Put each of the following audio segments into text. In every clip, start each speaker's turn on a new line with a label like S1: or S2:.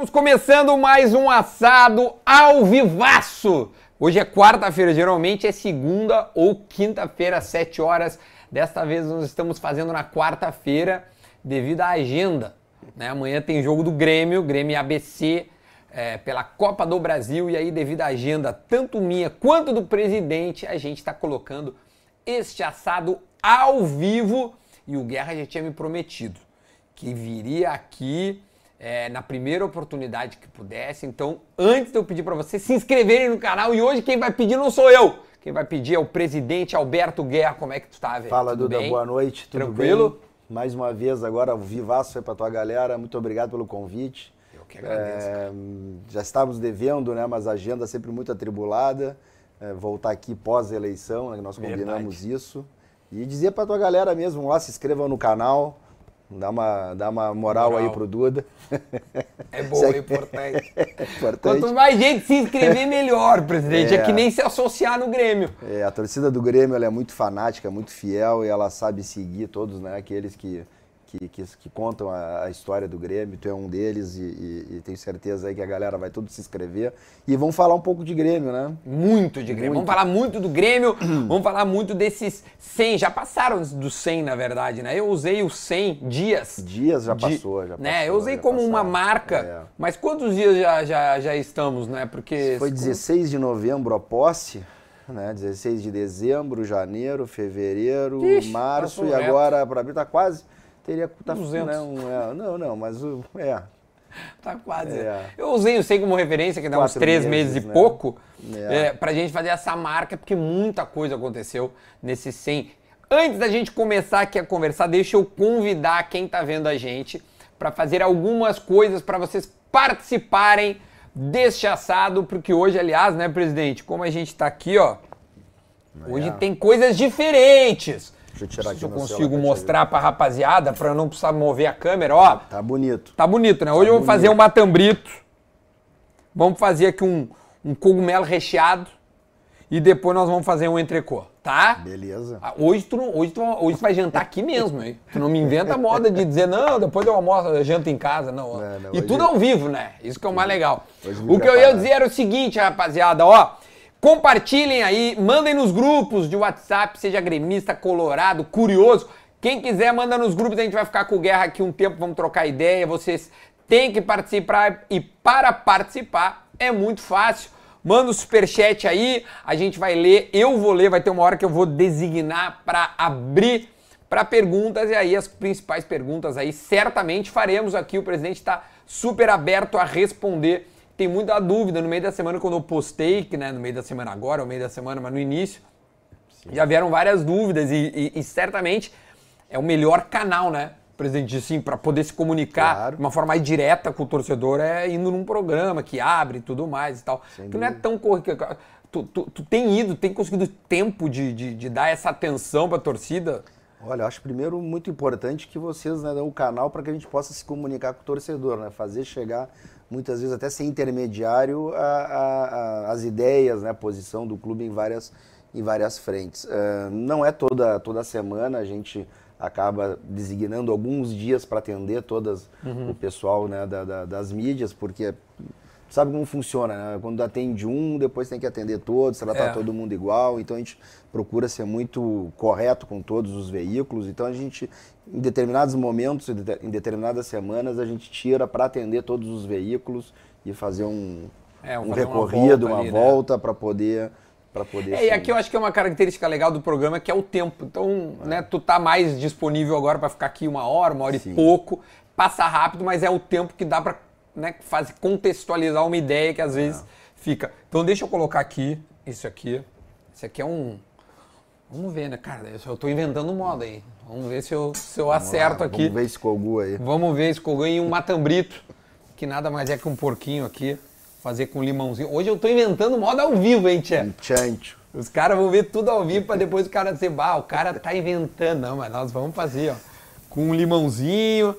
S1: Estamos começando mais um assado ao vivaço. Hoje é quarta-feira, geralmente é segunda ou quinta-feira, às 7 horas. Desta vez nós estamos fazendo na quarta-feira devido à agenda. Né? Amanhã tem jogo do Grêmio, Grêmio ABC, é, pela Copa do Brasil. E aí, devido à agenda, tanto minha quanto do presidente, a gente está colocando este assado ao vivo. E o Guerra já tinha me prometido que viria aqui é, na primeira oportunidade que pudesse. Então, antes de eu pedir para vocês se inscreverem no canal, e hoje quem vai pedir não sou eu. Quem vai pedir é o presidente Alberto Guerra. Como é que tu tá, velho?
S2: Fala, Tudo Duda, bem? boa noite. Tudo
S1: Tranquilo?
S2: Bem? Mais uma vez, agora, vivaço aí pra tua galera. Muito obrigado pelo convite.
S1: Eu que agradeço. É,
S2: já estávamos devendo, né? Mas a agenda sempre muito atribulada. É, voltar aqui pós-eleição, né, nós combinamos Verdade. isso. E dizer pra tua galera mesmo, lá, se inscrevam no canal. Dá uma, dá uma moral, moral. aí pro Duda.
S1: É bom, é importante. é importante. Quanto mais gente se inscrever, melhor, presidente. É. é. que nem se associar no Grêmio.
S2: É, a torcida do Grêmio ela é muito fanática, muito fiel e ela sabe seguir todos, né? Aqueles que que, que, que contam a, a, história do Grêmio, tu é um deles e, e, e, tenho certeza aí que a galera vai tudo se inscrever. E vão falar um pouco de Grêmio, né?
S1: Muito de Grêmio. Muito. Vamos falar muito do Grêmio, vamos falar muito desses 100, já passaram dos 100 na verdade, né? Eu usei os 100 dias.
S2: Dias já passou, já
S1: né? Eu usei como passaram. uma marca, é. mas quantos dias já, já, já estamos, né? Porque...
S2: Foi 16 de novembro a posse né? 16 de dezembro, janeiro, fevereiro, Ixi, março e agora para abril tá quase teria tá, 200. Né, um, é, não, não, mas o é.
S1: Tá quase. É. Eu usei o sei como referência, que dá uns três meses, meses e né? pouco, é. É, pra gente fazer essa marca, porque muita coisa aconteceu nesse 100. Antes da gente começar aqui a conversar, deixa eu convidar quem tá vendo a gente para fazer algumas coisas para vocês participarem deste assado, porque hoje, aliás, né, presidente, como a gente tá aqui, ó, hoje é. tem coisas diferentes.
S2: Deixa eu tirar
S1: aqui Se eu consigo mostrar pra rapaziada, pra não precisar mover a câmera, ó.
S2: Tá bonito.
S1: Tá bonito, né? Hoje tá eu vou fazer um matambrito. Vamos fazer aqui um, um cogumelo recheado. E depois nós vamos fazer um entrecô, tá?
S2: Beleza.
S1: Ah, hoje tu, não, hoje, tu, hoje tu vai jantar aqui mesmo, hein? Tu não me inventa a moda de dizer, não, depois eu almoço, eu janto em casa, não. não, não e tudo ao vivo, né? Isso que é o mais legal. O que eu ia dizer era o seguinte, rapaziada, ó. Compartilhem aí, mandem nos grupos de WhatsApp, seja gremista, colorado, curioso. Quem quiser, manda nos grupos, a gente vai ficar com Guerra aqui um tempo, vamos trocar ideia. Vocês têm que participar e para participar é muito fácil. Manda o superchat aí, a gente vai ler, eu vou ler, vai ter uma hora que eu vou designar para abrir para perguntas e aí as principais perguntas aí certamente faremos aqui. O presidente está super aberto a responder tem muita dúvida no meio da semana quando eu postei, que né, no meio da semana agora, ou meio da semana, mas no início, Sim. já vieram várias dúvidas e, e, e, certamente é o melhor canal, né? Presidente, assim, para poder se comunicar claro. de uma forma mais direta com o torcedor é indo num programa que abre e tudo mais e tal. Sem que não é tão corriqueiro. Tu, tu, tu, tem ido, tem conseguido tempo de, de, de dar essa atenção para a torcida?
S2: Olha, eu acho primeiro muito importante que vocês né, dão o canal para que a gente possa se comunicar com o torcedor, né? Fazer chegar muitas vezes até ser intermediário as ideias, né, a posição do clube em várias, em várias frentes. Uh, não é toda, toda semana, a gente acaba designando alguns dias para atender todas uhum. o pessoal né, da, da, das mídias, porque sabe como funciona, né? Quando atende um, depois tem que atender todos, tratar é. todo mundo igual. Então a gente procura ser muito correto com todos os veículos. Então a gente, em determinados momentos, em determinadas semanas, a gente tira para atender todos os veículos e fazer um, é, um recorrido, uma volta, né? para poder para poder.
S1: É, e aqui eu acho que é uma característica legal do programa que é o tempo. Então, é. né, tu tá mais disponível agora para ficar aqui uma hora, uma hora Sim. e pouco, passa rápido, mas é o tempo que dá para né, faz, contextualizar uma ideia que às vezes é. fica. Então deixa eu colocar aqui, isso aqui. Isso aqui é um. Vamos ver, né, cara? Eu estou inventando moda aí. Vamos ver se eu, se eu acerto
S2: lá,
S1: aqui.
S2: Vamos ver esse cogu aí.
S1: Vamos ver esse cogu e um matambrito, que nada mais é que um porquinho aqui. Fazer com limãozinho. Hoje eu estou inventando moda ao vivo, hein, Tchê?
S2: Chancho.
S1: Os caras vão ver tudo ao vivo para depois o cara dizer, bah, o cara tá inventando. Não, mas nós vamos fazer, ó. Com um limãozinho,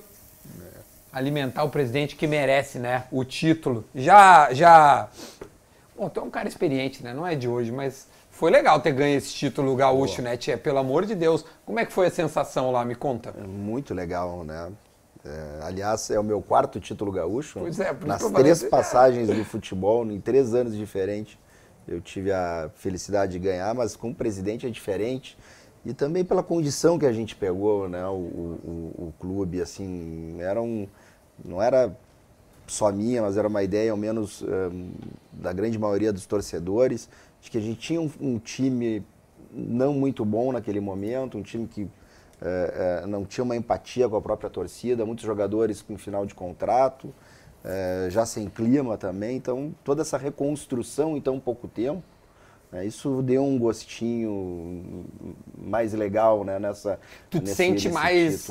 S1: alimentar o presidente que merece, né? O título. Já, já. Bom, tu é um cara experiente, né? Não é de hoje, mas foi legal ter ganho esse título gaúcho, Boa. né, Tia? Pelo amor de Deus. Como é que foi a sensação lá? Me conta.
S2: É muito legal, né? É, aliás, é o meu quarto título gaúcho.
S1: Pois é,
S2: por Nas três passagens do futebol, em três anos diferentes, eu tive a felicidade de ganhar, mas com o presidente é diferente. E também pela condição que a gente pegou, né? O, o, o clube, assim, era um, não era só minha, mas era uma ideia, ao menos, um, da grande maioria dos torcedores, de que a gente tinha um, um time não muito bom naquele momento, um time que é, é, não tinha uma empatia com a própria torcida, muitos jogadores com final de contrato, é, já sem clima também. Então, toda essa reconstrução em tão pouco tempo, né, isso deu um gostinho mais legal né, nessa.
S1: Tu te sente mais.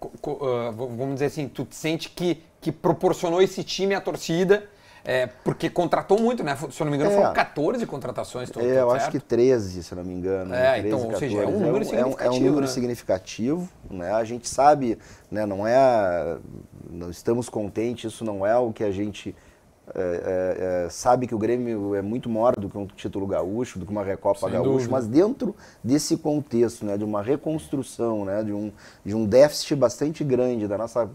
S1: Uh, vamos dizer assim, tu te sente que, que proporcionou esse time à torcida é, porque contratou muito, né? Se eu não me engano, é. foram 14 contratações.
S2: Tô, é, eu acho que 13, se eu não me engano.
S1: É, 13, então, 14. ou seja, é um número significativo.
S2: É um, é um número
S1: né?
S2: significativo, né? A gente sabe, né? Não é. Não estamos contentes, isso não é o que a gente. É, é, é, sabe que o Grêmio é muito maior do que um título gaúcho, do que uma Recopa Sem gaúcho, dúvida. mas dentro desse contexto, né, de uma reconstrução, né, de um, de um déficit bastante grande da nossa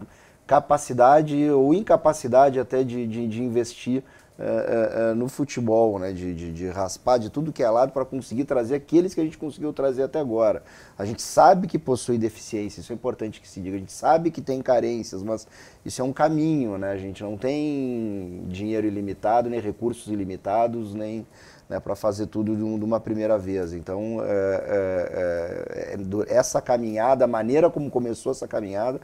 S2: capacidade ou incapacidade até de, de, de investir é, é, no futebol, né? De, de, de, raspar de tudo que é lado para conseguir trazer aqueles que a gente conseguiu trazer até agora. A gente sabe que possui deficiência, isso é importante que se diga. A gente sabe que tem carências, mas isso é um caminho, né? A gente não tem dinheiro ilimitado, nem recursos ilimitados, nem né, para fazer tudo de, um, uma primeira vez. Então, é, essa caminhada, a maneira como começou essa caminhada,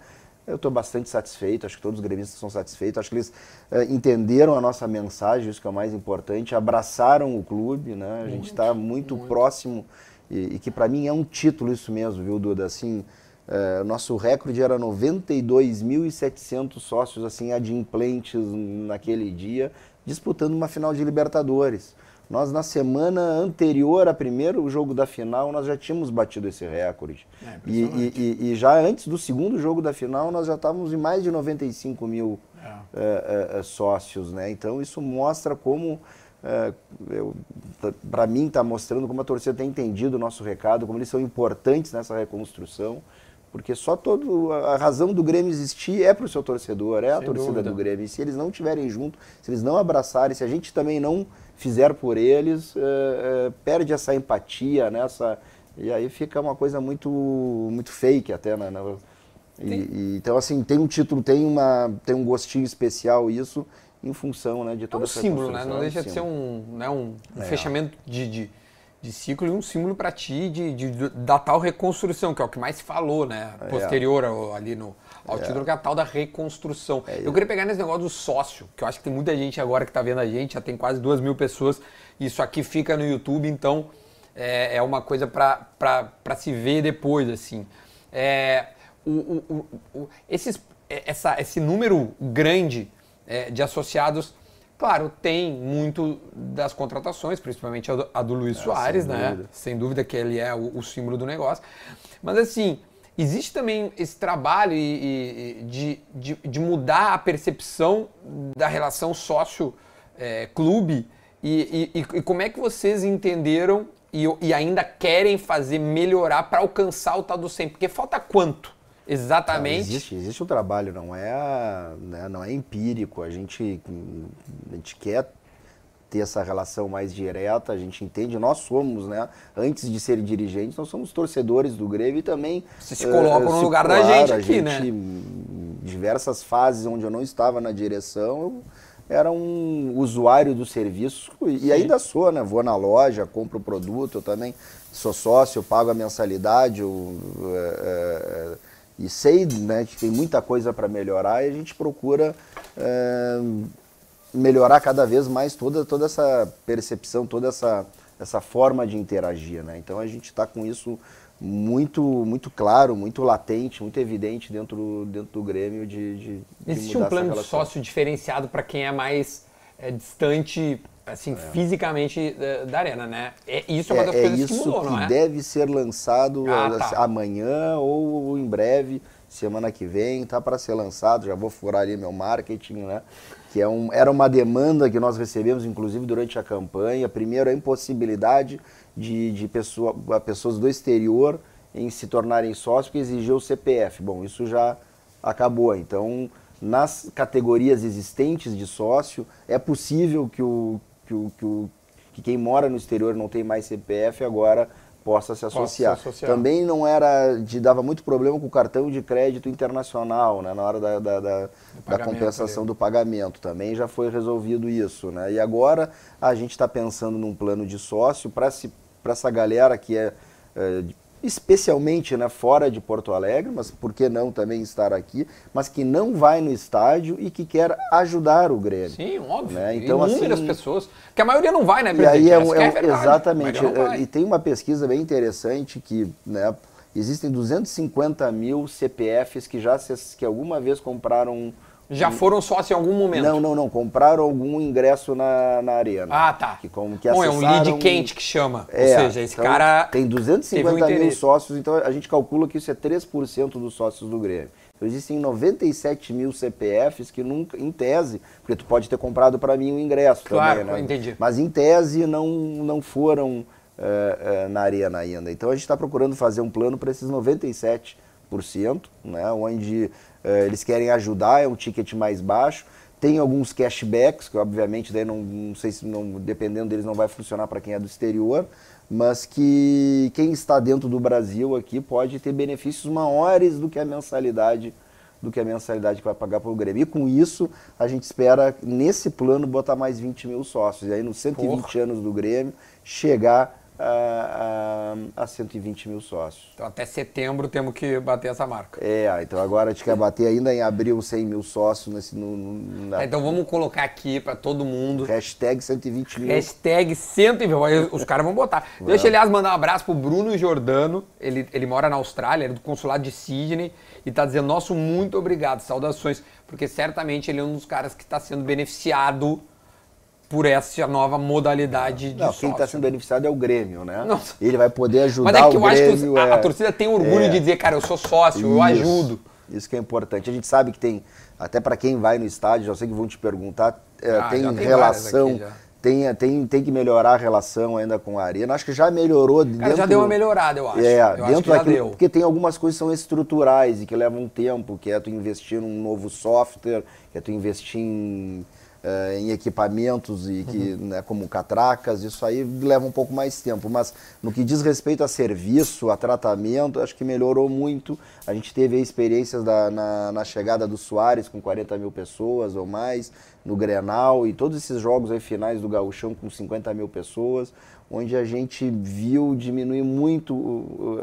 S2: eu estou bastante satisfeito, acho que todos os gremistas são satisfeitos, acho que eles é, entenderam a nossa mensagem, isso que é o mais importante, abraçaram o clube, né? A gente está muito, muito, próximo e, e que para mim é um título isso mesmo, viu, Duda? Assim, é, nosso recorde era 92.700 sócios assim adimplentes naquele dia, disputando uma final de Libertadores. Nós, na semana anterior ao primeiro jogo da final, nós já tínhamos batido esse recorde. É, e, e, e, já antes do segundo jogo da final, nós já estávamos em mais de 95 mil é. É, é. sócios. Né? Então, isso mostra como, é, para mim, está mostrando como a torcida tem entendido o nosso recado, como eles são importantes nessa reconstrução. Porque só todo a razão do Grêmio existir é para o seu torcedor, é a Sem torcida dúvida. do Grêmio. E se eles não estiverem junto, se eles não abraçarem, se a gente também não fizer por eles, é, é, perde essa empatia, né? Essa, e aí fica uma coisa muito, muito fake até, né? E, e, então, assim, tem um título, tem, uma, tem um gostinho especial isso, em função né, de toda
S1: é um símbolo, né? Não deixa de ser um, né, um, um é. fechamento de, de, de, ciclo e um símbolo para ti de, de, de, da tal reconstrução, que é o que mais se falou, né? É. Posterior ao, ali no, ao é. título que é a tal da reconstrução. É, eu... queria pegar nesse negócio do sócio, que eu acho que tem muita gente agora que está vendo a gente, já tem quase duas mil pessoas. Isso aqui fica no YouTube, então é, é uma coisa para se ver depois, assim. É, o, o, o, esses, é, essa, esse número grande é, de associados, claro, tem muito das contratações, principalmente a do, a do Luiz é, Soares, sem né? Dúvida. Sem dúvida que ele é o, o símbolo do negócio. Mas assim, Existe também esse trabalho de, de, de mudar a percepção da relação sócio-clube é, e, e, e, como é que vocês entenderam e, e ainda querem fazer melhorar para alcançar o tal do 100? Porque falta quanto exatamente? Não,
S2: existe, existe o trabalho, não é, né, não é empírico. A gente, a gente quer ter essa relação mais direta, a gente entende, nós somos, né, antes de ser dirigentes, nós somos torcedores do Grêmio e também...
S1: Você se coloca uh, no lugar da gente aqui, gente, né?
S2: diversas fases onde eu não estava na direção, eu era um usuário do serviço e Sim. ainda sou, né, vou na loja, compro o produto, eu também sou sócio, pago a mensalidade, eu, é, é, e sei, né, que tem muita coisa para melhorar e a gente procura... É, melhorar cada vez mais toda, toda essa percepção, toda essa, essa forma de interagir. Né? Então a gente está com isso muito muito claro, muito latente, muito evidente dentro, dentro do Grêmio de, de, de
S1: Existe um plano de sócio diferenciado para quem é mais é, distante assim, é. fisicamente da, da, arena, né? É, isso é uma das é, coisas
S2: que
S1: mudou,
S2: que
S1: não
S2: é? deve ser lançado ah, tá. amanhã ou em breve, semana que vem, tá para ser lançado, já vou furar ali meu marketing, né? Que é um, era uma demanda que nós recebemos, inclusive, durante a campanha. Primeiro, a impossibilidade de, de pessoa, pessoas do exterior em se tornarem sócios, que exigiu o CPF. Bom, isso já acabou. Então, nas categorias existentes de sócio, é possível que, o, que, o, que, o, que quem mora no exterior não tem mais CPF agora possa se associar. Posso se associar. Também não era de dava muito problema com o cartão de crédito internacional, né, na hora da, da, da, da compensação ali. do pagamento. Também já foi resolvido isso, né? E agora a gente está pensando num plano de sócio para essa galera que é, é especialmente né, fora de Porto Alegre, mas por que não também estar aqui, mas que não vai no estádio e que quer ajudar o Grêmio.
S1: Sim, óbvio. Né? Então, Inúmeras assim, pessoas, que a maioria não vai, né,
S2: presidente? E aí é, é, é verdade, exatamente. E tem uma pesquisa bem interessante que né, existem 250 mil CPFs que já que alguma vez compraram
S1: já foram sócios em algum momento?
S2: Não, não, não. Compraram algum ingresso na, na arena.
S1: Ah, tá.
S2: Que, como, que
S1: Bom, é um lead quente que chama. É, Ou seja, esse então, cara.
S2: Tem 250 um mil sócios, então a gente calcula que isso é 3% dos sócios do Grêmio. Então, existem 97 mil CPFs que nunca, em tese, porque tu pode ter comprado para mim um ingresso
S1: claro,
S2: também, né?
S1: entendi.
S2: Mas em tese não, não foram é, é, na arena ainda. Então a gente está procurando fazer um plano para esses 97%, né? onde eles querem ajudar, é um ticket mais baixo. Tem alguns cashbacks, que obviamente daí não, não sei se não, dependendo deles não vai funcionar para quem é do exterior, mas que quem está dentro do Brasil aqui pode ter benefícios maiores do que a mensalidade do que a mensalidade que vai pagar para o Grêmio. E com isso, a gente espera, nesse plano, botar mais 20 mil sócios. E aí, nos 120 Porra. anos do Grêmio, chegar a, a, a 120 mil sócios.
S1: Então até setembro temos que bater essa marca.
S2: É, então agora a gente quer bater ainda em abril 100 mil sócios. Nesse, no, no,
S1: na... é, então vamos colocar aqui para todo mundo.
S2: Hashtag 120 mil.
S1: Hashtag 120 mil. Os caras vão botar. Deixa, aliás, mandar um abraço pro Bruno Jordano. Ele, ele mora na Austrália, ele é do consulado de Sydney. E está dizendo, nosso muito obrigado, saudações. Porque certamente ele é um dos caras que está sendo beneficiado por essa nova modalidade de
S2: Não,
S1: quem
S2: está sendo beneficiado é o Grêmio, né? Ele vai poder ajudar Mas é que eu
S1: Grêmio,
S2: acho
S1: que a, é... a, torcida tem orgulho é... de dizer, cara, eu sou sócio, Isso. eu ajudo.
S2: Isso que é importante. A gente sabe que tem, até para quem vai no estádio, já sei que vão te perguntar, é, ah, tem, tem relação, tem, tem, tem que melhorar a relação ainda com a arena. Acho que já melhorou
S1: Cara, dentro... já deu uma melhorada, eu acho.
S2: É, eu dentro acho daquilo, porque tem algumas coisas que são estruturais e que levam tempo, que é tu investir num novo software, que é tu investir em uh, em equipamentos e que, uhum. né, como catracas, isso aí leva um pouco mais tempo. Mas no que diz respeito a serviço, a tratamento, acho que melhorou muito. A gente teve experiências da, na, na, chegada do Soares com 40 mil pessoas ou mais, no Grenal e todos esses jogos aí finais do Gauchão com 50 mil pessoas onde a gente viu diminuir muito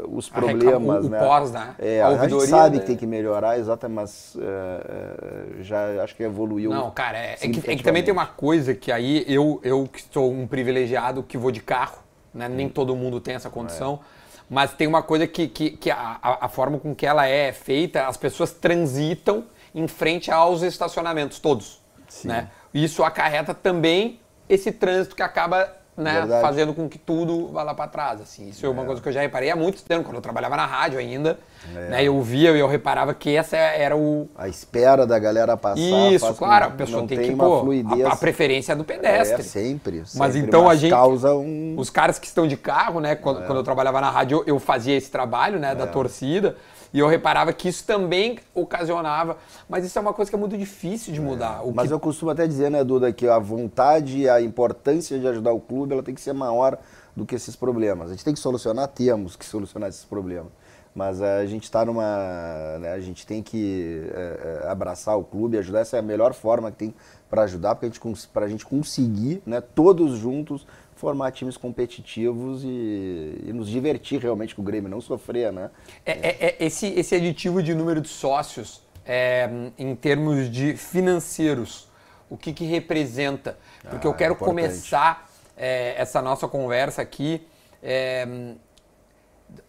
S2: os problemas.
S1: O,
S2: né?
S1: pós, né?
S2: É, a, a gente sabe né? que tem que melhorar, exatamente, mas uh, já acho que evoluiu.
S1: Não, cara, é, é, que, é, que, também tem uma coisa que aí eu, eu que sou um privilegiado que vou de carro, né? nem todo mundo tem essa condição. É. Mas tem uma coisa que, que, que a, a forma com que ela é feita, as pessoas transitam em frente aos estacionamentos todos. Sim. Né? Isso acarreta também esse trânsito que acaba né, fazendo com que tudo vá lá para trás, assim. Isso é. é. uma coisa que eu já reparei há muito tempo, quando eu trabalhava na rádio ainda, é. né, eu via e eu reparava que essa era o...
S2: A espera da galera passar.
S1: Isso, claro, a pessoa tem, tem que, pô, fluidez. A, a, preferência é do pedestre. É,
S2: sempre, sempre.
S1: Mas então mas a gente...
S2: causa um...
S1: Os caras que estão de carro, né, quando, é. quando eu trabalhava na rádio, eu fazia esse trabalho, né, da é. torcida, e eu reparava que isso também ocasionava. Mas isso é uma coisa que é muito difícil de mudar.
S2: É. mas
S1: que...
S2: eu costumo até dizer, né, Duda, que a vontade e a importância de ajudar o clube ela tem que ser maior do que esses problemas. A gente tem que solucionar, temos que solucionar esses problemas. Mas a gente está numa. Né, a gente tem que é, é abraçar o clube, ajudar. Essa é a melhor forma que tem para ajudar, para a gente, a gente conseguir, né, todos juntos, formar times competitivos e, e, nos divertir realmente com o Grêmio, não sofrer, né?
S1: É, é, é esse, esse aditivo de número de sócios, é, em termos de financeiros, o que, que representa? Porque ah, eu quero começar é, essa nossa conversa aqui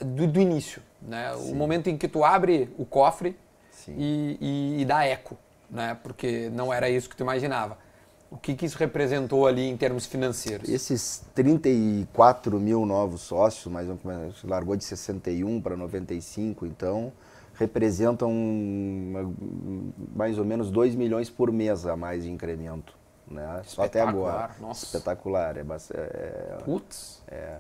S1: do, do, início, né? O momento em que tu abre o cofre e, e, e dá eco, né? Porque não era isso que tu imaginava. O que, que, isso representou ali em termos financeiros?
S2: Esses 34 mil novos sócios, mais ou menos, largou de 61 para 95, então representam mais ou menos 2 milhões por mês a mais de incremento. Né? Só até agora.
S1: Nossa.
S2: Espetacular. É, é,
S1: Putz.
S2: É,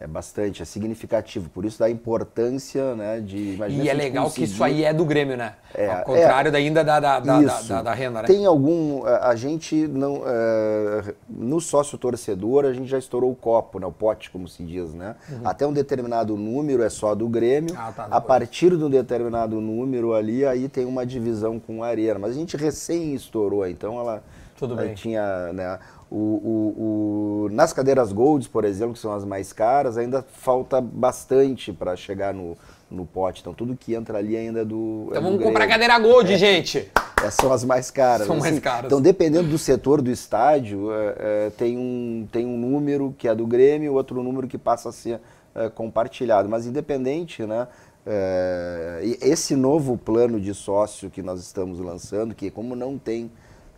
S2: É bastante, é significativo. Por isso da importância né, de.
S1: E é legal conseguir... que isso aí é do Grêmio, né? É, Ao contrário é, ainda da, da, da, da, da, renda, né?
S2: Tem algum. A gente não. É, no sócio torcedor, a gente já estourou o copo, né, o pote, como se diz, né? Uhum. Até um determinado número é só do Grêmio. Ah, tá, a partir de um determinado número ali, aí tem uma divisão com a Arena. Mas a gente recém estourou, então ela. Tudo bem. Tinha, né, o, o, o, nas cadeiras Golds, por exemplo, que são as mais caras, ainda falta bastante para chegar no, no pote. Então tudo que entra ali ainda é do.
S1: Então é vamos do comprar cadeira Gold, é, gente!
S2: É, são as mais caras.
S1: São assim. mais caras.
S2: Então, dependendo do setor do estádio, é, é, tem, um, tem um número que é do Grêmio, outro número que passa a ser é, compartilhado. Mas independente, né? É, esse novo plano de sócio que nós estamos lançando, que como não tem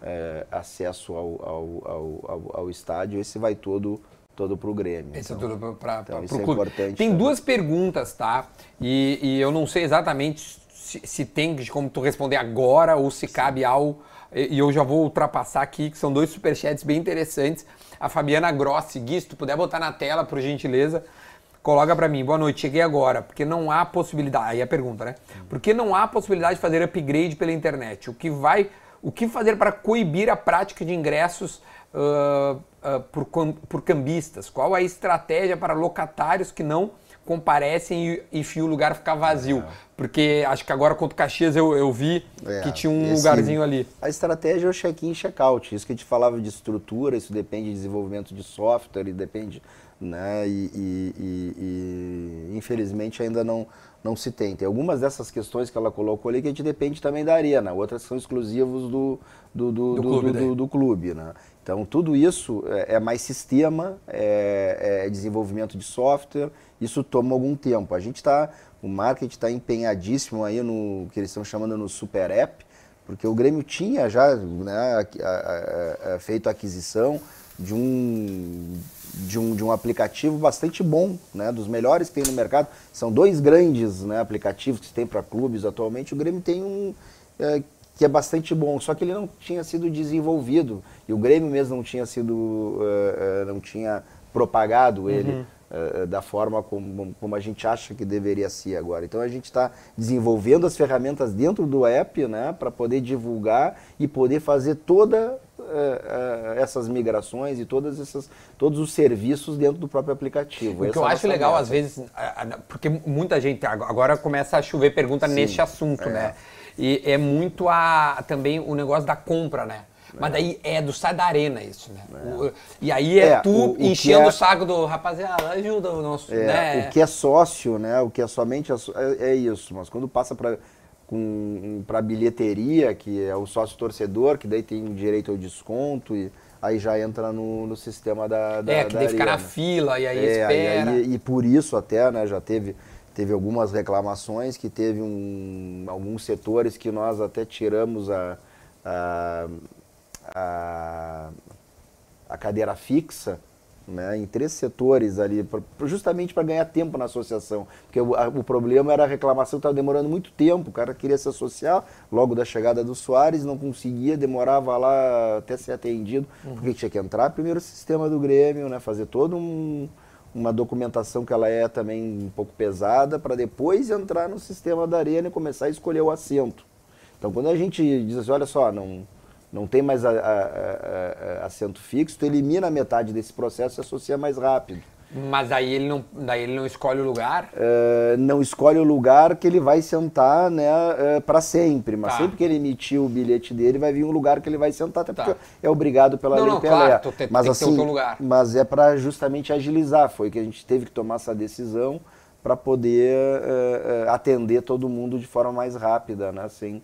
S2: é, acesso ao, ao, ao, ao, estádio, esse vai todo todo para o Grêmio.
S1: Esse então, é tudo para
S2: então, isso é importante.
S1: Tem também. duas perguntas, tá? E, e, eu não sei exatamente se, se tem como tu responder agora ou se Sim. cabe ao... E eu já vou ultrapassar aqui, que são dois superchats bem interessantes. A Fabiana Grossi, Gui, se tu puder botar na tela, por gentileza, coloca para mim. Boa noite, cheguei agora. Porque não há possibilidade... Aí a pergunta, né? Porque não há possibilidade de fazer upgrade pela internet. O que vai o que fazer para coibir a prática de ingressos uh, uh, por, por cambistas? Qual a estratégia para locatários que não comparecem e, e o lugar ficar vazio? É. Porque acho que agora contra o Caxias eu, eu vi é, que tinha um esse, lugarzinho ali.
S2: A estratégia é o check-in e check-out. Isso que a gente falava de estrutura, isso depende de desenvolvimento de software depende. Né, e, e, e, e infelizmente ainda não, não se tem. Tem algumas dessas questões que ela colocou ali que a gente depende também da arena, outras são exclusivos do, do, do, do, do clube, do, do, clube né? Então, tudo isso é, é mais sistema, é, é, desenvolvimento de software, isso toma algum tempo. A gente está, o marketing está empenhadíssimo aí no que eles estão chamando no Super App, porque o Grêmio tinha já né, a, a, a, feito a aquisição de um de um, de um aplicativo bastante bom, né, dos melhores que tem no mercado. São dois grandes né, aplicativos que tem para clubes atualmente. O Grêmio tem um é, que é bastante bom, só que ele não tinha sido desenvolvido e o Grêmio mesmo não tinha sido, uh, uh, não tinha propagado ele. Uhum. Uh, da forma como, como a gente acha que deveria ser agora. Então a gente está desenvolvendo as ferramentas dentro do app né, para poder divulgar e poder fazer toda uh, essas migrações e todas essas, todos os serviços dentro do próprio aplicativo.
S1: O que eu acho legal, meta. às vezes, porque muita gente, agora começa a chover pergunta Sim, neste assunto, é. né? E é muito a, também o negócio da compra, né? Mas é. daí é do sai da arena isso, né? É. O, e aí é, é tu o, o enchendo o saco do rapaziada, ajuda o nosso. Né?
S2: O que é sócio, né? O que é somente é, isso. Mas quando passa para para bilheteria, que é o sócio torcedor, que daí tem direito ao desconto e aí já entra no, no sistema da, da
S1: É, que
S2: daí
S1: fica na fila e aí é, espera.
S2: E, e, por isso até, né, já teve, teve algumas reclamações, que teve um, alguns setores que nós até tiramos a, a, a, a cadeira fixa, né, em três setores ali, pra, justamente para ganhar tempo na associação. Porque o, a, o problema era a reclamação que estava demorando muito tempo, o cara queria se associar logo da chegada do Soares, não conseguia, demorava lá até ser atendido, uhum. porque tinha que entrar primeiro no sistema do Grêmio, né, fazer todo um, uma documentação que ela é também um pouco pesada, para depois entrar no sistema da arena e começar a escolher o assento. Então quando a gente diz assim, olha só, não não tem mais a, a, a, assento fixo, tu elimina metade desse processo e associa mais rápido.
S1: Mas aí ele não, daí ele não escolhe o lugar?
S2: Uh, não escolhe o lugar que ele vai sentar né, uh, para sempre. Mas tá. sempre que ele emitir o bilhete dele, vai vir um lugar que ele vai sentar, até tá. porque é obrigado pela
S1: não,
S2: lei
S1: não, claro, mas, tem assim, lugar.
S2: Mas é para justamente agilizar. Foi que a gente teve que tomar essa decisão para poder uh, atender todo mundo de forma mais rápida, né? Sem,
S1: é.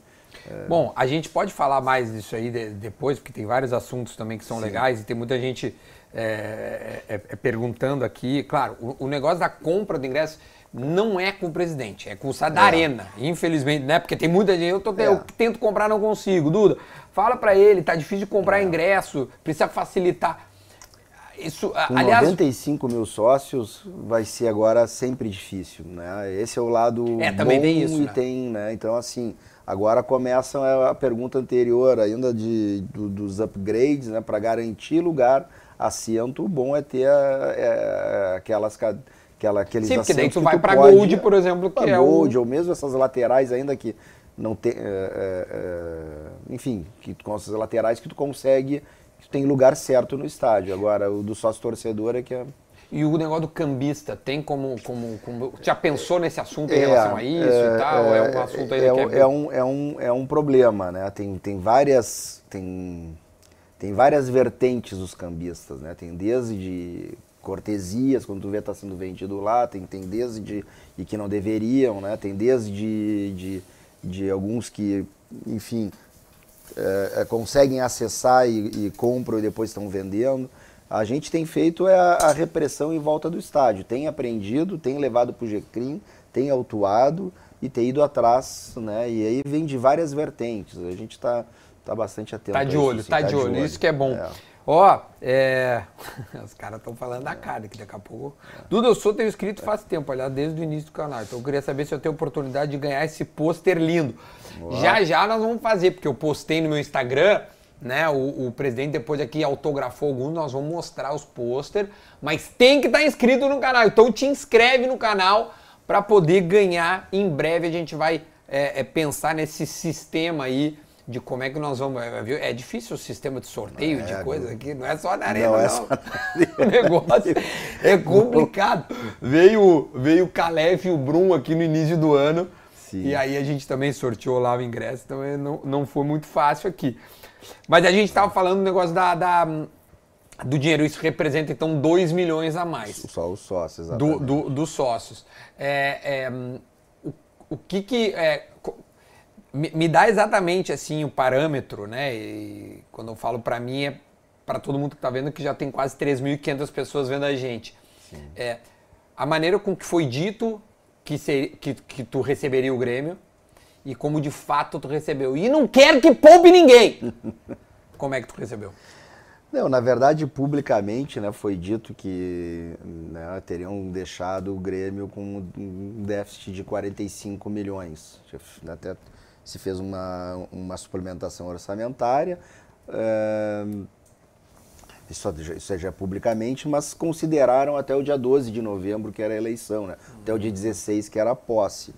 S1: Bom, a gente pode falar mais disso aí de, depois, porque tem vários assuntos também que são Sim. legais e tem muita gente é, é, é, perguntando aqui. Claro, o, o, negócio da compra do ingresso não é com o presidente, é com o SAD da é. Arena, infelizmente, né? Porque tem muita gente, eu, tô, eu tento comprar, não consigo. Duda, fala para ele, tá difícil de comprar ingresso, precisa facilitar.
S2: Isso, Com aliás, 95 mil sócios vai ser agora sempre difícil, né? Esse é o lado
S1: é, também
S2: bom
S1: tem isso,
S2: e
S1: né?
S2: tem, né? Então assim, Agora começa a pergunta anterior ainda de, do, dos upgrades, né, para garantir lugar, assento, o bom é ter é, aquelas aquela, aqueles
S1: Sim, porque daí tu vai para Gold, por exemplo, que é
S2: Gold, o... ou mesmo essas laterais ainda que não tem, é, é, é, enfim, que com essas laterais que tu consegue, que tu tem lugar certo no estádio. Agora, o do sócio torcedor é que é...
S1: E o negócio do cambista, tem como, como, como já pensou nesse assunto em é, relação a isso é, e tal? É, é um assunto
S2: aí
S1: é,
S2: que é, é, um, é, um, é um problema, né? Tem, tem várias... Tem, tem várias vertentes os cambistas, né? Tem desde de cortesias, quando tu vê está sendo vendido lá, tem, tem desde de, e que não deveriam, né? Tem desde de, de, de alguns que, enfim, é, é, conseguem acessar e, e, compram e depois estão vendendo. A gente tem feito é a, a, repressão em volta do estádio, tem aprendido, tem levado para o GCRIM, tem autuado e tem ido atrás, né? E aí vem de várias vertentes. A gente está tá bastante atento.
S1: Tá de olho, isso, tá, tá, de, olho. olho. Isso que é bom. É. Ó, é... os caras estão falando da carne, que daqui a pouco. Duda, eu sou teu inscrito faz tempo, aliás, desde o início do canal. Então eu queria saber se eu tenho oportunidade de ganhar esse pôster lindo. Já já nós vamos fazer, porque eu postei no meu Instagram, né? O, o presidente depois aqui autografou alguns, nós vamos mostrar os pôster, mas tem que estar tá inscrito no canal. Então te inscreve no canal para poder ganhar. Em breve a gente vai é, é, pensar nesse sistema aí de como é que nós vamos. É, é difícil o sistema de sorteio é, de coisa aqui, não é só na arena, não. É não. É só na o negócio é complicado. Veio, veio o Calef e o Brum aqui no início do ano. Sim. E aí a gente também sorteou lá o ingresso, então não, não foi muito fácil aqui. Mas a gente estava falando do negócio da, da, do dinheiro, isso representa então 2 milhões a mais.
S2: Só os sócios,
S1: exatamente. Do, do, dos sócios. É, é, o, o que que. É, me, me, dá exatamente assim o parâmetro, né? E quando eu falo para mim é para todo mundo que está vendo que já tem quase 3.500 pessoas vendo a gente. É, a maneira com que foi dito que, ser, que, que tu receberia o Grêmio e como de fato tu recebeu. E não quero que poupe ninguém. como é que tu recebeu?
S2: Não, na verdade, publicamente, né, foi dito que né, teriam deixado o Grêmio com um déficit de 45 milhões. Até se fez uma, uma suplementação orçamentária. É, isso, isso já é publicamente, mas consideraram até o dia 12 de novembro, que era a eleição, né? até o dia 16, que era a posse.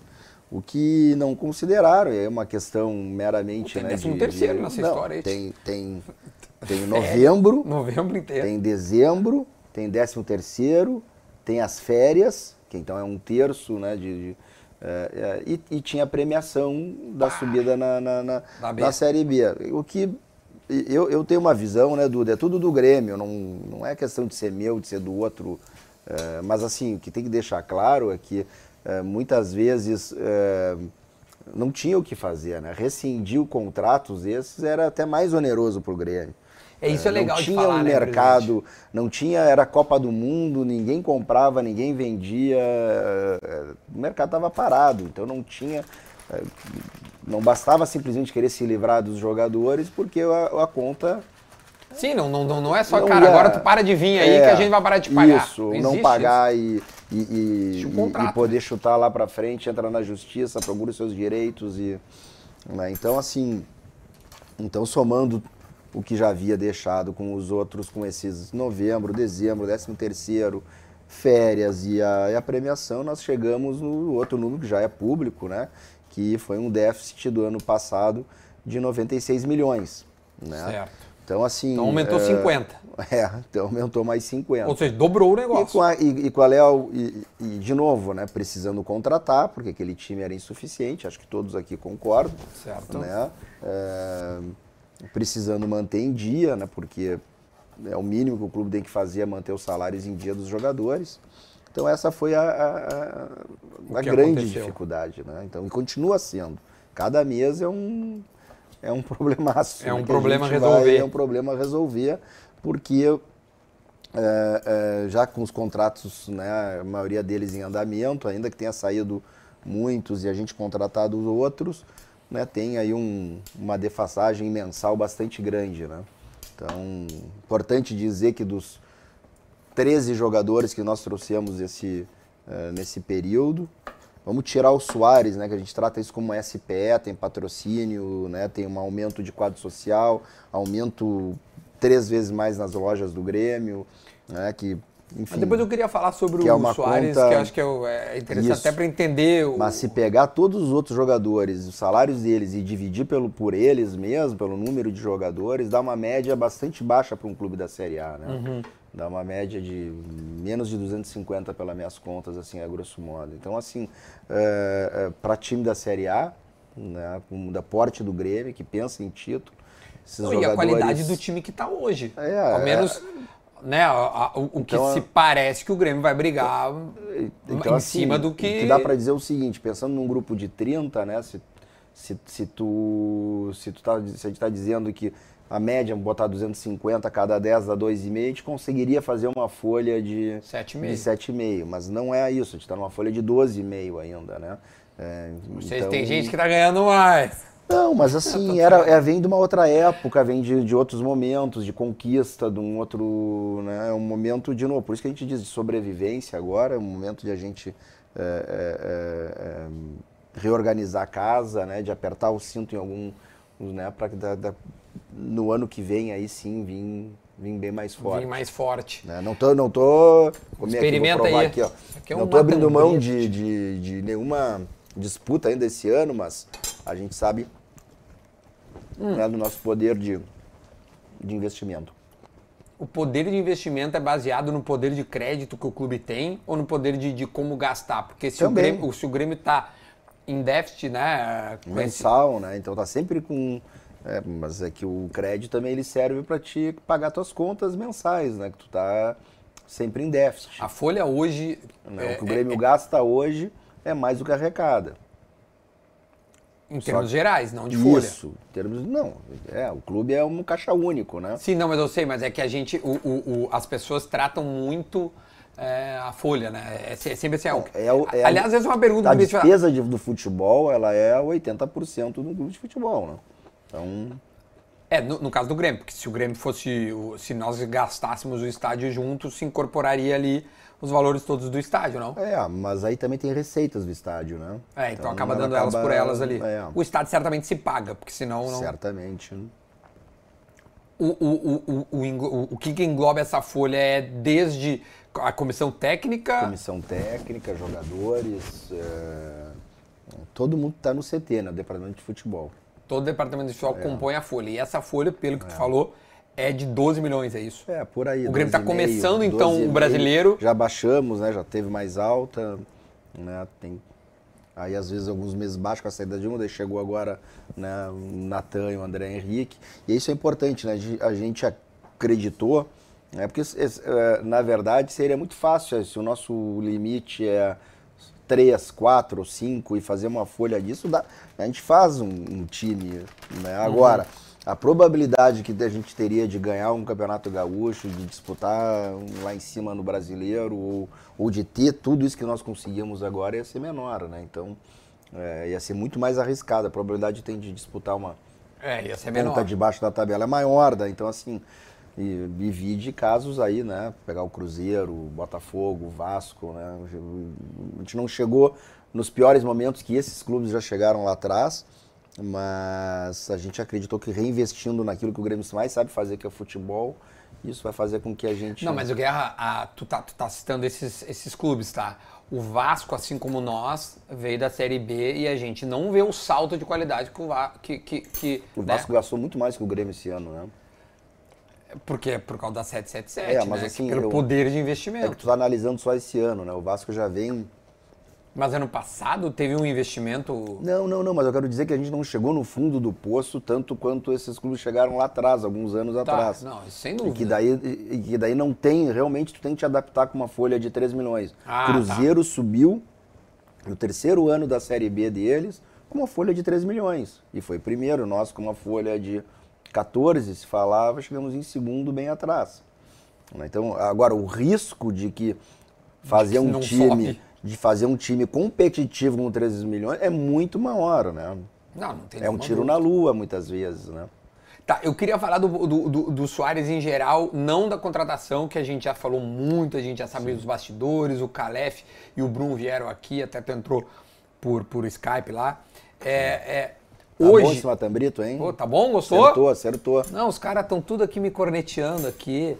S2: O que não consideraram, é uma questão meramente. Tem
S1: né, de, terceiro de, nessa não, história.
S2: Tem, tem, tem novembro,
S1: é, novembro inteiro.
S2: tem dezembro, tem décimo terceiro, tem as férias, que então é um terço né, de, de é, é, e, e, tinha premiação da ah, subida na, na, na, na, Série B. O que eu, eu tenho uma visão, né, Duda? É tudo do Grêmio, não, não é questão de ser meu, de ser do outro. É, mas assim, o que tem que deixar claro é que é, muitas vezes é, não tinha o que fazer, né? Rescindir contratos esses era até mais oneroso para o Grêmio.
S1: É isso é legal
S2: não tinha
S1: falar,
S2: um
S1: né,
S2: mercado,
S1: presidente?
S2: não tinha, era Copa do Mundo, ninguém comprava, ninguém vendia, é, o mercado estava parado, então não tinha, é, não bastava simplesmente querer se livrar dos jogadores, porque a, a conta
S1: Sim, não, não, não é só, não cara, ia, agora tu para de vir aí é, que a gente vai parar de pagar.
S2: Isso, não, não pagar isso. E, e, um e, poder chutar lá para frente, entrar na justiça, procura os seus direitos e... Né? Então, assim, então somando o que já havia deixado com os outros, com esses novembro, dezembro, décimo terceiro, férias e a, e a, premiação, nós chegamos no outro número que já é público, né? Que foi um déficit do ano passado de 96 milhões. Né?
S1: Certo.
S2: Então, assim.
S1: Então aumentou é, 50.
S2: É, então aumentou mais 50.
S1: Ou seja, dobrou o negócio.
S2: E, a, e, e qual é o. E, e, de novo, né? Precisando contratar, porque aquele time era insuficiente, acho que todos aqui concordam.
S1: Certo.
S2: Né? É, precisando manter em dia, né? Porque é o mínimo que o clube tem que fazer é manter os salários em dia dos jogadores. Então essa foi a, a, a grande aconteceu? dificuldade, né? Então e continua sendo. Cada mês é um é um problemaço.
S1: É um né? problema a resolver. Vai,
S2: é um problema a resolver, porque é, é, já com os contratos, né, a maioria deles em andamento, ainda que tenha saído muitos e a gente contratado outros, né, tem aí um, uma defasagem mensal bastante grande. Né? Então, importante dizer que dos 13 jogadores que nós trouxemos esse, uh, nesse período, vamos tirar o Soares, né, que a gente trata isso como SPE, tem patrocínio, né, tem um aumento de quadro social, aumento três vezes mais nas lojas do Grêmio, né, que
S1: Enfim, Mas depois eu queria falar sobre é o Soares, conta... que eu acho que é, é interessante Isso. até para entender. O...
S2: Mas se pegar todos os outros jogadores, os salários deles e dividir pelo, por eles mesmo, pelo número de jogadores, dá uma média bastante baixa para um clube da Série A, né? Uhum. Dá uma média de menos de 250 pelas minhas contas, assim, a grosso modo. Então, assim, é, é, para time da Série A, né, da porte do Grêmio, que pensa em título,
S1: esses Não, jogadores... E a qualidade do time que está hoje. É, Ao menos... É né, a, a, o, o que então, se parece que o Grêmio vai brigar então, em assim, cima do que...
S2: que dá para dizer o seguinte, pensando num grupo de 30, né, se, se, se tu se tu tá, se a gente está dizendo que a média, botar 250 a cada 10 dá 2,5, a gente conseguiria fazer uma folha de 7,5. Mas não é isso, a gente está numa folha de 12,5 ainda, né?
S1: É, Vocês então... tem gente que está ganhando mais.
S2: Não, mas assim, era, é, vem de uma outra época, vem de, de outros momentos, de conquista, de um outro. Né, é um momento, de novo, por isso que a gente diz de sobrevivência agora, é um momento de a gente é, é, é, reorganizar a casa, né, de apertar o cinto em algum. Né, para no ano que vem aí sim vir, vir bem mais forte. Vir
S1: mais forte.
S2: Né? Não tô. Não tô
S1: Experimenta aqui, aí.
S2: Aqui, ó. Aqui é não tô abrindo mão de, de, de nenhuma disputa ainda esse ano, mas a gente sabe hum. né, do nosso poder de, de investimento.
S1: O poder de investimento é baseado no poder de crédito que o clube tem ou no poder de, de como gastar? Porque se o Grêmio, se o Grêmio está em déficit, né?
S2: Mensal, esse... né? Então tá sempre com. É, mas é que o crédito também ele serve para te pagar tuas contas mensais, né? Que tu tá sempre em déficit.
S1: A folha hoje.
S2: Né? É, o que o Grêmio é, é gasta hoje é mais do que arrecada.
S1: Em termos Só... gerais, não de folha.
S2: Isso, em termos. Não, é, o clube é um caixa único, né?
S1: Sim, não, mas eu sei, mas é que a gente. O, o, o as pessoas tratam muito. É, a folha, né? É, é sempre assim. É, é, é, aliás, essa é uma pergunta
S2: a despesa de, do futebol, ela é 80% do clube de futebol, né? Então.
S1: É, no, no, caso do Grêmio, porque se o Grêmio fosse. Se nós gastássemos o estádio junto, se incorporaria ali os valores todos do estádio, não?
S2: É, mas aí também tem receitas do estádio, né?
S1: É, então, então acaba dando elas por elas ali. É. O estádio certamente se paga, porque senão não.
S2: Certamente.
S1: O, o, o, o, o, o que engloba essa folha é desde a comissão técnica.
S2: Comissão técnica, jogadores. É... Todo mundo está no CT, né? Departamento de Futebol.
S1: Todo departamento de futebol é. compõe a folha. E essa folha, pelo que é. tu falou, é de 12 milhões, é isso?
S2: É, por aí.
S1: O Grêmio está começando, então, o brasileiro.
S2: Já baixamos, né? Já teve mais alta. Né? Tem... Aí, às vezes, alguns meses baixo com a saída de um, daí chegou agora né, o Natan e o André Henrique. E isso é importante, né? A gente acreditou, né? porque, é, na verdade, seria muito fácil se o nosso limite é três, quatro ou cinco e fazer uma folha disso, dá, a gente faz um, um time. Né? Agora. Uhum a probabilidade que a gente teria de ganhar um campeonato gaúcho, de disputar lá em cima no brasileiro, ou, ou de ter tudo isso que nós conseguimos agora ia ser menor, né? Então, é, ia ser muito mais arriscada. A probabilidade tem de disputar uma
S1: é, ia ser menor.
S2: ponta debaixo da tabela é maior, né? Então, assim, e, e vi de casos aí, né? Pegar o Cruzeiro, o Botafogo, o Vasco, né? A gente não chegou nos piores momentos que esses clubes já chegaram lá atrás, mas a gente acreditou que reinvestindo naquilo que o Grêmio mais sabe fazer, que é o futebol, isso vai fazer com que a gente.
S1: Não, mas o Guerra, a, tu, tá, tu tá citando esses, esses clubes, tá? O Vasco, assim como nós, veio da Série B e a gente não vê o salto de qualidade que o Vasco. Que, que, que,
S2: o né? Vasco gastou muito mais que o Grêmio esse ano, né?
S1: Porque por causa da 777, é, mas né? assim, pelo eu, poder de investimento. É
S2: que tu tá analisando só esse ano, né? O Vasco já vem
S1: mas ano passado teve um investimento.
S2: Não, não, não, mas eu quero dizer que a gente não chegou no fundo do poço tanto quanto esses clubes chegaram lá atrás, alguns anos tá, atrás.
S1: Não, sem dúvida.
S2: E que, daí, e que daí não tem, realmente tu tem que te adaptar com uma folha de 3 milhões. Ah, tá. Cruzeiro tá. subiu no terceiro ano da Série B deles com uma folha de 3 milhões. E foi primeiro, nós com uma folha de 14, se falava, chegamos em segundo bem atrás. Então, agora, o risco de que fazer um time. Sobe de fazer um time competitivo com 13 milhões é muito maior, né?
S1: Não, não tem
S2: É um tiro dúvida. na lua, muitas vezes, né?
S1: Tá, eu queria falar do, do, do, do, Soares em geral, não da contratação, que a gente já falou muito, a gente já sabe Sim. dos bastidores, o Calef e o Bruno vieram aqui, até tu entrou por, por Skype lá. É, é,
S2: tá hoje... bom esse Matambrito, hein?
S1: Pô, tá bom? Gostou?
S2: Acertou, acertou.
S1: Não, os caras estão tudo aqui me corneteando aqui.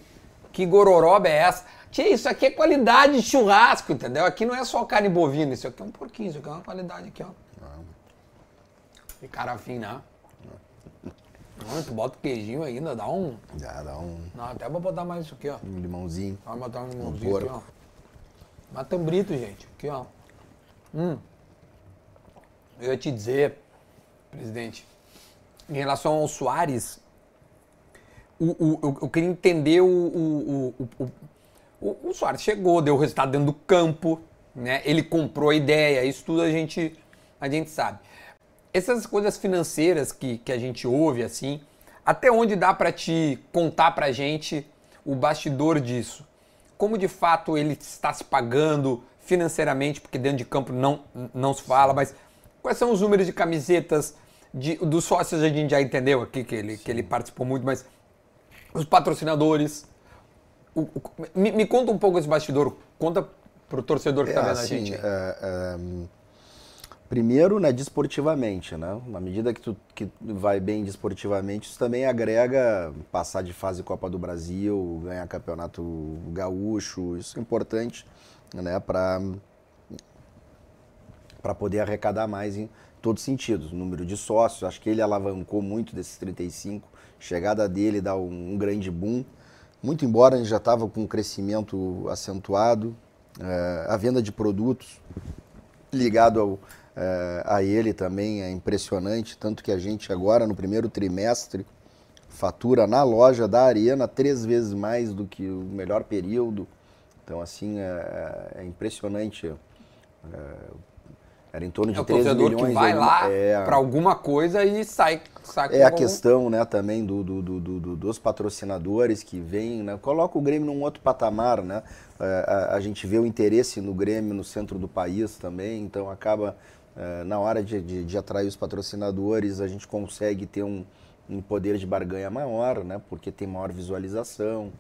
S1: Que gororoba é essa? Tia, isso aqui é qualidade de churrasco, entendeu? Aqui não é só carne bovina, isso aqui é um porquinho, isso aqui é uma qualidade aqui, ó. E cara afim, né? Não, tu bota o queijinho ainda, dá um.
S2: Já dá um.
S1: Não, até vou botar mais isso aqui, ó.
S2: Um limãozinho.
S1: Vou botar um limãozinho aqui, ó. Matambrito, gente. Aqui, ó. Hum. Eu ia te dizer, presidente, em relação ao Soares, o, o, eu, eu queria entender o, o, o, o, o Soares chegou, deu o resultado dentro do campo, né? Ele comprou a ideia, isso tudo a gente, a gente sabe. Essas coisas financeiras que, que a gente ouve, assim, até onde dá para te contar pra gente o bastidor disso? Como de fato ele está se pagando financeiramente, porque dentro de campo não, não se fala, mas quais são os números de camisetas, de, dos sócios a gente já entendeu aqui que ele, que ele participou muito, mas os patrocinadores. O, o, me, me, conta um pouco esse bastidor, conta pro torcedor que está é, vendo assim, a gente. É, é,
S2: primeiro, né, desportivamente, né? Na medida que tu que vai bem desportivamente, isso também agrega passar de fase Copa do Brasil, ganhar campeonato gaúcho, isso é importante, né, para para poder arrecadar mais em todos os sentidos. O número de sócios, acho que ele alavancou muito desses 35. Chegada dele dá um, um grande boom. Muito embora a gente já estava com um crescimento acentuado, é, a venda de produtos ligado ao, é, a ele também é impressionante, tanto que a gente agora no primeiro trimestre fatura na loja da Arena três vezes mais do que o melhor período. Então assim é, é impressionante é, era em torno de é 13 milhões.
S1: que vai lá é, para alguma coisa e sai, sai
S2: É a algum... questão né, também do, do, do, do, dos patrocinadores que vêm, né, coloca o Grêmio num outro patamar. Né? É, a, a, gente vê o interesse no Grêmio no centro do país também, então acaba, é, na hora de, de, de, atrair os patrocinadores, a gente consegue ter um, um poder de barganha maior, né, porque tem maior visualização,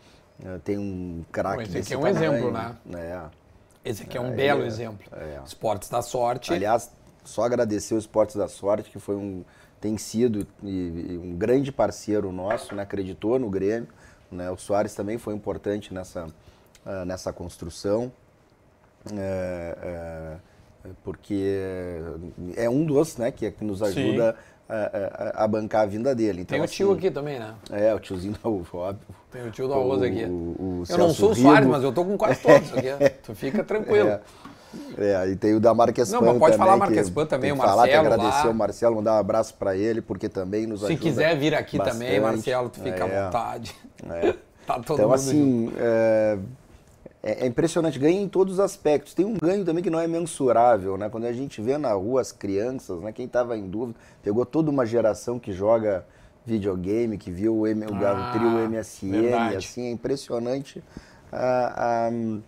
S2: é, tem um craque
S1: Esse aqui é um tamanho, exemplo, né? É. Esse aqui é um é, belo é, exemplo. É. Esportes da Sorte.
S2: Aliás, só agradecer o Esportes da Sorte, que foi um, tem sido e, um grande parceiro nosso, né? acreditou no Grêmio. Né? O Soares também foi importante nessa, uh, nessa construção. É, é, porque é um dos né, que, que nos ajuda Sim a, a, bancar a vinda dele. Então,
S1: Tem o assim, tio aqui também, né?
S2: É, o tiozinho da UFOP.
S1: Tem o tio do arroz aqui. O, o eu não sou o Soares, mas eu tô com quase todos aqui. tu fica tranquilo. É.
S2: É, e tem o da Marquespan
S1: Não, mas pode também, falar Marquespan também, o Marcelo falar,
S2: agradecer
S1: lá.
S2: o Marcelo, mandar um abraço para ele, porque também nos
S1: Se
S2: ajuda
S1: Se quiser vir aqui bastante. também, Marcelo, tu fica é, à vontade.
S2: É. tá todo então, mundo assim, é, é, é, impressionante, ganha em todos os aspectos. Tem um ganho também que não é mensurável, né? Quando a gente vê na rua as crianças, né? Quem estava em dúvida, pegou toda uma geração que joga videogame, que viu o, M, ah, o trio MSN, verdade. assim, é impressionante. Ah, ah,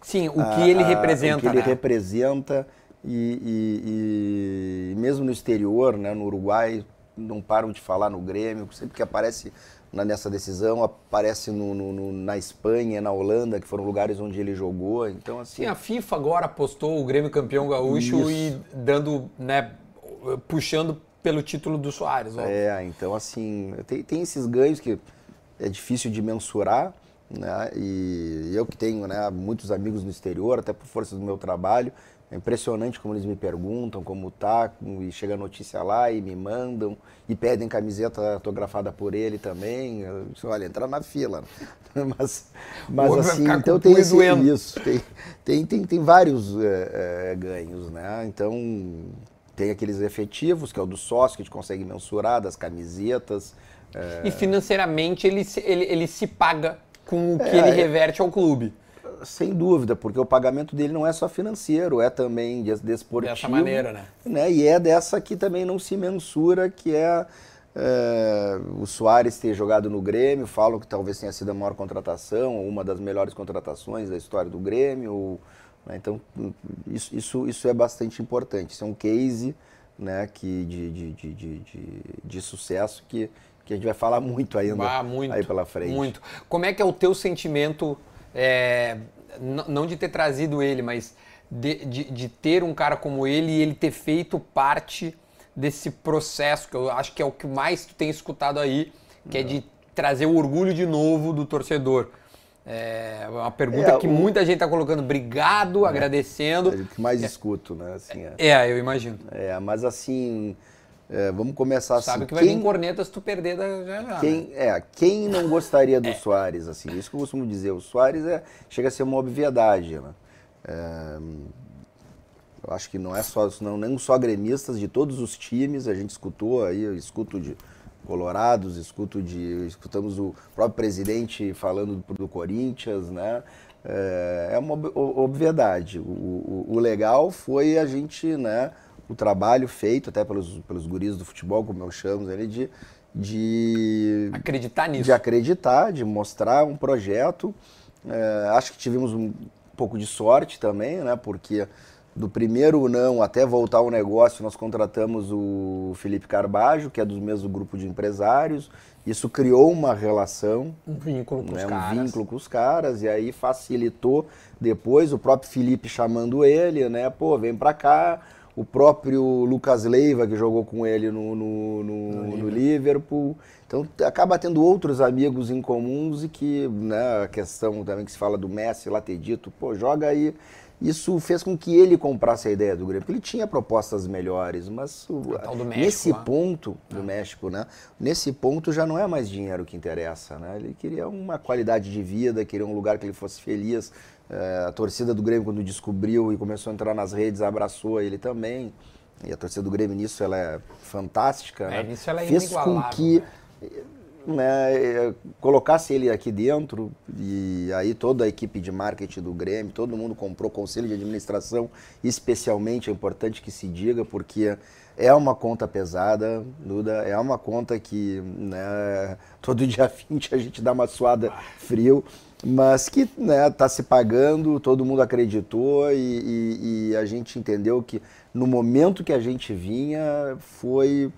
S1: Sim, o que ele representa,
S2: O que
S1: ele
S2: né? representa e, e, e, mesmo no exterior, né? No Uruguai, não param de falar no Grêmio, sempre que aparece nessa decisão, aparece no, no, na Espanha, na Holanda, que foram lugares onde ele jogou. Então, assim.
S1: Sim, a FIFA agora apostou o Grêmio campeão gaúcho Isso. e dando, né, puxando pelo título do Soares.
S2: Óbvio. É, então assim, tem, tem esses ganhos que é difícil de mensurar. Né? E eu que tenho né, muitos amigos no exterior, até por força do meu trabalho, é impressionante como eles me perguntam como tá, e chega a notícia lá e me mandam, e pedem camiseta autografada por ele também. Eu, olha, entrar na fila. mas mas assim, então tem esse, isso, tem, tem, tem, tem vários é, é, ganhos, né? Então tem aqueles efetivos, que é o do sócio, que a gente consegue mensurar, das camisetas.
S1: É... E financeiramente ele, ele, ele se paga com o que ele reverte ao clube.
S2: Sem dúvida, porque o pagamento dele não é só financeiro, é também desportivo.
S1: Dessa maneira, né?
S2: né? E é dessa que também não se mensura, que é, é, o Soares ter jogado no Grêmio, falam que talvez tenha sido a maior contratação, uma das melhores contratações da história do Grêmio. Né? Então, isso, isso, isso é bastante importante. Isso é um case né, que de, de, de, de, de sucesso que, que a gente vai falar muito ainda
S1: ah, muito,
S2: aí pela frente.
S1: Muito. Como é que é o teu sentimento é, não de ter trazido ele, mas de, de, de, ter um cara como ele e ele ter feito parte desse processo, que eu acho que é o que mais tu tem escutado aí, que é de trazer o orgulho de novo do torcedor. É uma pergunta é, que o... muita gente está colocando. Obrigado, é, agradecendo.
S2: É o que mais escuto, né? Assim,
S1: é. é, eu imagino.
S2: É, mas assim, é, vamos começar
S1: Sabe
S2: assim.
S1: que vai quem, vir corneta se tu perder da, já, já
S2: quem, né? É, quem não gostaria do é. Soares, assim, isso que eu costumo dizer, o Soares é, chega a ser uma obviedade, né? É, eu acho que não é só, não, nem só gremistas de todos os times, a gente escutou aí, eu escuto de Colorados, escuto de, escutamos o próprio presidente falando do, do Corinthians, né? É, é uma obviedade. O, o, o legal foi a gente, né? O trabalho feito até pelos, pelos guris do futebol, como eu chamo ele, de, de
S1: acreditar nisso.
S2: De acreditar, de mostrar um projeto. É, acho que tivemos um pouco de sorte também, né? Porque do primeiro não até voltar ao negócio, nós contratamos o Felipe Carbajo, que é do mesmo grupo de empresários. Isso criou uma relação,
S1: um vínculo com
S2: né,
S1: os
S2: um
S1: caras.
S2: vínculo com os caras e aí facilitou depois o próprio Felipe chamando ele, né? Pô, vem para cá, o próprio Lucas Leiva, que jogou com ele no, no, no, no Liverpool. Então acaba tendo outros amigos em comuns e que, né, a questão também que se fala do Messi lá ter dito, pô, joga aí. Isso fez com que ele comprasse a ideia do Grêmio, porque ele tinha propostas melhores, mas o, México, nesse lá. ponto do é. México, né? Nesse ponto já não é mais dinheiro que interessa, né? Ele queria uma qualidade de vida, queria um lugar que ele fosse feliz, a torcida do Grêmio, quando descobriu e começou a entrar nas redes, abraçou ele também. E a torcida do Grêmio nisso ela é fantástica.
S1: É,
S2: né?
S1: nisso ela é
S2: Fez com que né? né, colocasse ele aqui dentro e aí toda a equipe de marketing do Grêmio, todo mundo comprou conselho de administração, especialmente é importante que se diga, porque é uma conta pesada, Duda, é uma conta que né, todo dia 20 a gente dá uma suada frio mas que está né, tá se pagando, todo mundo acreditou e, e, e, a gente entendeu que no momento que a gente vinha foi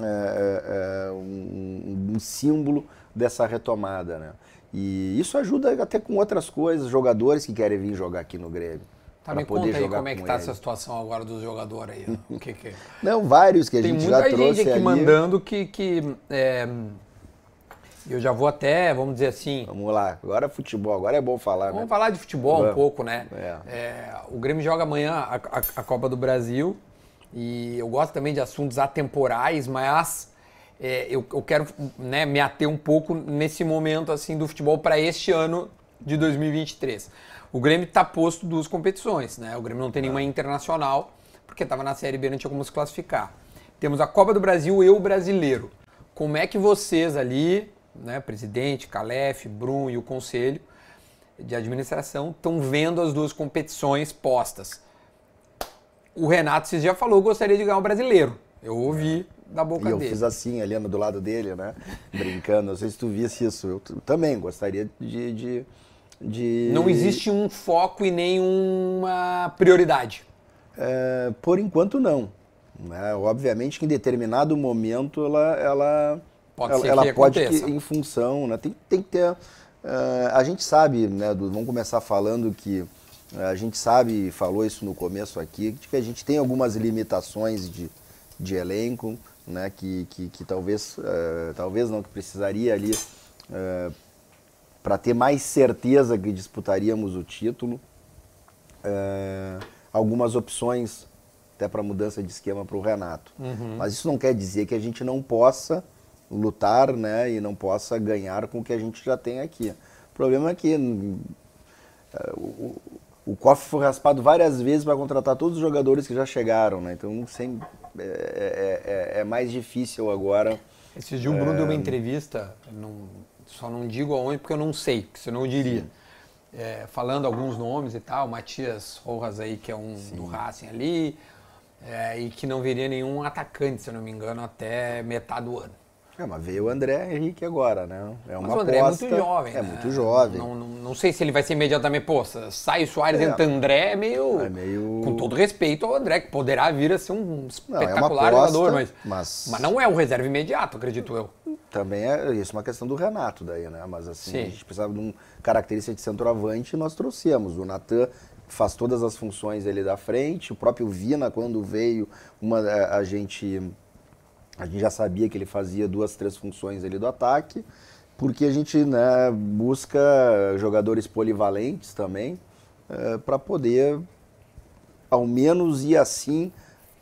S2: é, é, é um, um, símbolo dessa retomada. Né? E isso ajuda até com outras coisas, jogadores que querem vir jogar aqui no Grêmio.
S1: Tá, me conta aí como é que tá ele. essa situação agora dos jogadores aí. O que que...
S2: Não, vários que a
S1: Tem
S2: gente já trouxe
S1: Tem muita gente aqui
S2: ali.
S1: mandando que, que é, eu já vou até, vamos dizer assim.
S2: Vamos lá, agora é futebol, agora é bom falar.
S1: Vamos
S2: né?
S1: falar de futebol vamos. um pouco, né?
S2: É.
S1: É, o Grêmio joga amanhã a, a, a, Copa do Brasil e eu gosto também de assuntos atemporais, mas é, eu, eu, quero né, me ater um pouco nesse momento assim do futebol para este ano de 2023. O Grêmio está posto duas competições, né? O Grêmio não tem nenhuma internacional porque estava na Série B não tinha como se classificar. Temos a Copa do Brasil e o Brasileiro. Como é que vocês ali né, presidente, Calef, Brum e o conselho de administração estão vendo as duas competições postas. O Renato você já falou gostaria de ganhar o brasileiro. Eu ouvi da boca
S2: e eu
S1: dele.
S2: Eu fiz assim, ali do lado dele, né? Brincando. Não sei se tu visse isso. Eu também gostaria de, de, de...
S1: Não existe um foco e nem uma prioridade.
S2: É, por enquanto, não. Né? Obviamente que em determinado momento ela, ela
S1: Pode
S2: ela,
S1: ser
S2: ela pode. Que, em função, né? Tem, tem que ter. Uh, a gente sabe, né, do, vamos começar falando que uh, a gente sabe, falou isso no começo aqui, que a gente tem algumas limitações de, de elenco, né, que, que, que talvez, uh, talvez não, que precisaria ali para ter mais certeza que disputaríamos o título. algumas opções até para mudança de esquema para o Renato.
S1: Uhum.
S2: Mas isso não quer dizer que a gente não possa lutar né, e não possa ganhar com o que a gente já tem aqui. O problema é que uh, o, o cofre foi raspado várias vezes para contratar todos os jogadores que já chegaram, né? Então sem, é, é, é, é mais difícil agora.
S1: Esses dias o Bruno deu uma entrevista, não, só não digo aonde porque eu não sei, porque senão eu diria. É, falando alguns nomes e tal, Matias Rojas aí, que é um Sim. do Racing ali, é, e que não viria nenhum atacante, se eu não me engano, até metade do ano.
S2: É, mas veio o André Henrique agora, né?
S1: É uma mas o André aposta, é muito jovem.
S2: É
S1: né?
S2: muito jovem.
S1: Não, não, não, sei se ele vai ser imediatamente, pô, sai o Soares, é. entra André, é meio,
S2: é meio.
S1: Com todo respeito ao André, que poderá vir a ser um espetacular não, é aposta, jogador, mas,
S2: mas...
S1: mas não é o reserva imediato, acredito eu.
S2: Também é isso, é uma questão do Renato daí, né? Mas assim, Sim. a gente precisava de um característica de centroavante e nós trouxemos. O Natan faz todas as funções ele da frente, o próprio Vina, quando veio, uma, a gente a gente já sabia que ele fazia duas, três funções ali do ataque. porque a gente né, busca jogadores polivalentes também, é, para poder, ao menos, ir assim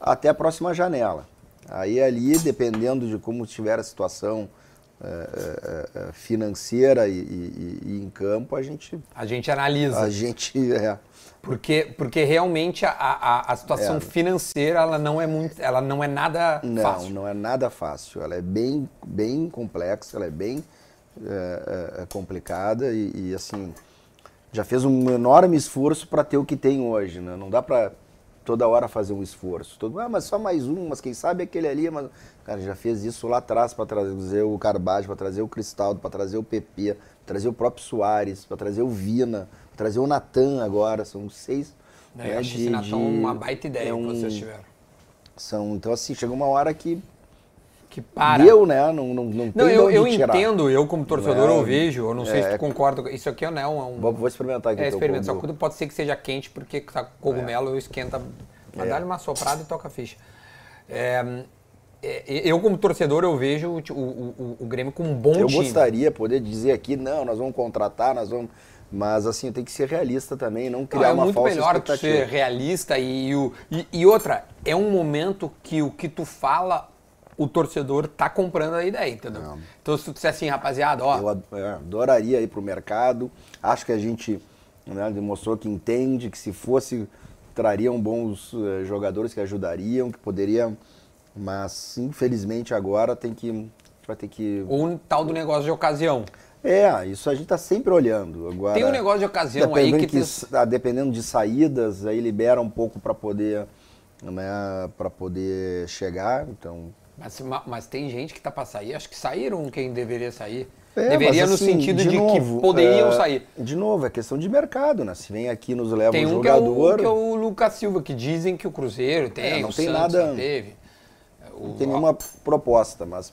S2: até a próxima janela. Aí ali, dependendo de como estiver a situação é, é, é, financeira e, e, e, em campo, a gente...
S1: A gente analisa.
S2: A gente, é.
S1: Porque, porque realmente a, a, a situação é. financeira ela não é muito, ela não é nada
S2: não,
S1: fácil.
S2: Não, não é nada fácil. Ela é bem, bem complexa, ela é bem complicada e, e, assim já fez um enorme esforço para ter o que tem hoje, né? Não dá para toda hora fazer um esforço. Todo, ah, mas só mais um, mas quem sabe aquele ali. Mas... Cara, já fez isso lá atrás para trazer o Carbage, para trazer o Cristaldo, para trazer o PP, para trazer o próprio Soares, para trazer o Vina, para trazer o Natan agora. São seis.
S1: É, né, eu acho de, esse Natan uma baita ideia é um, que vocês tiveram.
S2: São, então, assim, chega uma hora que
S1: que para.
S2: Deu, né? Não, não, não,
S1: não eu, eu entendo, eu como torcedor não, eu vejo, eu não sei é, se tu concorda. Isso aqui não é um.
S2: Vou, vou experimentar aqui.
S1: É, experimenta. Só que pode ser que seja quente, porque tá cogumelo é. esquenta. Mas é. dá-lhe uma soprada e toca a ficha. É, é eu, como torcedor, eu vejo o, o, o, o Grêmio com um bom
S2: eu
S1: time.
S2: Eu gostaria poder dizer aqui, não, nós vamos contratar, nós vamos. Mas assim, tem que ser realista também, não criar não, é uma falsa expectativa. É muito
S1: melhor ser realista e, e, e outra, é um momento que o que tu fala o torcedor tá comprando a ideia, entendeu? Não. Então se tu disser assim, rapaziada, ó...
S2: Eu é, adoraria ir pro mercado, acho que a gente né, demonstrou que entende, que se fosse, trariam bons uh, jogadores que ajudariam, que poderiam, mas infelizmente agora tem que... Vai ter que...
S1: Um tal do negócio de ocasião.
S2: É, isso a gente está sempre olhando. Agora,
S1: tem um negócio de ocasião aí que... que
S2: ah, dependendo de saídas, aí libera um pouco para poder... Né, para poder chegar, então
S1: mas, mas tem gente que tá para sair, acho que saíram quem deveria sair. É, deveria mas, assim, no sentido de, de novo, que poderiam é, sair.
S2: De novo, é questão de mercado, né? Se vem aqui nos leva
S1: tem
S2: um,
S1: jogador... Um que é o, que é o Lucas Silva, que dizem que o Cruzeiro tem, é,
S2: não
S1: o
S2: tem
S1: Santos
S2: nada,
S1: teve.
S2: O, não tem nenhuma proposta, mas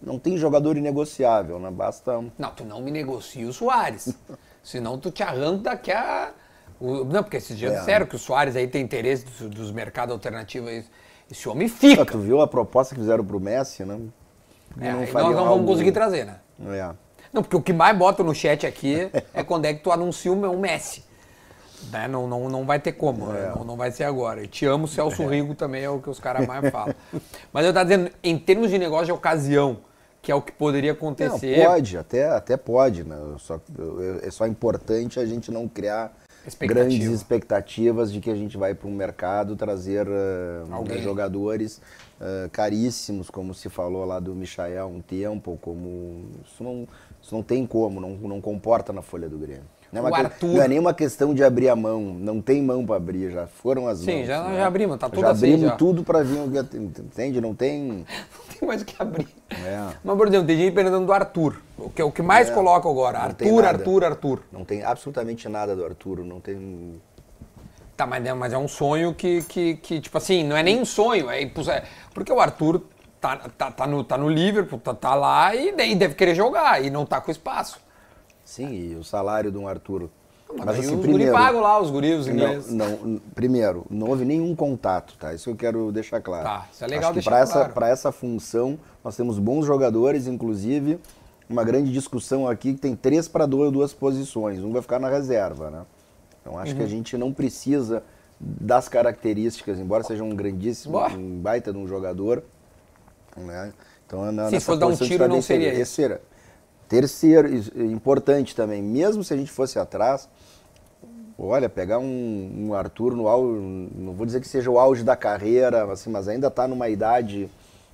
S2: não tem jogador inegociável, né? Basta...
S1: Não, tu não me negocia o Soares. Senão tu te arranca daqui a... Não, porque esses dias é. disseram que o Soares aí tem interesse dos, dos mercados alternativos esse homem fica. Ah,
S2: tu viu a proposta que fizeram pro Messi, né?
S1: É, não nós não algo... vamos conseguir trazer, né?
S2: É.
S1: Não, porque o que mais bota no chat aqui é quando é que tu anuncia um Messi. Né? Não, não, não vai ter como, é. não, não vai ser agora. E te amo, Celso é. Rigo também é o que os caras mais falam. Mas eu estava dizendo, em termos de negócio de ocasião, que é o que poderia acontecer.
S2: Não, pode, até, até pode, né? Só, é só importante a gente não criar Expectativa. grandes expectativas de que a gente vai para um mercado trazer uh, jogadores uh, caríssimos, como se falou lá do Michael um tempo, como isso não, isso não tem como, não, não comporta na folha do Grêmio. Não é, uma, Arthur... não é nenhuma questão de abrir a mão, não tem mão para abrir, já foram as
S1: Sim,
S2: mãos.
S1: Sim, já, né? já abrimos, tá tudo
S2: já
S1: assim.
S2: Abrimos já tudo para vir, entende? Não tem...
S1: não tem mais o que abrir. É. Mas, por exemplo, tem gente perguntando do Arthur, o que é o que mais é, coloca agora, Arthur, Arthur, Arthur.
S2: Não tem absolutamente nada do Arthur, não tem...
S1: Tá, mas é, mas é um sonho que, que, que, tipo assim, não é nem um sonho, é impossível. Porque o Arthur tá, tá, tá, no, tá no Liverpool, tá, tá lá e, e deve querer jogar, e não tá com espaço.
S2: Sim, e o salário de um Arthur
S1: mas, mas assim, os primeiro, guri pagam lá, os guris
S2: ingleses. Não, não, primeiro, não houve nenhum contato, tá? Isso eu quero deixar claro.
S1: Tá, isso é legal
S2: Acho
S1: deixar
S2: pra
S1: claro.
S2: Essa, para essa função, nós temos bons jogadores, inclusive uma grande discussão aqui que tem três para duas, duas posições. Um vai ficar na reserva, né? Então acho uhum. que a uhum. gente não precisa das características, embora seja um grandíssimo, Boa. um baita de um jogador, né? Então,
S1: na, Se fosse dar um tiro, não seria
S2: esse. Terceiro, importante também, mesmo se a gente fosse atrás, olha, pegar um, um Arthur no auge, não vou dizer que seja o auge da carreira, assim, mas ainda está numa idade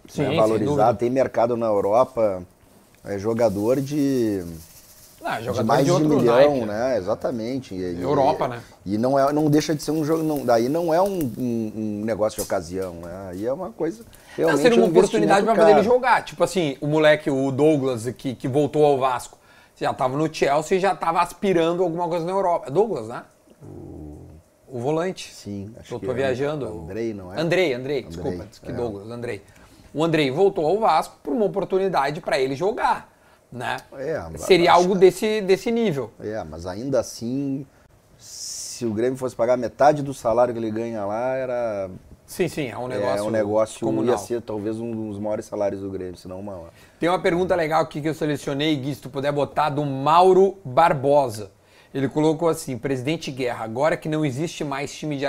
S2: Sim, né, valorizada, tem mercado na Europa, é jogador de,
S1: ah, jogador
S2: de mais
S1: de,
S2: de
S1: um
S2: milhão, né? Exatamente.
S1: E, Europa,
S2: e,
S1: né?
S2: E não, é, não deixa de ser um jogo, não, daí não é um, um, um negócio de ocasião, né? Aí é uma coisa
S1: Realmente seria uma um oportunidade para poder ele jogar. Tipo assim, o moleque, o Douglas, que, que voltou ao Vasco, já estava no Chelsea e já estava aspirando alguma coisa na Europa. É Douglas, né? O, o volante.
S2: Sim, acho
S1: tô,
S2: que
S1: tô
S2: é.
S1: viajando.
S2: Andrei, não é?
S1: Andrei, Andrei, Andrei desculpa. Que é. Douglas, Andrei. O Andrei voltou ao Vasco por uma oportunidade para ele jogar. Né? É, Seria algo desse, desse nível.
S2: É, mas ainda assim, se o Grêmio fosse pagar metade do salário que ele ganha lá, era.
S1: Sim, sim, é um negócio.
S2: É um negócio
S1: comunal.
S2: ia ser talvez um dos maiores salários do Grêmio, se não o maior.
S1: Tem uma pergunta legal aqui que eu selecionei, Gui, se tu puder botar, do Mauro Barbosa. Ele colocou assim: presidente Guerra, agora que não existe mais time de,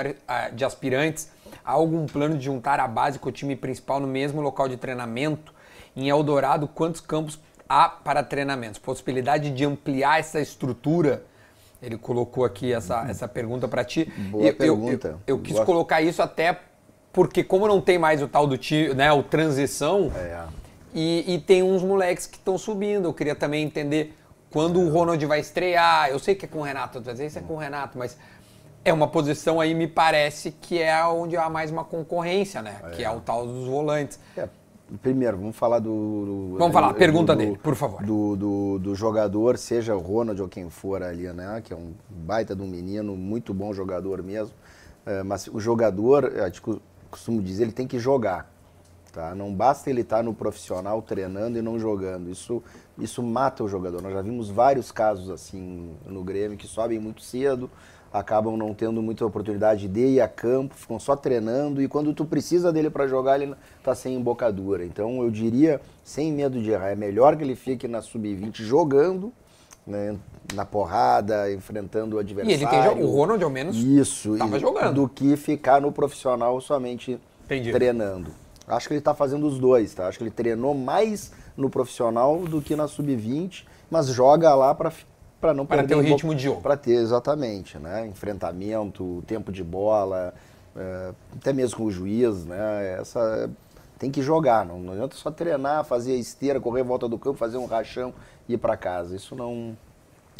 S1: de aspirantes, há algum plano de juntar a base com o time principal no mesmo local de treinamento? Em Eldorado, quantos campos há para treinamentos? Possibilidade de ampliar essa estrutura? Ele colocou aqui essa, essa pergunta para ti.
S2: Boa
S1: eu,
S2: pergunta.
S1: Eu, eu, eu quis colocar isso até porque como não tem mais o tal do time, né, o transição,
S2: é.
S1: e, e, tem uns moleques que estão subindo. Eu queria também entender quando é. o Ronald vai estrear. Eu sei que é com o Renato, às vezes é com o Renato, mas é uma posição aí, me parece, que é onde há mais uma concorrência, né? É. Que é o tal dos volantes.
S2: É. Primeiro, vamos falar do.
S1: do vamos falar, do, pergunta do, dele, por favor.
S2: Do, do, do, jogador, seja o Ronald ou quem for ali, né? Que é um baita de um menino, muito bom jogador mesmo. É, mas o jogador, eu costumo dizer, ele tem que jogar. Tá? Não basta ele estar tá no profissional treinando e não jogando. Isso, isso mata o jogador. Nós já vimos vários casos assim no Grêmio que sobem muito cedo, acabam não tendo muita oportunidade de ir a campo, ficam só treinando e quando tu precisa dele para jogar, ele está sem embocadura. Então eu diria, sem medo de errar, é melhor que ele fique na sub-20 jogando, né, na porrada, enfrentando o adversário.
S1: E ele tem o Ronald ao menos
S2: isso
S1: estava jogando.
S2: Do que ficar no profissional somente Entendi. treinando. Acho que ele está fazendo os dois, tá? Acho que ele treinou mais no profissional do que na sub-20, mas joga lá para para não
S1: para ter o ritmo de jogo.
S2: Para ter, exatamente, né? Enfrentamento, tempo de bola, é, até mesmo com o juiz, né? Essa tem que jogar, não, não adianta só treinar, fazer a esteira, correr em volta do campo, fazer um rachão e ir para casa. Isso não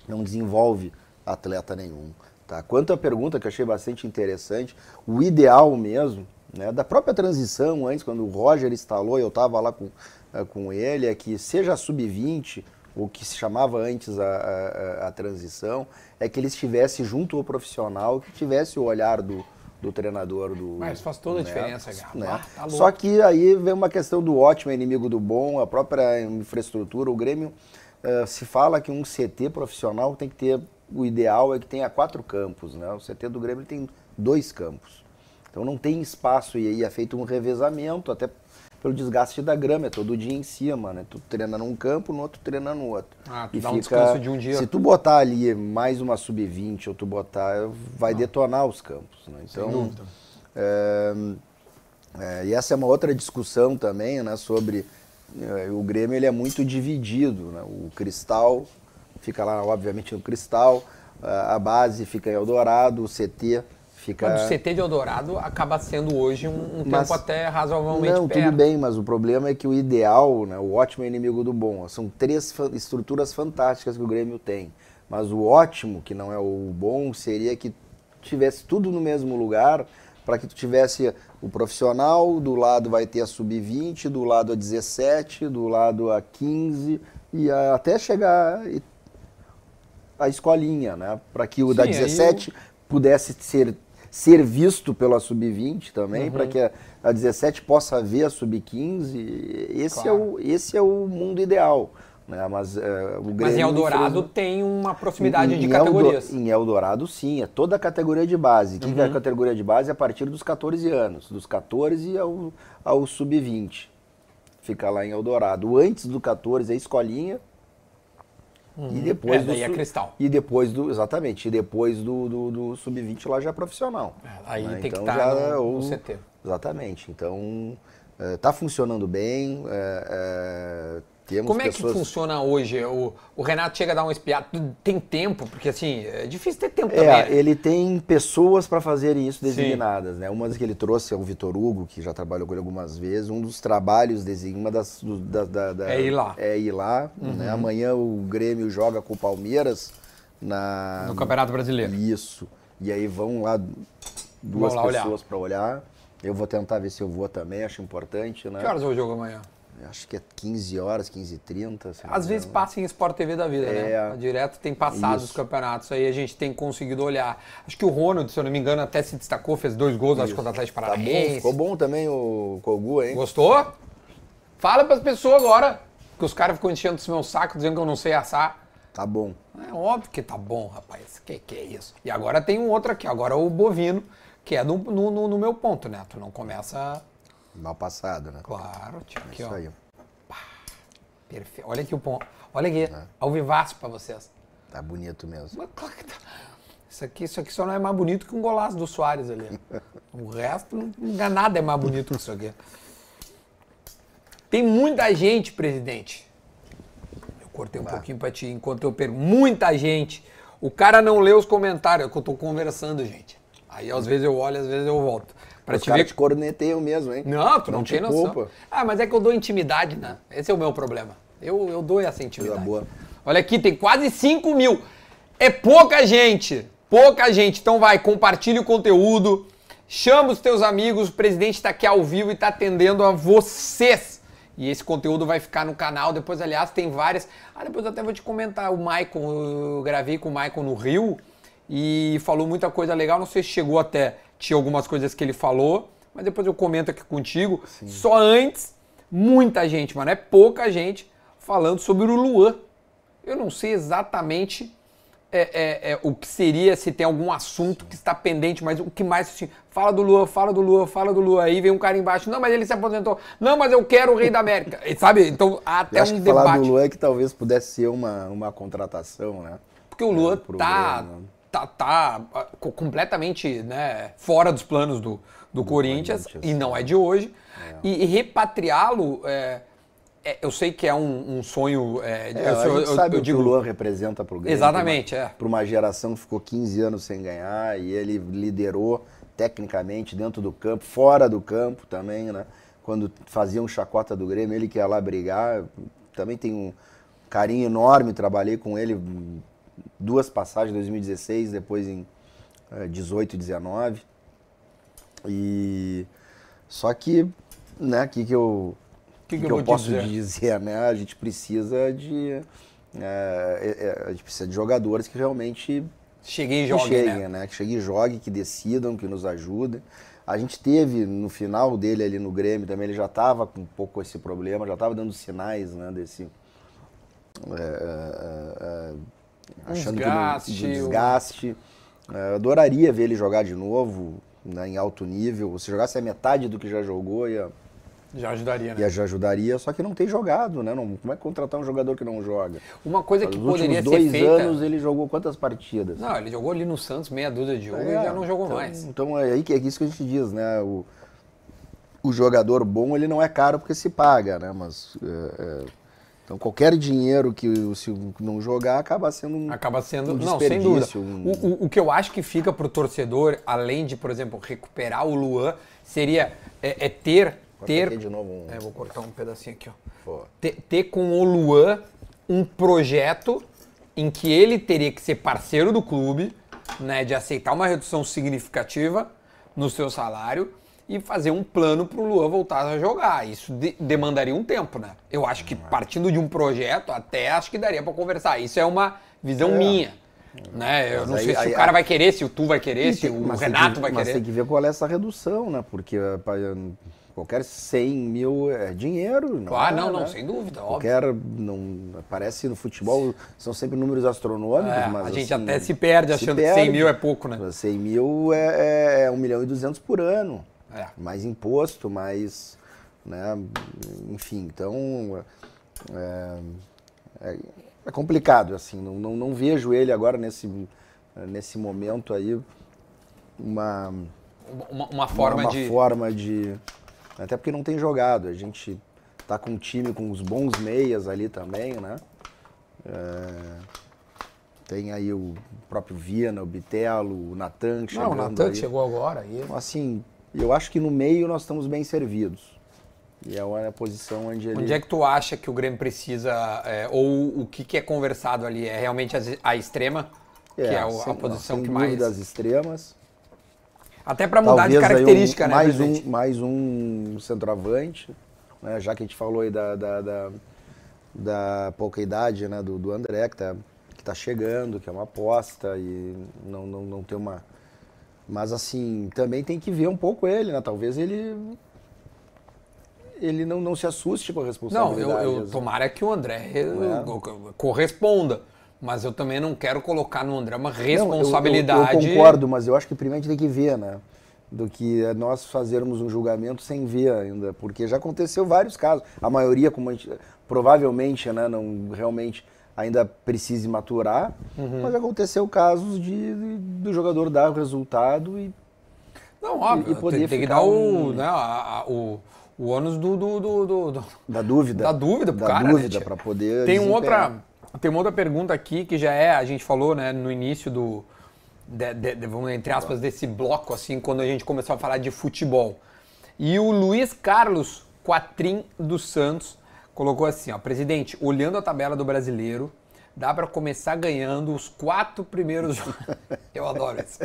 S2: não desenvolve atleta nenhum. Tá? Quanto à pergunta que eu achei bastante interessante, o ideal mesmo, né, da própria transição antes, quando o Roger instalou, eu estava lá com, eh, com ele, é que seja sub-20 o que se chamava antes a, a, a, transição, é que ele estivesse junto ao profissional, que tivesse o olhar do, do treinador. Do,
S1: Mas faz toda a né, diferença, cara.
S2: Né? Ah, tá Só que aí vem uma questão do ótimo inimigo do bom, a própria infraestrutura. O Grêmio uh, se fala que um CT profissional tem que ter, o ideal é que tenha quatro campos. Né? O CT do Grêmio tem dois campos. Então não tem espaço e aí é feito um revezamento, até pelo desgaste da grama, é todo dia em cima, né? Tu treina num campo, no outro treina no outro.
S1: Ah, tu e dá fica, um descanso de um dia.
S2: Se tu botar ali mais uma sub-20 ou tu botar, vai ah. detonar os campos, né? Então, é, é, e essa é uma outra discussão também, né? Sobre é, o Grêmio, ele é muito dividido, né? O Cristal fica lá, obviamente, no Cristal, a base fica em Eldorado, o CT Fica...
S1: Mas o CT de Eldorado acaba sendo hoje um, um mas, tempo até razoavelmente
S2: Não, perto. tudo bem, mas o problema é que o ideal, né, o ótimo é inimigo do bom. São três estruturas fantásticas que o Grêmio tem. Mas o ótimo, que não é o bom, seria que tivesse tudo no mesmo lugar, para que tu tivesse o profissional, do lado vai ter a sub-20, do lado a 17, do lado a 15, e a, até chegar a escolinha, né? Para que o Sim, da 17 pudesse ser ser visto pela sub-20 também, uhum. para que a, a 17 possa ver a sub-15. Esse, claro. é o, esse é o mundo ideal. Né? Mas, uh, o
S1: Mas em Eldorado tem uma proximidade em, de categorias.
S2: em Eldorado, sim, é toda a categoria de base. O uhum. que é a categoria de base? É a partir dos 14 anos, dos 14 ao, ao sub-20. Fica lá em Eldorado. Antes do 14 é escolinha,
S1: Uhum. E depois é, do. é cristal.
S2: E depois do. Exatamente. E depois do, do, do sub-20 lá já é profissional. É,
S1: aí né? tem então, que estar tá no, no CT.
S2: Exatamente. Então, está é, funcionando bem. É, é
S1: temos Como pessoas... é que funciona hoje? O, o, Renato chega a dar um espiado, tem tempo? Porque assim, é difícil ter tempo
S2: é,
S1: também. Né?
S2: Ele tem pessoas para fazerem isso designadas. Né? Uma das que ele trouxe é o Vitor Hugo, que já trabalhou com ele algumas vezes. Um dos trabalhos designa das, do, da, da, da,
S1: é ir lá.
S2: É ir lá. Uhum. Né? Amanhã o Grêmio joga com o Palmeiras na...
S1: no Campeonato Brasileiro.
S2: Isso. E aí vão lá duas lá pessoas para olhar. Eu vou tentar ver se eu vou também, acho importante. Né?
S1: Que horas é o jogo amanhã?
S2: Acho que é 15 horas, 15 h 30.
S1: Às vezes passa em Sport TV da vida, né? é, né? Direto tem passado isso. os campeonatos, aí a gente tem conseguido olhar. Acho que o Ronald, se eu não me engano, até se destacou, fez dois gols, isso. acho, contra o Atlético Paranaense.
S2: Tá bom, ficou bom também o Kogu, hein?
S1: Gostou? Fala para as pessoas agora, que os caras ficam enchendo esse meu saco, dizendo que eu não sei assar.
S2: Tá bom.
S1: É óbvio que tá bom, rapaz. Que que é isso? E agora tem um outro aqui, agora o bovino, que é no, no, no meu ponto, né? Tu não começa.
S2: Mal passado, né?
S1: Claro, tio. Aqui,
S2: Isso
S1: ó.
S2: aí.
S1: Perfeito. Olha aqui o ponto. Olha aqui, ao vivaço pra vocês.
S2: Tá bonito mesmo.
S1: Mas claro que tá. Isso aqui, isso aqui só não é mais bonito que um golaço do Soares ali. O resto, não, não- nada é mais bonito que isso aqui. Tem muita gente, presidente. Eu cortei um pouquinho pra ti enquanto eu pergunto. Muita gente. O cara não lê os comentários, é que eu tô conversando, gente. Aí às vezes eu olho, às vezes eu volto. Pra
S2: Os
S1: te ver
S2: te corneteiam mesmo, hein?
S1: não, tu não,
S2: Não
S1: tem
S2: te
S1: noção.
S2: culpa.
S1: Ah, mas é que eu dou intimidade, né? Esse é o meu problema. Eu, eu dou essa intimidade.
S2: boa.
S1: Olha aqui, tem quase 5 mil. É pouca gente. Pouca gente. Então vai, compartilhe o conteúdo. Chama os teus amigos. O presidente está aqui ao vivo e está atendendo a vocês. E esse conteúdo vai ficar no canal. Depois, aliás, tem várias. Ah, depois eu até vou te comentar. O Maicon, eu gravei com o Maicon no Rio e falou muita coisa legal. Não sei se chegou até. Tinha algumas coisas que ele falou, mas depois eu comento aqui contigo. Só antes, muita gente, mano, é pouca gente falando sobre o Luan. Eu não sei exatamente é, é, é, o que seria, se tem algum assunto que está pendente, mas o que mais assim, fala do Luan, fala do Luan, fala do Luan. Aí vem um cara embaixo, não, mas ele se aposentou. Não, mas eu quero o Rei da América. E, Sabe? Então há
S2: Eu
S1: até
S2: acho
S1: um
S2: que falar
S1: debate.
S2: do Luan é que talvez pudesse ser uma, uma contratação, né?
S1: Porque o Luan
S2: É,
S1: tá,
S2: Grêmio.
S1: Tá, tá ah, co- completamente né, fora dos planos do, do, Corinthians,
S2: Corinthians,
S1: e não é de hoje. E, e repatriá-lo, é, é, eu sei que é um, um sonho. É,
S2: É,
S1: eu,
S2: a
S1: eu-
S2: sabe
S1: eu
S2: o
S1: digo,
S2: que o Luan representa pro Grêmio.
S1: Exatamente,
S2: pra uma,
S1: é.
S2: Para uma geração que ficou 15 anos sem ganhar e ele liderou tecnicamente dentro do campo, fora do campo também, né? Quando faziam chacota do Grêmio, ele que ia lá brigar. Também tem um carinho enorme, trabalhei com ele duas passagens, 2016, depois em eh, 18 e 19. E só que, né, que que eu
S1: Que que
S2: que
S1: eu
S2: eu posso
S1: dizer?
S2: dizer, né? A gente precisa de é, é, é, a gente precisa de jogadores que realmente
S1: cheguei e
S2: que
S1: joguei,
S2: cheguem,
S1: né?
S2: né? Que cheguem e joguem, que decidam, que nos ajudem. A gente teve no final dele ali no Grêmio também, ele já estava com um pouco esse problema, já estava dando sinais, né, desse é, é, é, achando
S1: desgaste,
S2: que não, do desgaste. Eu adoraria ver ele jogar de novo, né, em alto nível. Se jogasse a metade do que já jogou, ia,
S1: Já ajudaria, né?
S2: ia já ajudaria. Só que não tem jogado, né? Não, como é que contratar um jogador que não joga?
S1: Uma coisa que
S2: Nos
S1: poderia
S2: últimos
S1: ser
S2: dois
S1: feita.
S2: anos ele jogou quantas partidas?
S1: Não, ele jogou ali no Santos meia dúzia de jogo e
S2: É,
S1: já não jogou
S2: então,
S1: mais.
S2: Então é aí que é isso que a gente diz, né? O, o jogador bom ele não é caro porque se paga, né? Mas é, é, então qualquer dinheiro que o se não jogar acaba sendo um,
S1: Acaba sendo.
S2: um
S1: não, sem dúvida.
S2: um-
S1: O, o- o que eu acho que fica pro torcedor, além de, por exemplo, recuperar o Luan, seria é, é ter. Ter
S2: de novo um-
S1: É, vou cortar um pedacinho aqui, ó. Ter, ter com o Luan um projeto em que ele teria que ser parceiro do clube, né? De aceitar uma redução significativa no seu salário e fazer um plano pro Luan voltar a jogar. Isso de- demandaria um tempo, né? Eu acho que partindo de um projeto, até acho que daria para conversar. Isso é uma visão
S2: É.
S1: minha. Né? Eu
S2: Mas
S1: não
S2: aí-
S1: sei se
S2: aí-
S1: o cara
S2: aí-
S1: vai querer, se o tu vai querer, se o
S2: Mas
S1: Renato
S2: que-
S1: vai
S2: mas
S1: querer.
S2: tem que ver qual é essa redução, né? Porque qualquer 100 mil é dinheiro.
S1: Claro,
S2: é,
S1: não, não,
S2: né?
S1: sem dúvida, óbvio.
S2: Qualquer, não, parece no futebol, são sempre números astronômicos,
S1: É,
S2: mas
S1: a gente
S2: assim,
S1: até se perde achando que 100 mil é pouco, né?
S2: 100 mil é, é 1 milhão e 200 por ano.
S1: É.
S2: Mais imposto, mais, né, enfim, então é, é- é complicado, assim, não, não, não vejo ele agora nesse, nesse momento aí uma,
S1: Uma, uma forma
S2: uma
S1: de.
S2: forma de. Até porque não tem jogado. A gente tá com um time com os bons meias ali também, né? É, tem aí o próprio Viana, o Bitelo, o Natan chegando
S1: Não, o Natan
S2: aí.
S1: chegou agora. E...
S2: Assim, eu acho que no meio nós estamos bem servidos. E é uma posição onde ele.
S1: Onde é que tu acha que o Grêmio precisa, é, ou o que, que é conversado ali? É realmente a, a extrema? que é o-
S2: sem-
S1: a posição
S2: sem
S1: que mais.
S2: dúvidas extremas.
S1: Até para mudar de
S2: Talvez aí
S1: característica,
S2: um-
S1: né,
S2: mais
S1: presidente?
S2: um, mais um centroavante, né? já que a gente falou aí da, da, da, da pouca idade né? do, do André, que tá, que tá chegando, que é uma aposta e não, não, não tem uma... Mas assim, também tem que ver um pouco ele, né? Talvez ele... Ele não, não se assuste com a
S1: Não,
S2: responsabilidade.
S1: eu, eu
S2: às-
S1: tomara que o André
S2: É.
S1: corresponda. Mas eu também não quero colocar no André uma responsabilidade.
S2: Não, eu, eu, eu, concordo, mas eu acho que primeiro a gente tem que ver, né? Do que nós fazermos um julgamento sem ver ainda. Porque já aconteceu vários casos. A maioria, como a gente, provavelmente, né, não realmente ainda precise maturar, uhum. mas aconteceu casos de, de, do jogador dar o resultado e.
S1: Não, óbvio, e, poder tem, tem que dar o, né, a, a, o, o ônus do, do, do, do,
S2: Da dúvida.
S1: Da dúvida pro
S2: da
S1: cara.
S2: Da dúvida, né, para poder.
S1: Tem um outra tem uma outra pergunta aqui que já é, a gente falou né, no início do, de, de, de, vamos entre aspas, desse bloco, assim, quando a gente começou a falar de futebol. E o Luiz Carlos Quatrim dos Santos colocou assim, ó, presidente, olhando a tabela do brasileiro, dá para começar ganhando os quatro primeiros jogos. Eu adoro isso.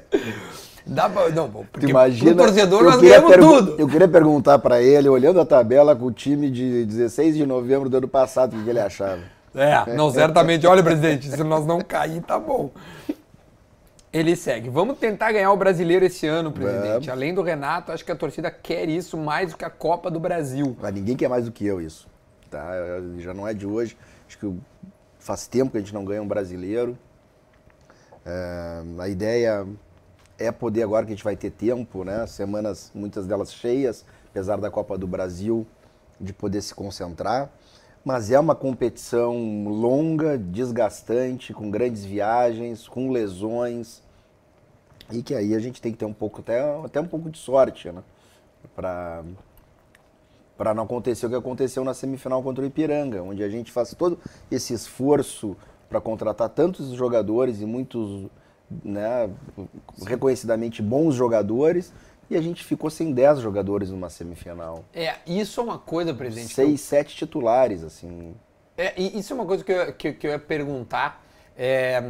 S1: Dá pra, não, porque
S2: imagina,
S1: pro torcedor nós ganhamos tudo.
S2: Eu queria perguntar para ele, olhando a tabela com o time de 16 de novembro do ano passado, o que ele achava.
S1: É, não, certamente. Olha, presidente, se nós não cair, tá bom. Ele segue. Vamos tentar ganhar o brasileiro esse ano, presidente. Além do Renato, acho que a torcida quer isso mais do que a Copa do Brasil.
S2: Mas ninguém quer mais do que eu isso. Tá? Já não é de hoje. Acho que faz tempo que a gente não ganha um brasileiro. É, a ideia é poder, agora que a gente vai ter tempo, né? Semanas, muitas delas cheias, apesar da Copa do Brasil, de poder se concentrar mas é uma competição longa, desgastante, com grandes viagens, com lesões, e que aí a gente tem que ter um pouco, até, até um pouco de sorte, né? Para para não acontecer o que aconteceu na semifinal contra o Ipiranga, onde a gente faz todo esse esforço para contratar tantos jogadores e muitos né, reconhecidamente bons jogadores, e a gente ficou sem 10 jogadores numa semifinal.
S1: É, isso é uma coisa, presidente.
S2: Seis, eu... sete titulares, assim.
S1: É, isso é uma coisa que eu, que, que eu ia perguntar. É,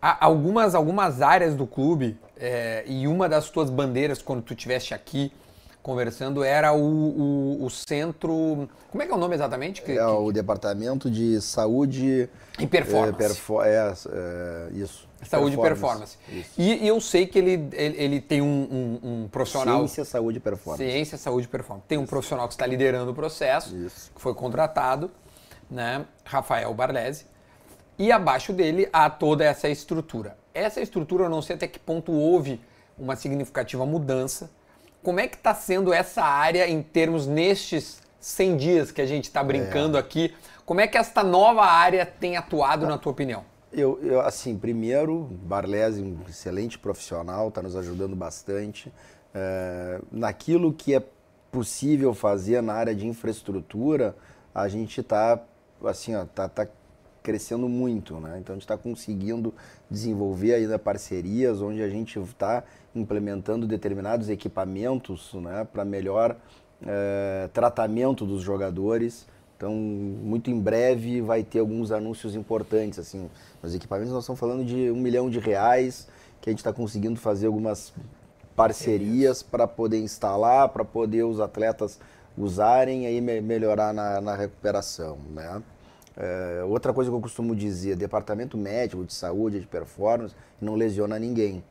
S1: algumas, algumas áreas do clube, é, e uma das tuas bandeiras quando tu estiveste aqui conversando era o, o, o, centro. Como é que é o nome exatamente?
S2: Que, é que... o Departamento de Saúde
S1: e Performance.
S2: É, perfo é, é isso.
S1: Saúde e performance. E, e, eu sei que ele, ele, ele tem um, um, um, profissional.
S2: Ciência, saúde e performance.
S1: Ciência, saúde e performance. Tem um profissional que está liderando o processo, Isso. que foi contratado, né? Rafael Barlese. E abaixo dele há toda essa estrutura. Essa estrutura, eu não sei até que ponto houve uma significativa mudança. Como é que está sendo essa área em termos nestes 100 dias que a gente está brincando é. aqui? Como é que esta nova área tem atuado, na tua opinião?
S2: Eu, eu, assim, primeiro, Barlese, um excelente profissional, está nos ajudando bastante. É, naquilo que é possível fazer na área de infraestrutura, a gente está assim, ó, tá, tá crescendo muito, né? Então a gente está conseguindo desenvolver ainda parcerias onde a gente está implementando determinados equipamentos, né, para melhor é, tratamento dos jogadores. Então, muito em breve vai ter alguns anúncios importantes, assim. Os equipamentos nós estamos falando de um milhão de reais, que a gente está conseguindo fazer algumas parcerias para poder instalar, para poder os atletas usarem e aí melhorar na, na recuperação, né? É, outra coisa que eu costumo dizer, departamento médico de saúde, de performance, não lesiona ninguém.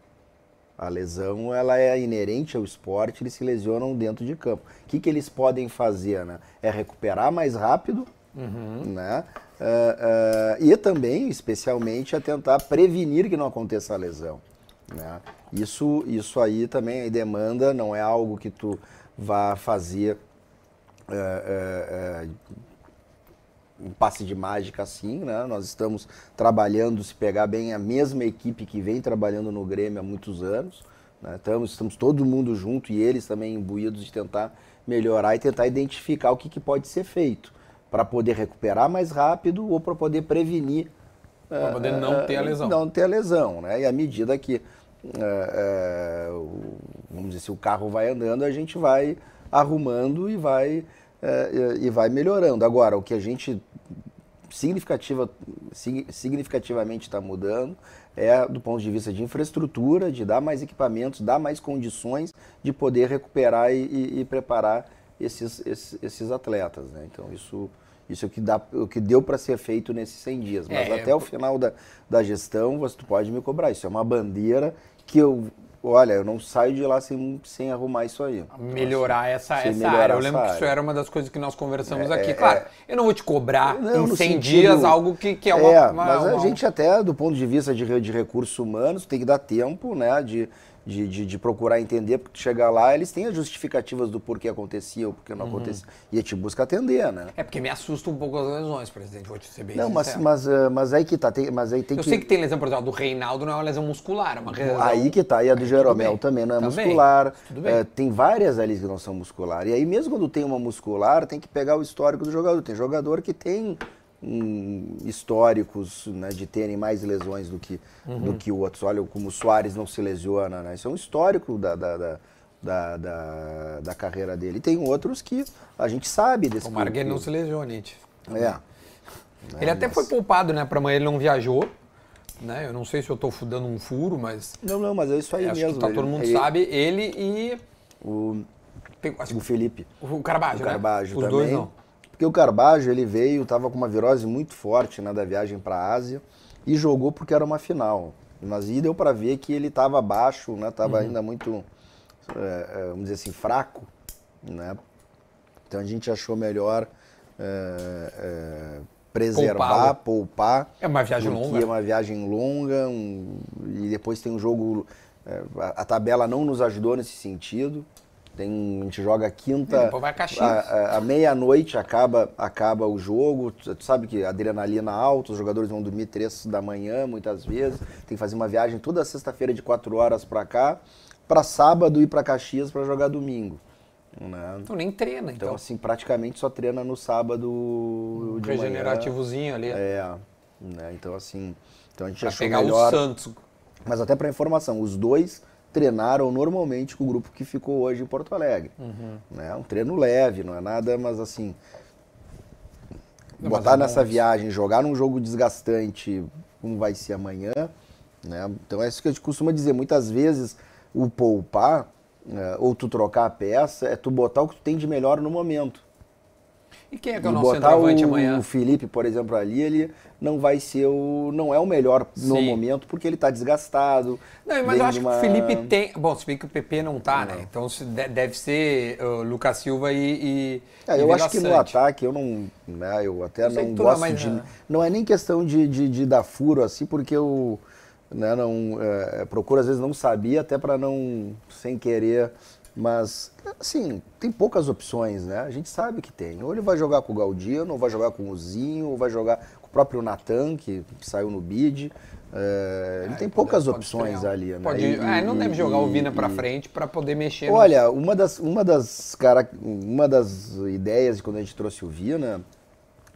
S2: A lesão ela é inerente ao esporte, eles se lesionam dentro de campo. O que, que eles podem fazer? Né? É recuperar mais rápido, uhum. né? Uh, uh, e também, especialmente, a tentar prevenir que não aconteça a lesão. Né? Isso, isso aí também demanda, não é algo que tu vá fazer uh, um passe de mágica assim, né? Nós estamos trabalhando, se pegar bem, a mesma equipe que vem trabalhando no Grêmio há muitos anos. Né? Estamos, estamos todo mundo junto e eles também imbuídos de tentar melhorar e tentar identificar o que, que pode ser feito para poder recuperar mais rápido ou para poder prevenir.
S1: Para poder não uh, ter a lesão.
S2: Não ter a lesão, né? E à medida que, uh, uh, vamos dizer, se o carro vai andando, a gente vai arrumando e vai é, e vai melhorando. Agora, o que a gente significativa, significativamente está mudando é do ponto de vista de infraestrutura, de dar mais equipamentos, dar mais condições de poder recuperar e, e, e preparar esses, esses, esses, atletas. Né? Então, isso, isso é o que, dá, o que deu para ser feito nesses 100 dias. Mas é, até eu... o final da, da gestão, você pode me cobrar. Isso é uma bandeira que eu olha, eu não saio de lá sem, sem arrumar isso aí.
S1: Melhorar essa, essa melhorar área. Eu lembro que isso era uma das coisas que nós conversamos é, aqui. É, claro, é, eu não vou te cobrar não, em 100 sentido, dias algo que, que é uma...
S2: É,
S1: uma,
S2: mas
S1: uma,
S2: a gente até, do ponto de vista de, de recursos humanos, tem que dar tempo, né, de de, de, de, procurar entender, porque chegar lá, eles têm as justificativas do porquê acontecia ou porquê não uhum. acontecia. E a gente busca atender, né?
S1: É porque me assusta um pouco as lesões, presidente, vou te ser bem
S2: Não, mas, mas, uh, mas aí que tá. Tem, mas aí tem
S1: Eu
S2: que...
S1: sei que tem lesão, por exemplo, do Reinaldo não é uma lesão muscular, é uma lesão...
S2: Aí que tá, e a do aí, Jeromel também não é também. muscular. Tudo bem. Uh, tem várias ali que não são muscular. E aí mesmo quando tem uma muscular, tem que pegar o histórico do jogador. Tem jogador que tem um, históricos né, de terem mais lesões do que, uhum. do que outros. Olha como o Soares não se lesiona, né? Isso é um histórico da, da, da da, da, da, carreira dele. E tem outros que a gente sabe desse
S1: O Marguerite não se lesionou, Nietzsche.
S2: É.
S1: Ele é, até mas... foi poupado, né? Para amanhã ele não viajou. Né? Eu não sei se eu estou dando um furo, mas.
S2: Não, não, mas é isso aí
S1: acho
S2: mesmo.
S1: Que tá, todo mundo ele... sabe. Ele e.
S2: O, o Felipe.
S1: O Carbajo, o
S2: Carbajo
S1: né?
S2: Os dois não. Porque o Carbajo, ele veio, estava com uma virose muito forte né, da viagem para a Ásia e jogou porque era uma final. Mas aí deu para ver que ele estava baixo, né, estava uhum. ainda muito, é, vamos dizer assim, fraco. Né? Então a gente achou melhor é, é, preservar, poupar.
S1: É uma viagem longa.
S2: É uma viagem longa um, e depois tem um jogo. a, a tabela não nos ajudou nesse sentido. Tem, a gente joga quinta.
S1: a,
S2: a, a meia-noite acaba, acaba o jogo. Tu, tu sabe que adrenalina alta, os jogadores vão dormir três da manhã muitas vezes. Tem que fazer uma viagem toda sexta-feira de quatro horas para cá, para sábado ir para Caxias para jogar domingo. Né?
S1: Então nem treina, então.
S2: Então, assim, praticamente só treina no sábado um de
S1: regenerativozinho ali.
S2: É, né? Então, assim, então a gente
S1: pra
S2: achou
S1: pegar
S2: melhor.
S1: o Santos.
S2: Mas até para informação, os dois treinaram normalmente com o grupo que ficou hoje em Porto Alegre. Uhum. Né? Um treino leve, não é nada, mas assim. Não, botar mas é nessa viagem, jogar num jogo desgastante, como vai ser amanhã. Né? Então é isso que a gente costuma dizer. Muitas vezes o poupar, né, ou tu trocar a peça, é tu botar o que tu tem de melhor no momento.
S1: E quem é que é o nosso centroavante amanhã?
S2: O Felipe, por exemplo, ali, ele não vai ser o. não é o melhor no Sim. momento, porque ele está desgastado.
S1: Não, mas eu acho uma... que o Felipe tem. Bom, se bem que o PP não está, né? Então deve ser uh, Lucas Silva e. e
S2: é, eu acho que no ataque eu não. Né, eu até eu não gosto não, de. Não. não é nem questão de, de, de dar furo assim, porque eu. Né, não, é, procuro às vezes não sabia, até para não, sem querer, mas, assim, tem poucas opções, né? A gente sabe que tem. Ou ele vai jogar com o Galdino, ou vai jogar com o Zinho, ou vai jogar com o próprio Natan, que, saiu no bid. É, ele é, tem poucas pode, opções pode ali, né?
S1: Pode, e, é, não e, deve jogar e, o Vina para frente para poder mexer.
S2: Olha, no... uma das, uma das cara, uma das ideias de quando a gente trouxe o Vina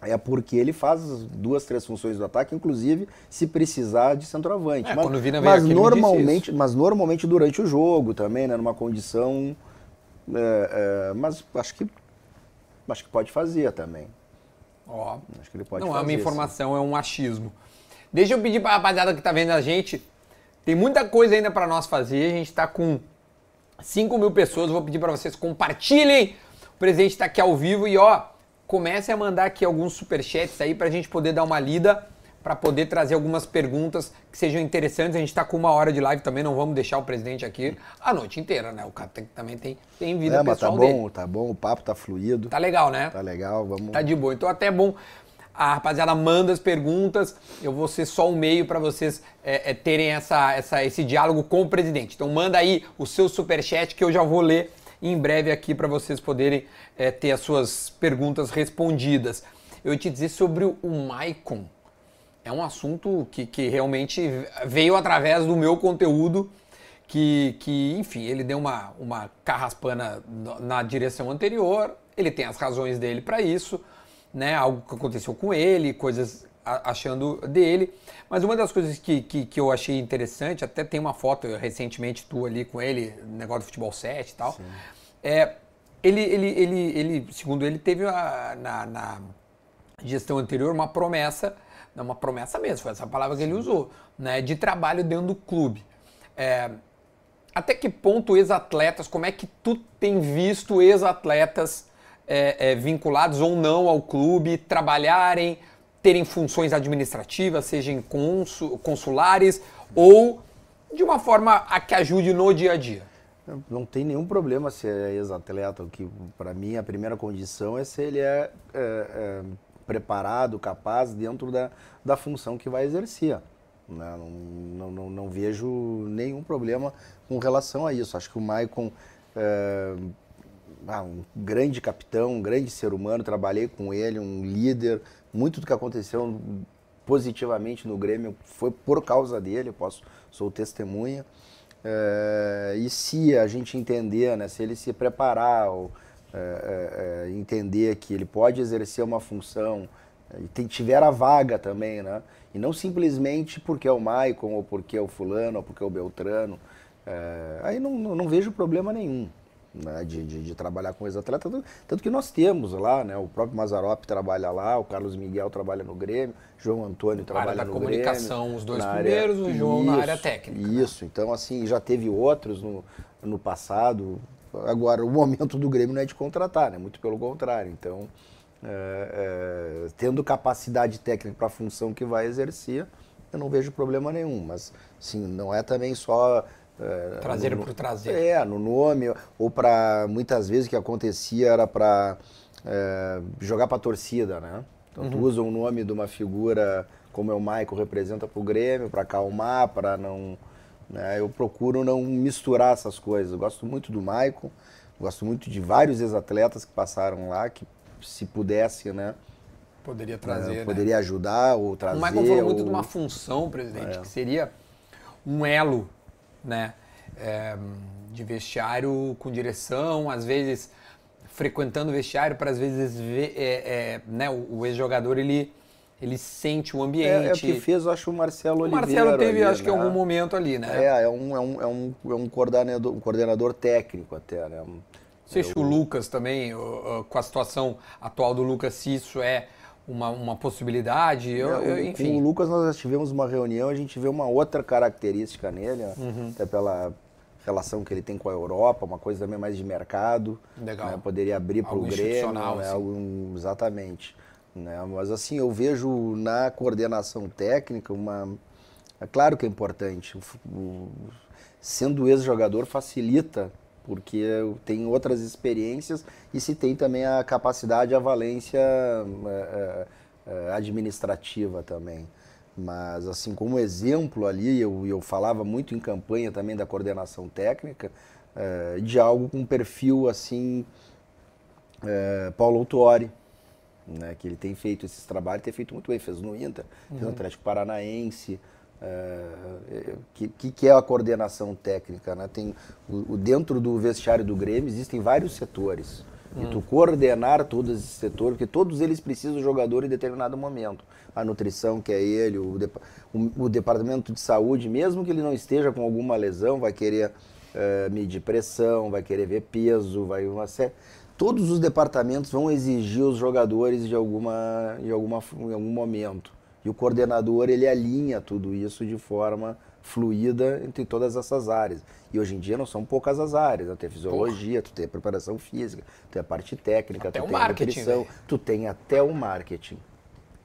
S2: é porque ele faz duas, três funções do ataque, inclusive se precisar de centroavante.
S1: É,
S2: mas,
S1: quando mas
S2: aqui, normalmente, mas normalmente durante o jogo também, né, numa condição, é, é, mas acho que acho que pode fazer também.
S1: Ó,
S2: acho que ele pode
S1: não
S2: fazer,
S1: é uma informação, sim. é um achismo. Deixa eu pedir para a rapaziada que está vendo a gente, tem muita coisa ainda para nós fazer. A gente está com 5 mil pessoas. Vou pedir para vocês compartilhem. O presidente está aqui ao vivo e ó comece a mandar aqui alguns superchats aí para a gente poder dar uma lida, para poder trazer algumas perguntas que sejam interessantes. A gente está com uma hora de live também, não vamos deixar o presidente aqui a noite inteira, né? O cara tem, também tem, tem vida é, pessoal
S2: tá
S1: bom,
S2: dele. tá bom, o papo tá fluido.
S1: Tá legal, né?
S2: Tá legal, vamos...
S1: Tá de boa. Então até é bom a rapaziada manda as perguntas, eu vou ser só um meio para vocês é, é, terem essa, essa, esse diálogo com o presidente. Então manda aí o seu superchat que eu já vou ler em breve aqui para vocês poderem é, ter as suas perguntas respondidas. Eu ia te dizer sobre o Maicon. É um assunto que, que realmente veio através do meu conteúdo, que, que enfim, ele deu uma, uma carraspana na direção anterior, ele tem as razões dele para isso, né? Algo que aconteceu com ele, coisas achando dele. Mas uma das coisas que, que, que, eu achei interessante, até tem uma foto recentemente tu ali com ele, negócio do futebol 7 e tal. Sim. É, ele, ele, ele, ele, segundo ele, teve a, na, na, gestão anterior uma promessa, não uma promessa mesmo, foi essa palavra que ele usou, né, de trabalho dentro do clube. É, até que ponto ex-atletas, como é que tu tem visto ex-atletas é, é, vinculados ou não ao clube trabalharem, terem funções administrativas, sejam consulares ou de uma forma a que ajude no dia a dia.
S2: Não tem nenhum problema ser ex-atleta. O que, para mim, a primeira condição é se ele é, é, é preparado, capaz dentro da, da função que vai exercer. Né? Não, não, não, vejo nenhum problema com relação a isso. Acho que o Maicon é ah, um grande capitão, um grande ser humano. Trabalhei com ele, um líder. Muito do que aconteceu positivamente no Grêmio foi por causa dele. Eu posso, sou testemunha. É, e se a gente entender, né, se ele se preparar, ou, é, é, entender que ele pode exercer uma função, e tem, tiver a vaga também, né? E não simplesmente porque é o Maicon, ou porque é o fulano, ou porque é o Beltrano. aí não, não, não vejo problema nenhum. Né, de, de, de, trabalhar com ex-atleta, tanto que nós temos lá, né, o próprio Mazarop trabalha lá, o Carlos Miguel trabalha no Grêmio, João Antônio trabalha no Grêmio.
S1: comunicação, os dois primeiros, área, o João isso, na área técnica.
S2: Isso, então assim, já teve outros no, no passado, agora o momento do Grêmio não é de contratar, né, muito pelo contrário, então é, é, tendo capacidade técnica para a função que vai exercer, eu não vejo problema nenhum, mas sim, não é também só
S1: é, trazer por trazer.
S2: É, no nome, ou para muitas vezes o que acontecia era para é, jogar para a torcida, né? Então uhum. tu usa o nome de uma figura como é o Maico representa para o Grêmio, para acalmar, para não. Né? Eu procuro não misturar essas coisas. Eu gosto muito do Maico, gosto muito de vários ex-atletas que passaram lá, que se pudesse, né?
S1: Poderia trazer. Né?
S2: Poderia ajudar ou trazer. O
S1: Michael falou muito de uma função, presidente, é. que seria um elo né? É, de vestiário com direção, às vezes frequentando o vestiário para às vezes ver, é, é, né, o, o ex-jogador ele ele sente o ambiente. É,
S2: é, o que fez, eu acho, o Marcelo Oliveira.
S1: O Marcelo teve, ali, acho né? que, algum momento ali, né?
S2: É, é um, é um, é um, é um, coordenador, um coordenador técnico até, né? Não
S1: sei se o Lucas também, com a situação atual do Lucas, se isso é uma, uma possibilidade. Eu, eu, enfim.
S2: Com o Lucas nós já tivemos uma reunião, a gente vê uma outra característica nele, uhum. até pela relação que ele tem com a Europa, uma coisa também mais de mercado. Legal. Né? Poderia abrir para o Grêmio. Né? Assim. Exatamente. Né? Mas assim, eu vejo na coordenação técnica uma. É claro que é importante. O, o, sendo ex-jogador facilita porque tem outras experiências e se tem também a capacidade, a valência é, é, administrativa também. Mas, assim, como exemplo ali, eu, eu falava muito em campanha também da coordenação técnica, é, de algo com perfil, assim, Paulo Autuori, né, que ele tem feito esses trabalhos, tem feito muito bem, fez no Inter, uhum. fez no Atlético Paranaense, é, que, que é a coordenação técnica, né? Tem o, o, dentro do vestiário do Grêmio existem vários setores. Hum. E tu coordenar todos esses setores, porque todos eles precisam do jogador em determinado momento. A nutrição, que é ele, o, o, o departamento de saúde, mesmo que ele não esteja com alguma lesão, vai querer é, medir pressão, vai querer ver peso, vai uma série. Todos os departamentos vão exigir os jogadores de alguma, de alguma, em algum momento. E o coordenador ele alinha tudo isso de forma fluida entre todas essas áreas. E hoje em dia não são poucas as áreas, né? tu tem fisiologia, tu tem a preparação física, tu tem a parte técnica, até tu tem a nutrição, né? tu tem até o marketing.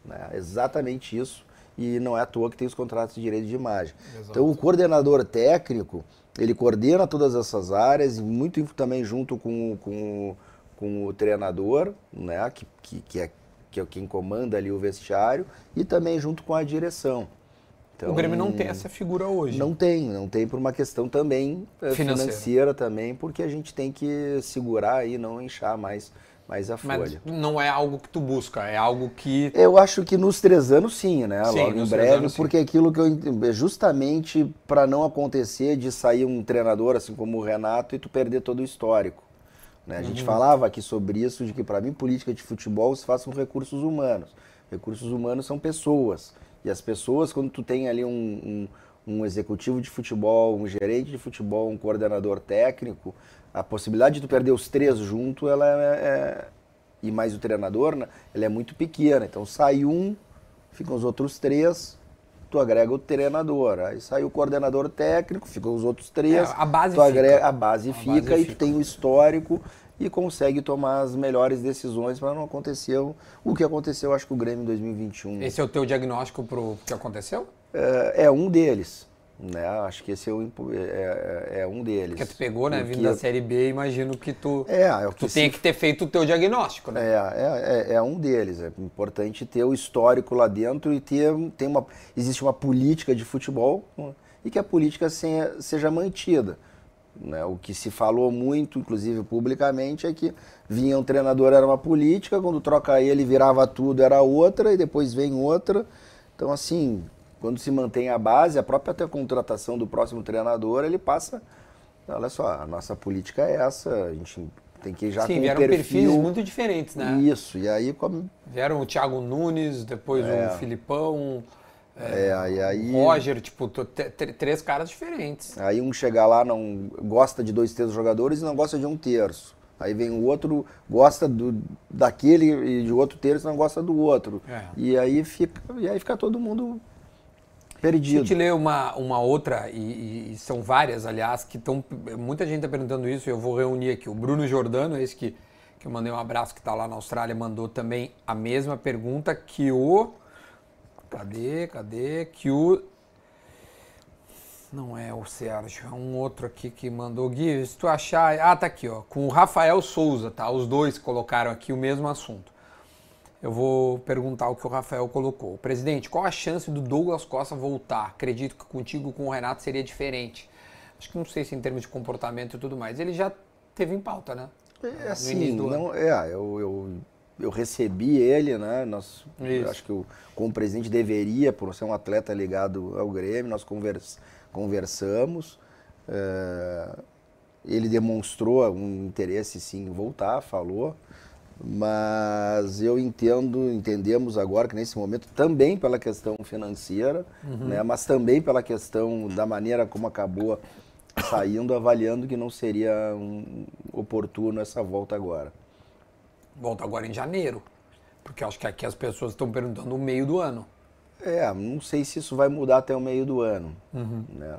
S2: Né? Exatamente isso. E não é à toa que tem os contratos de direito de imagem. Exato. Então o coordenador técnico, ele coordena todas essas áreas, e muito também junto com, com, com o treinador, né? que, que, que é que é quem comanda ali o vestiário, e também junto com a direção.
S1: Então, o Grêmio não tem essa figura hoje.
S2: Não tem, não tem por uma questão também eh, financeira, financeira também, porque a gente tem que segurar e não inchar mais, mais a folha.
S1: Mas não é algo que tu busca, é algo que...
S2: Eu acho que nos três anos sim, né? Sim, Logo em breve, anos, porque sim. aquilo que eu justamente para não acontecer de sair um treinador assim como o Renato e tu perder todo o histórico. Né? A gente uhum. falava aqui sobre isso, de que para mim política de futebol se faz com recursos humanos. Recursos humanos são pessoas. E as pessoas, quando tu tem ali um, um, um executivo de futebol, um gerente de futebol, um coordenador técnico, a possibilidade de tu perder os três junto, ela é, é e mais o treinador, né, ela é muito pequena. Então sai um, ficam os outros três, tu agrega o treinador. Aí sai o coordenador técnico, ficam os outros três. É,
S1: a base
S2: tu agrega,
S1: fica.
S2: A base a fica base e fica. tu tem o histórico e consegue tomar as melhores decisões para não acontecer o que aconteceu, acho que o Grêmio em 2021.
S1: Esse é o teu diagnóstico para o que aconteceu?
S2: É, é, um deles. Né? Acho que esse é, o, é, é, é um deles.
S1: Porque tu pegou, né? Vindo da Série B, imagino que tu,
S2: é, é que
S1: tu se... tenha que ter feito o teu diagnóstico, né?
S2: É, é, é, é, um deles. É importante ter o histórico lá dentro e ter tem uma, existe uma política de futebol e que a política seja mantida. Né? O que se falou muito, inclusive publicamente, é que vinha um treinador, era uma política, quando troca ele virava tudo, era outra, e depois vem outra. Então, assim, quando se mantém a base, a própria até contratação do próximo treinador, ele passa. Olha só, a nossa política é essa, a gente tem que ir já
S1: Sim,
S2: com
S1: vieram
S2: perfil...
S1: perfis muito diferentes, né?
S2: Isso, e aí... Como...
S1: Vieram o Thiago Nunes, depois é. o Filipão,
S2: é, é, e aí...
S1: Roger, tipo, três caras diferentes.
S2: Aí um chega lá, não gosta de dois terços jogadores e não gosta de um terço. Aí vem o outro, gosta do, daquele e de outro terço não gosta do outro. É. E aí fica, e aí fica todo mundo perdido.
S1: Deixa eu te ler uma, uma outra, e, e são várias, aliás, que estão. Muita gente está perguntando isso, e eu vou reunir aqui. O Bruno Jordano, esse que, que eu mandei um abraço, que está lá na Austrália, mandou também a mesma pergunta que o. Cadê? Cadê? Que o. Não é o Sérgio, é um outro aqui que mandou. Gui, se tu achar. Ah, tá aqui, ó. Com o Rafael Souza, tá? Os dois colocaram aqui o mesmo assunto. Eu vou perguntar o que o Rafael colocou. Presidente, qual a chance do Douglas Costa voltar? Acredito que contigo com o Renato seria diferente. Acho que não sei se em termos de comportamento e tudo mais. Ele já teve em pauta, né?
S2: É assim, não, é, eu, eu eu recebi ele, né? Nós, acho que o, como presidente deveria, por ser um atleta ligado ao Grêmio, nós convers, conversamos. É, ele demonstrou um interesse sim em voltar, falou, mas eu entendo, entendemos agora que nesse momento também pela questão financeira, uhum. né, mas também pela questão da maneira como acabou saindo, avaliando que não seria um, oportuno essa volta agora.
S1: Volta agora em janeiro. Porque acho que aqui as pessoas estão perguntando o meio do ano.
S2: É, não sei se isso vai mudar até o meio do ano. Uhum. Né?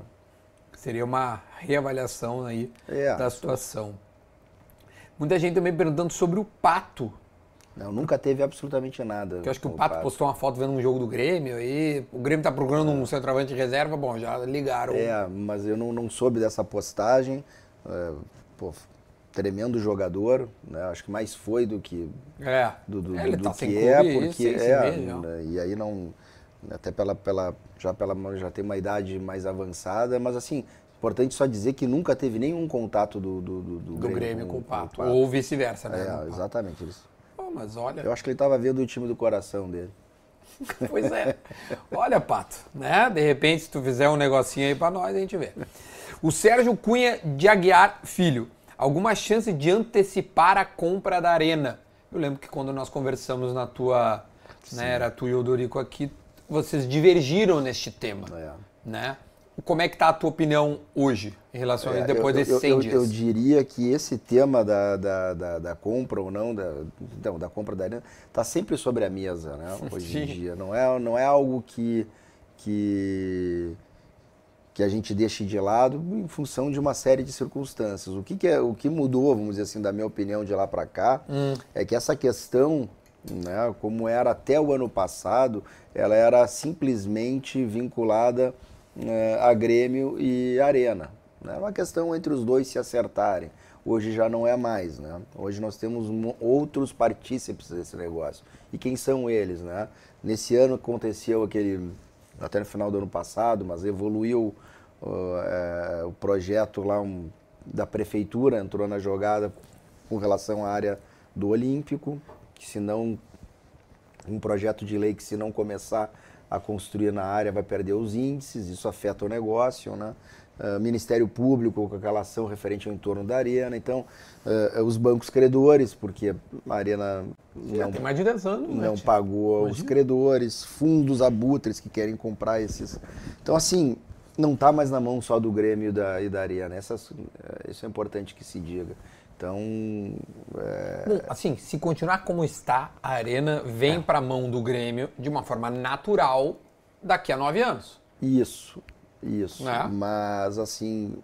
S1: Seria uma reavaliação aí é, da situação. Muita gente também perguntando sobre o Pato.
S2: Não, nunca teve absolutamente nada.
S1: eu acho que o Pato, Pato, postou uma foto vendo um jogo do Grêmio e o Grêmio está procurando é. um centroavante de reserva, bom, já ligaram.
S2: É, mas eu não, não soube dessa postagem. É, pô, tremendo jogador, né? Acho que mais foi do que
S1: é.
S2: do, do, é, do, do tá que é, porque é, né? e aí não até pela, pela já pela já tem uma idade mais avançada, mas assim importante só dizer que nunca teve nenhum contato do do, do,
S1: do Grêmio, Grêmio com, com, o Pato, Pato. ou vice-versa, né?
S2: É, exatamente isso.
S1: Oh, mas olha,
S2: eu acho que ele estava vendo o time do coração dele.
S1: pois é. Olha, Pato, né? De repente, se tu fizer um negocinho aí para nós, a gente vê. O Sérgio Cunha de Aguiar Filho alguma chance de antecipar a compra da arena? Eu lembro que quando nós conversamos na tua, né, era tu e o Dorico aqui, vocês divergiram neste tema, é. né? Como é que está a tua opinião hoje em relação a isso, é, depois eu, desses 100
S2: eu,
S1: dias?
S2: Eu diria que esse tema da, da, da, da compra ou não, da, não, da compra da arena, está sempre sobre a mesa, né? Hoje Sim. em dia. Não é, não é algo que, que que a gente deixe de lado em função de uma série de circunstâncias. O que, que é, o que mudou, vamos dizer assim, da minha opinião de lá para cá, hum. é que essa questão, né, como era até o ano passado, ela era simplesmente vinculada né, a Grêmio e Arena. Né? Era uma questão entre os dois se acertarem. Hoje já não é mais, né? Hoje nós temos outros partícipes desse negócio. E quem são eles, né? Nesse ano aconteceu aquele até no final do ano passado, mas evoluiu uh, é, o projeto lá um, da prefeitura, entrou na jogada com relação à área do Olímpico, que se não um projeto de lei que se não começar a construir na área vai perder os índices, isso afeta o negócio, né? Uh, Ministério Público com aquela ação referente ao entorno da arena, então uh, os bancos credores, porque a arena
S1: não, tem mais de 10 anos,
S2: né, não pagou Imagina. os credores, fundos abutres que querem comprar esses. Então assim, não está mais na mão só do Grêmio e da, e da arena, Essas, uh, isso é importante que se diga. Então,
S1: é... Bom, assim, se continuar como está, a arena vem é. para a mão do Grêmio de uma forma natural daqui a nove anos.
S2: Isso. Isso. É. Mas, assim,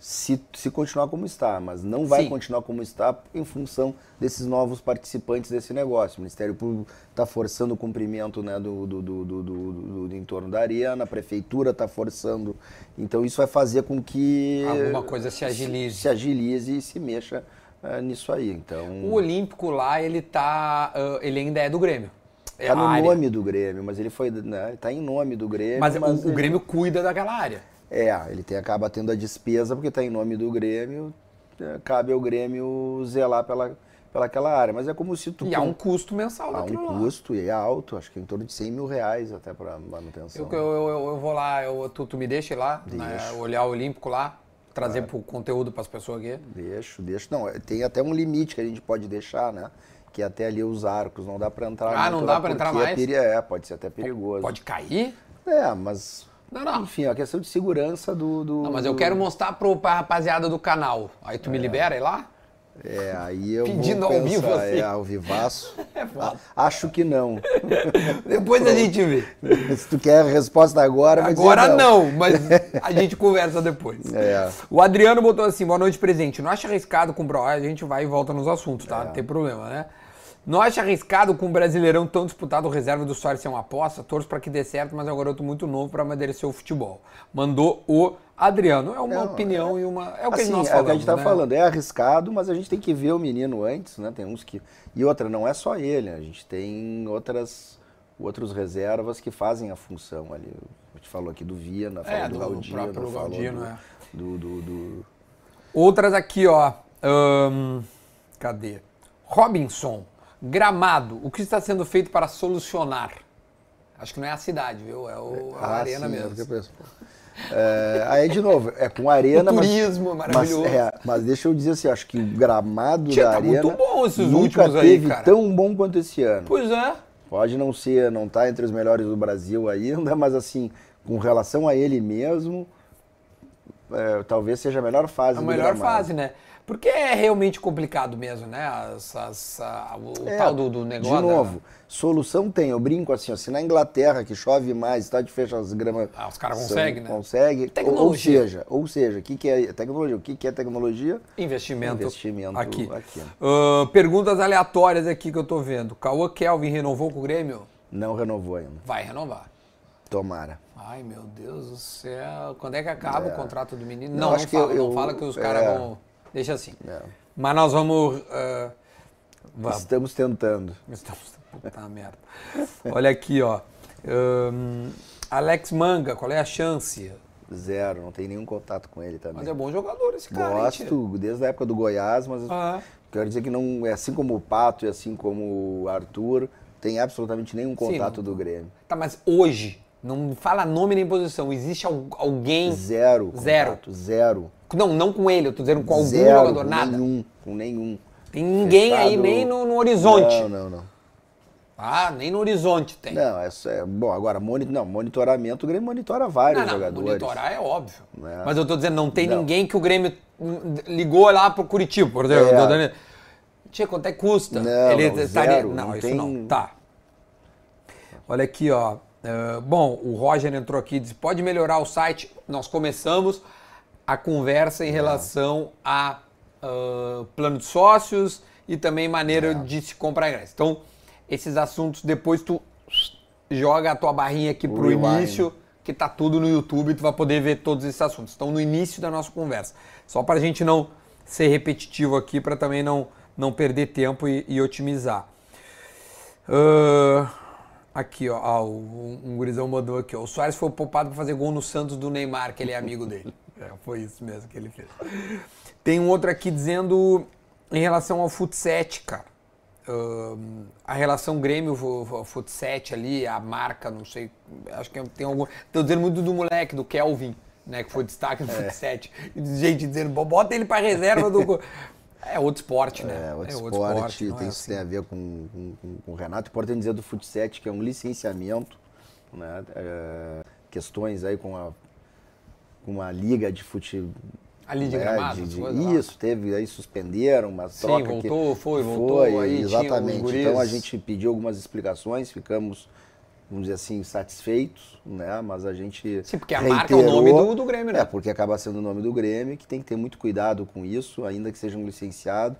S2: se, se continuar como está, mas não vai Sim. continuar como está em função desses novos participantes desse negócio. O Ministério Público está forçando o cumprimento né, do, do, do, do, do, do entorno da arena, a prefeitura está forçando. Então isso vai fazer com que.
S1: Alguma coisa se agilize.
S2: Se, se agilize e se mexa uh, nisso aí. Então,
S1: o Olímpico lá, ele tá. Uh, ele ainda é do Grêmio.
S2: Está é no área. nome do Grêmio, mas ele foi. Né, tá em nome do Grêmio.
S1: Mas, mas o, ele... o Grêmio cuida daquela área.
S2: É, ele tem, acaba tendo a despesa porque está em nome do Grêmio, é, cabe ao Grêmio zelar pela, pela aquela área. Mas é como se tu.
S1: E há um custo mensal
S2: Há um lá. custo e é alto, acho que é em torno de 100 mil reais até para manutenção.
S1: Eu, eu, eu, eu, vou lá, eu, tu, tu me deixa ir lá, né, olhar o Olímpico lá, trazer o conteúdo para as pessoas aqui?
S2: Deixo, deixo. Não, tem até um limite que a gente pode deixar, né? Que é até ali os arcos, não dá para entrar.
S1: Ah, não dá para entrar é mais?
S2: É, é, pode ser até perigoso.
S1: Pode cair?
S2: É, mas não, não. Enfim, a questão de segurança do. do
S1: não, mas eu quero mostrar pro, pra rapaziada do canal. Aí tu é. me libera aí lá?
S2: É, aí eu
S1: Pedindo ao pensar, vivo assim.
S2: É, ao vivaço. É foda. Acho que não.
S1: Depois a gente vê.
S2: Se tu quer a resposta agora,
S1: Agora não. não. mas a gente conversa depois. É. O Adriano botou assim, boa noite, presente. Não acha arriscado com o Bro? A gente vai e volta nos assuntos, tá? É. Não tem problema, né? Não acha arriscado com um brasileirão tão disputado o reserva do Soares ser uma aposta? Torço para que dê certo, mas é um garoto muito novo para amadurecer o futebol. Mandou o Adriano. É uma Não, opinião é, e uma. É o que
S2: assim,
S1: nós falamos.
S2: É o que a gente está
S1: né?
S2: falando. É arriscado, mas a gente tem que ver o menino antes, né? Tem uns que. E outra, não é só ele, a gente tem outras outros reservas que fazem a função ali. A gente falou aqui do Viana, falou é, do, do Galdino, próprio Galdino, é. Do, do, do,
S1: Outras aqui, ó. Um, cadê? Robinson. Gramado, o que está sendo feito para solucionar? Acho que não é a cidade, viu? É o, a ah, arena sim, mesmo.
S2: É, aí, de novo, é com arena.
S1: O turismo mas, maravilhoso.
S2: Mas, é, mas deixa eu dizer assim, acho que o gramado da tá arena.
S1: muito bom esses
S2: nunca
S1: últimos
S2: teve
S1: aí, cara.
S2: tão bom quanto esse ano.
S1: Pois é.
S2: Pode não ser, não tá entre os melhores do Brasil ainda, mas assim, com relação a ele mesmo, é, talvez seja a melhor fase
S1: a
S2: do
S1: melhor gramado. fase, né? Porque é realmente complicado mesmo, né? As, as, a, o é, tal do, do, negócio.
S2: De novo, da... solução tem. Eu brinco assim, ó, se na Inglaterra que chove mais, está de fechar as gramas.
S1: Ah, os caras conseguem, né?
S2: Consegue. Tecnologia. Ou, ou seja, ou seja, o que, que é tecnologia? O que, que é tecnologia?
S1: Investimento.
S2: Investimento
S1: aqui. aqui. Uh, perguntas aleatórias aqui que eu tô vendo. Cauã Kelvin renovou com o Grêmio?
S2: Não renovou ainda.
S1: Vai renovar.
S2: Tomara.
S1: Ai, meu Deus do céu. Quando é que acaba é. o contrato do menino? Não, não, não fala, eu, não fala que os caras é. vão Deixa assim. É. Mas nós vamos, uh,
S2: vamos. Estamos tentando.
S1: Estamos. Puta merda. Olha aqui, ó. Um, Alex Manga, qual é a chance?
S2: Zero, não tem nenhum contato com ele também.
S1: Mas é bom jogador esse cara.
S2: Gosto, desde a época do Goiás, mas ah. quero dizer que não é assim como o Pato e assim como o Arthur, tem absolutamente nenhum contato Sim, do Grêmio.
S1: Tá, mas hoje, não fala nome nem posição, existe alguém.
S2: Zero.
S1: Zero.
S2: Contato, zero.
S1: Não, não com ele, eu tô dizendo com algum
S2: Zero,
S1: jogador,
S2: com
S1: nada.
S2: Nenhum, com nenhum.
S1: Tem ninguém Fechado... aí nem no, no, horizonte.
S2: Não, não, não.
S1: Ah, nem no horizonte tem.
S2: Não, é, é bom, agora monitor, não, monitoramento, o Grêmio monitora vários não, não, jogadores.
S1: Monitorar é óbvio. É. Mas eu tô dizendo, não tem não. ninguém que o Grêmio ligou lá pro Curitiba, por exemplo. É. Tia, quanto é que custa?
S2: Não, Ele não, estaria... zero,
S1: não, não isso tem... não. Tá. Olha aqui, ó. Uh, bom, o Roger entrou aqui e disse: pode melhorar o site. Nós começamos a conversa em é. relação a uh, plano de sócios e também maneira é. de se comprar ingresso. Então, esses assuntos depois tu joga a tua barrinha aqui pro Rewind. início, que tá tudo no YouTube, tu vai poder ver todos esses assuntos. Estão no início da nossa conversa. Só para a gente não ser repetitivo aqui, para também não, não perder tempo e, e otimizar. Uh, aqui, ó, ah, um, um gurizão mandou aqui, ó. O Soares foi poupado para fazer gol no Santos do Neymar, que ele é amigo dele. É, foi isso mesmo que ele fez. Tem um outro aqui dizendo em relação ao futset, cara. Uh, a relação Grêmio Futset ali, a marca, não sei, acho que tem algum. Tô dizendo muito do moleque, do Kelvin, né? Que foi destaque no é. Futset. Gente dizendo, bota ele para reserva do. É outro esporte, né?
S2: É, outro, é outro esporte, esporte tem, é assim. tem a ver com, com, com, com o Renato. Importante dizer do Futset, que é um licenciamento, né? É, questões aí com a uma liga de futebol.
S1: Ali de né, gramado?
S2: De, de, isso, teve, aí suspenderam, mas
S1: Sim, troca voltou, que foi, voltou.
S2: Foi, exatamente. Então a gente pediu algumas explicações, ficamos vamos dizer assim, satisfeitos, né? Mas a gente.
S1: Sim, porque a marca é o nome do, do Grêmio, né?
S2: É, porque acaba sendo o nome do Grêmio, que tem que ter muito cuidado com isso, ainda que seja um licenciado,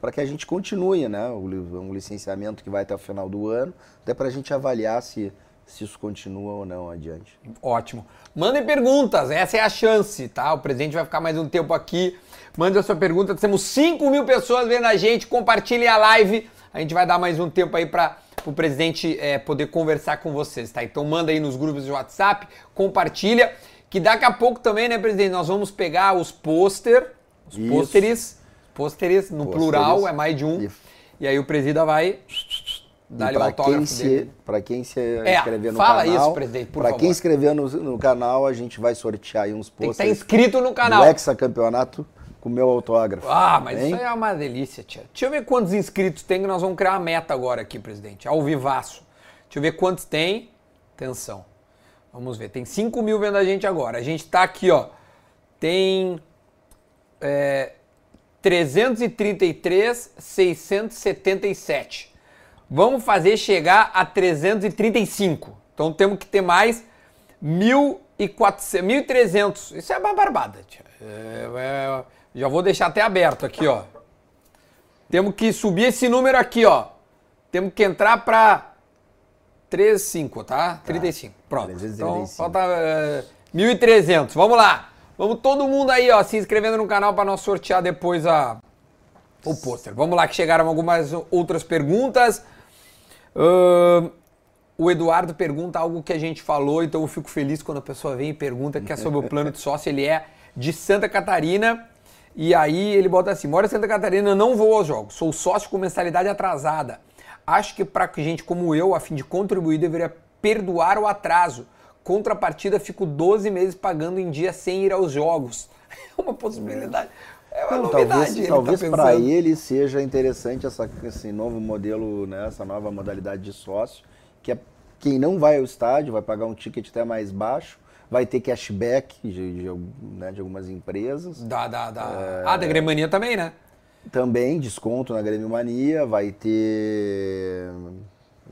S2: para que a gente continue, né? Um licenciamento que vai até o final do ano, até para a gente avaliar se, se isso continua ou não adiante.
S1: Ótimo. Mandem perguntas, essa é a chance, tá? O presidente vai ficar mais um tempo aqui. Mande a sua pergunta. Temos 5 mil pessoas vendo a gente. Compartilhe a live. A gente vai dar mais um tempo aí para o presidente é, poder conversar com vocês, tá? Então manda aí nos grupos de WhatsApp, compartilha. Que daqui a pouco também, né, presidente, nós vamos pegar os pôster, os pôsteres, pôsteres no plural, é mais de um. Isso. E aí o presida vai
S2: dar o autógrafo quem Para quem se é, inscrever no fala canal. Fala isso, presidente, por Para quem inscrever no, no, canal, a gente vai sortear aí uns pôsteres.
S1: Tem que estar inscrito no canal.
S2: Do Hexa Campeonato com o meu autógrafo.
S1: Ah, mas hein? isso aí é uma delícia, tia. Deixa eu ver quantos inscritos tem, que nós vamos criar uma meta agora aqui, presidente. Ao vivaço. Deixa eu ver quantos tem. Atenção. Vamos ver. Tem 5 mil vendo a gente agora. A gente tá aqui, ó. Tem é, 333, 677. Vamos fazer chegar a 335. Então temos que ter mais 1.400, 1.300. Isso é uma barbada, tia. É, é, já vou deixar até aberto aqui, ó. Temos que subir esse número aqui, ó. Temos que entrar para 35, tá? 35. Tá. Pronto. 335. Então falta uh, 1.300. Vamos lá. Vamos todo mundo aí, ó, se inscrevendo no canal para nós sortear depois a o pôster. Vamos lá que chegaram algumas outras perguntas. Uh, o Eduardo pergunta algo que a gente falou, então eu fico feliz quando a pessoa vem e pergunta que é sobre o plano de sócio. Ele é de Santa Catarina e aí ele bota assim: mora em Santa Catarina, não vou aos jogos, sou sócio com mensalidade atrasada. Acho que para gente como eu, a fim de contribuir, deveria perdoar o atraso. Contrapartida, fico 12 meses pagando em dia sem ir aos jogos. É uma possibilidade. É uma não,
S2: novidade. Talvez, tá para ele seja interessante essa, esse novo modelo, né, essa nova modalidade de sócio, que é quem não vai ao estádio vai pagar um ticket até mais baixo vai ter cashback de, de, né, de algumas empresas.
S1: Da, da, da... É... Ah, da Gremania também, né?
S2: Também, desconto na Grêmio Mania, vai ter,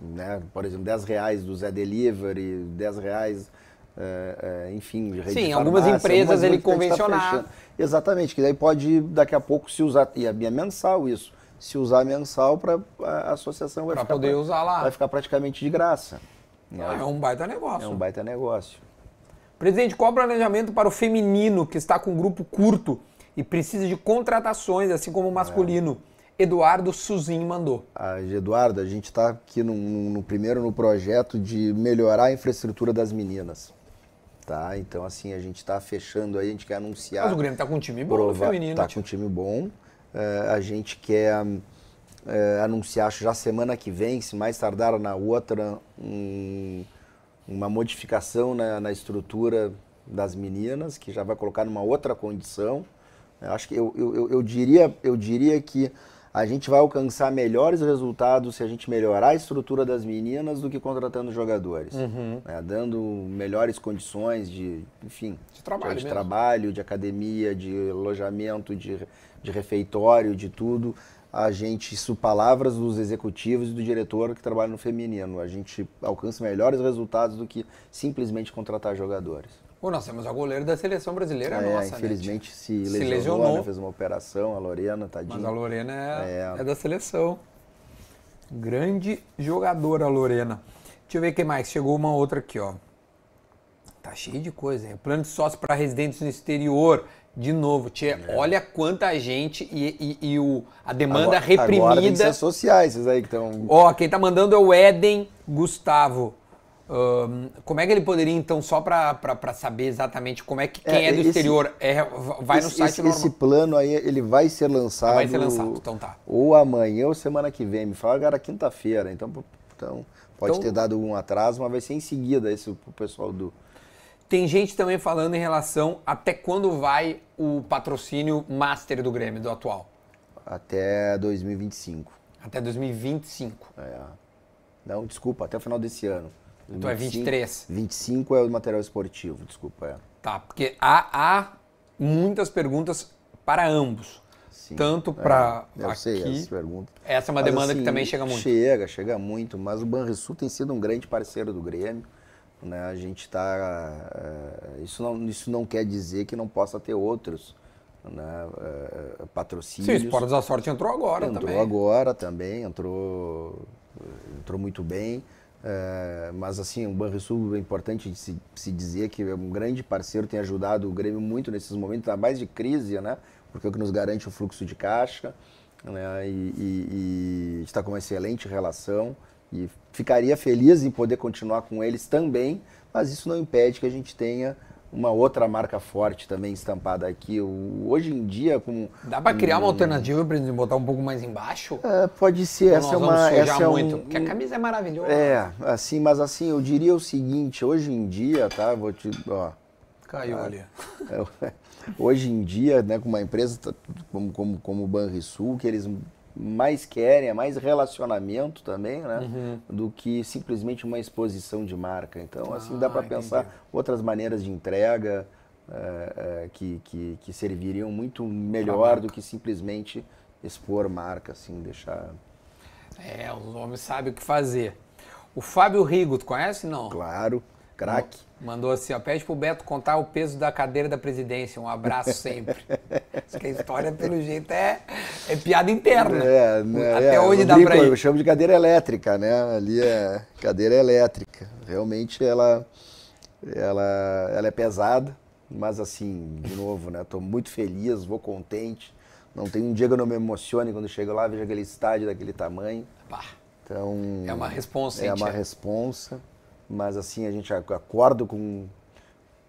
S2: né, por exemplo, 10 reais do Zé Delivery, 10 reais, é, é, enfim,
S1: de rede Sim, algumas empresas ele convencionar. Tá
S2: Exatamente, que daí pode daqui a pouco se usar, e é mensal isso, se usar mensal para a associação vai
S1: pra
S2: ficar
S1: poder pra, usar lá.
S2: vai ficar praticamente de graça.
S1: Ah, é um baita negócio.
S2: É um baita negócio.
S1: Presidente, qual o planejamento para o feminino que está com um grupo curto e precisa de contratações, assim como o masculino? É. Eduardo Suzin mandou.
S2: Ah, Eduardo, a gente está aqui no, no, primeiro no projeto de melhorar a infraestrutura das meninas. Tá? Então, assim, a gente está fechando aí, a gente quer anunciar.
S1: Mas o Grêmio está com um time bom prova, feminino.
S2: Está com um time bom. É, a gente quer é, anunciar, acho já semana que vem, se mais tardar na outra, um uma modificação na, na, estrutura das meninas, que já vai colocar numa outra condição. Eu acho que eu, eu, eu, diria, eu diria que a gente vai alcançar melhores resultados se a gente melhorar a estrutura das meninas do que contratando jogadores. Uhum. Né? Dando melhores condições de, enfim,
S1: de trabalho,
S2: de, trabalho, de academia, de alojamento, de, de refeitório, de tudo a gente, isso palavras dos executivos e do diretor que trabalha no feminino, a gente alcança melhores resultados do que simplesmente contratar jogadores.
S1: Pô, nós temos a goleira da seleção brasileira, é, nossa,
S2: né, Infelizmente né? se, lesionou, se lesionou. Né? fez uma operação, a Lorena, tadinha.
S1: Mas a Lorena é, é. é da seleção. Grande jogadora, Lorena. Deixa eu ver o que mais. Chegou uma outra aqui, ó. Tá cheio de coisa. Hein? Plano de sócio para residentes no exterior. De novo, tia, é. olha quanta gente e, e, e o, a demanda agora, reprimida. Agora tem
S2: que sociais, esses aí que estão.
S1: Ó, quem tá mandando é o Eden Gustavo. Um, como é que ele poderia, então, só para saber exatamente como é que quem é, é do esse, exterior é, vai esse, no site
S2: esse,
S1: normal?
S2: Esse plano aí, ele vai ser lançado.
S1: Vai ser lançado, então tá.
S2: Ou amanhã ou semana que vem. Me fala agora quinta-feira. Então, então pode então, ter dado um atraso, mas vai ser em seguida esse pro pessoal do,
S1: tem gente também falando em relação até quando vai o patrocínio master do Grêmio, do atual.
S2: Até 2025.
S1: Até 2025. É.
S2: Não, desculpa, até o final desse ano.
S1: Então 25, é 23.
S2: 25 é o material esportivo, desculpa. É.
S1: Tá, porque há, há muitas perguntas para ambos. sim. tanto para é, aqui.
S2: Sei essa pergunta.
S1: Essa é uma mas, demanda assim, que também chega muito.
S2: Chega, chega muito, mas o Banrisul tem sido um grande parceiro do Grêmio. Né? A gente está. É, isso, não, isso não quer dizer que não possa ter outros né? É, patrocínios.
S1: Sim, o Esportes da Sorte entrou agora
S2: entrou
S1: também.
S2: Entrou agora também, entrou, entrou muito bem. É, mas assim, o Banrisul é importante se, se, dizer que é um grande parceiro, tem ajudado o Grêmio muito nesses momentos, ainda mais de crise, né? Porque é o que nos garante o fluxo de caixa, né? E, e, e está com uma excelente relação e ficaria feliz em poder continuar com eles também, mas isso não impede que a gente tenha uma outra marca forte também estampada aqui. O, hoje em dia, com.
S1: Dá para criar um, uma alternativa para gente botar um pouco mais embaixo?
S2: É, pode ser. essa é uma. Essa é
S1: muito,
S2: um,
S1: porque a camisa é maravilhosa.
S2: É, assim, mas assim, eu diria o seguinte: hoje em dia, tá? Vou te. Ó,
S1: Caiu ali.
S2: É, hoje em dia, né, com uma empresa como, como, como o Banrisul, que eles mais querem, é mais relacionamento também, né? Uhum. Do que simplesmente uma exposição de marca. Então, assim, dá para ah, pensar outras maneiras de entrega é, é, que, que, que, serviriam muito melhor do que simplesmente expor marca, assim, deixar...
S1: É, os homens sabem o que fazer. O Fábio Rigo, tu conhece, não?
S2: Claro. Craque.
S1: Mandou assim, ó, pede pro Beto contar o peso da cadeira da presidência. Um abraço sempre. Acho que a história, pelo jeito, é, é piada interna.
S2: É, né, Até é, hoje dá brinco, pra ir. Eu chamo de cadeira elétrica, né? Ali é cadeira elétrica. Realmente ela, ela, ela é pesada, mas assim, de novo, né? Tô muito feliz, vou contente. Não tem um dia que eu não me emocione quando chego lá, vejo aquele estádio daquele tamanho. Então,
S1: é uma responsa,
S2: É uma responsa mas assim, a gente acorda com,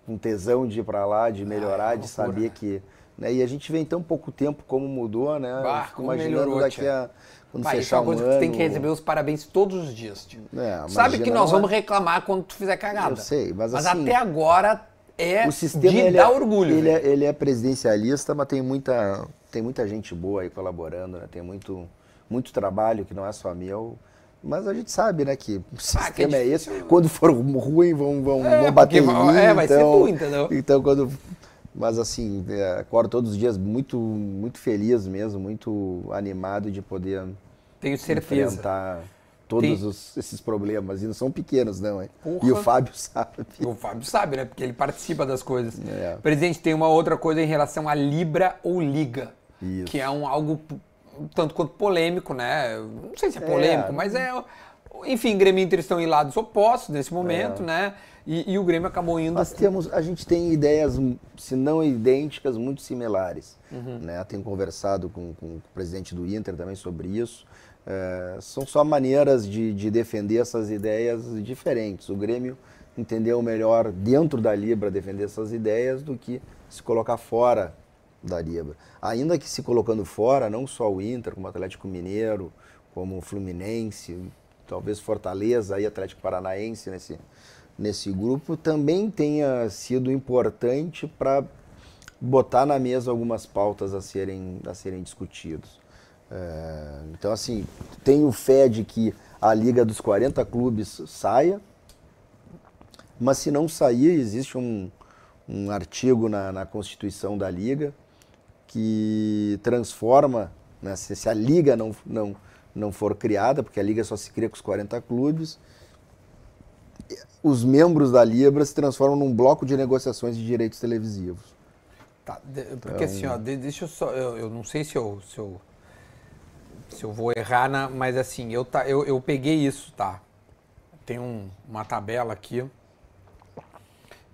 S2: com tesão de ir para lá, de melhorar, ah, é de saber que. Né? E a gente vê em tão pouco tempo como mudou, né?
S1: Bah, Fico imaginando melhorou, daqui a. Quando bah, fechar isso é uma coisa um que tu tem que receber os parabéns todos os dias, tio. É, Sabe que nós vamos reclamar quando tu fizer cagada. Eu
S2: sei, mas,
S1: mas
S2: assim,
S1: até agora é o sistema, de dar
S2: é,
S1: orgulho.
S2: Ele é, ele é, presidencialista, mas tem muita, tem muita gente boa aí colaborando, né? Tem muito, muito trabalho que não é só meu. Mas a gente sabe, né, que o ah, sistema é, é, esse. Quando for ruim, vão, vão, é, vão bater em mim. É, vai então, ser ruim, entendeu? Então, quando... Mas assim, é, acordo todos os dias muito, muito feliz mesmo, muito animado de poder
S1: Tenho certeza.
S2: enfrentar todos Tem... os, esses problemas. E não são pequenos, não, hein? E o Fábio sabe.
S1: O Fábio sabe, né? Porque ele participa das coisas. É. Presidente, tem uma outra coisa em relação a Libra ou Liga. Isso. Que é um algo tanto quanto polêmico, né? Não sei se é polêmico, é. mas é. Enfim, Grêmio e Inter estão em lados opostos nesse momento, é. né? E, e, o Grêmio acabou indo.
S2: Nós temos, a gente tem ideias, se não idênticas, muito similares. Uhum. Né? Tenho conversado com, com, o presidente do Inter também sobre isso. É, são só maneiras de, de defender essas ideias diferentes. O Grêmio entendeu melhor dentro da Libra defender essas ideias do que se colocar fora da Libra. Ainda que se colocando fora, não só o Inter, como o Atlético Mineiro, como o Fluminense, talvez Fortaleza e Atlético Paranaense nesse, nesse grupo, também tenha sido importante para botar na mesa algumas pautas a serem, a serem discutidas. É, então, assim, tenho fé de que a Liga dos 40 clubes saia, mas se não sair, existe um, um artigo na, na Constituição da Liga que transforma, né, se, se, a liga não, não, não for criada, porque a liga só se cria com os 40 clubes, os membros da Libra se transformam num bloco de negociações de direitos televisivos.
S1: Tá, porque então, assim, ó, deixa eu só, eu, eu não sei se eu, se eu, se eu vou errar, na, mas assim, eu, tá, eu, eu peguei isso, tá? Tem um, uma tabela aqui,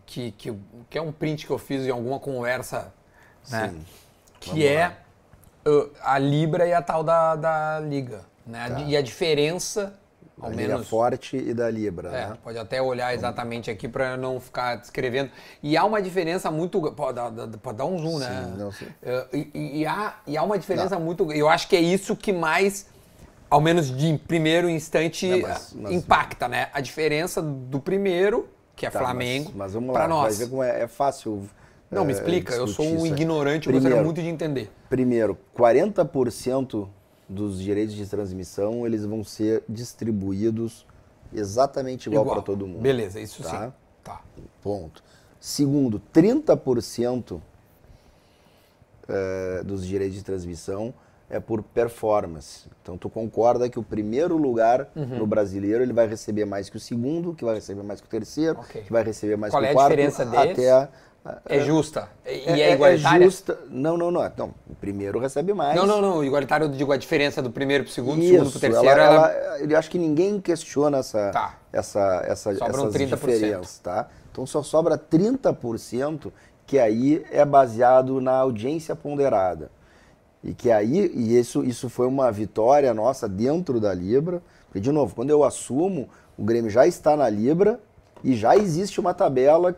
S1: que, que, que é um print que eu fiz em alguma conversa, né? Sim que é a Libra e a tal da, da Liga. Né? Tá. E a diferença, ao
S2: da
S1: menos.
S2: Liga Forte e da Libra.
S1: É,
S2: né?
S1: Pode até olhar exatamente aqui para não ficar descrevendo. E há uma diferença muito. Pode dar, pode dar um zoom, sim, né? Não, sim. Uh, e, e, há, e há uma diferença não. muito. Eu acho que é isso que mais ao menos de primeiro instante, não, mas, mas, impacta, né? A diferença do primeiro, que é tá, Flamengo, para nós.
S2: Vai ver como é, é fácil
S1: não, me é, explica, eu sou um ignorante, eu gostaria muito de entender.
S2: Primeiro, 40% dos direitos de transmissão, eles vão ser distribuídos exatamente igual, igual. para todo mundo.
S1: Beleza, isso
S2: tá?
S1: sim. Tá.
S2: Ponto. Segundo, 30% uh, dos direitos de transmissão é por performance. Então tu concorda que o primeiro lugar uhum. no brasileiro ele vai receber mais que o segundo, que vai receber mais que o terceiro, okay. que vai receber mais
S1: Qual
S2: que o
S1: quarto. É diferença deles? Até é justa. E é, é, é igualitária? É justa.
S2: Não, não, não. Então, o primeiro recebe mais.
S1: Não, não, não. Igualitário, eu digo a diferença do primeiro para o segundo,
S2: Isso,
S1: segundo para o terceiro.
S2: Ela, ela... Eu acho que ninguém questiona essa, tá. essa, essa, essas 30%. diferenças, tá? Então só sobra 30%, que aí é baseado na audiência ponderada. E que aí, e isso, isso foi uma vitória nossa dentro da Libra. Porque, de novo, quando eu assumo, o Grêmio já está na Libra e já existe uma tabela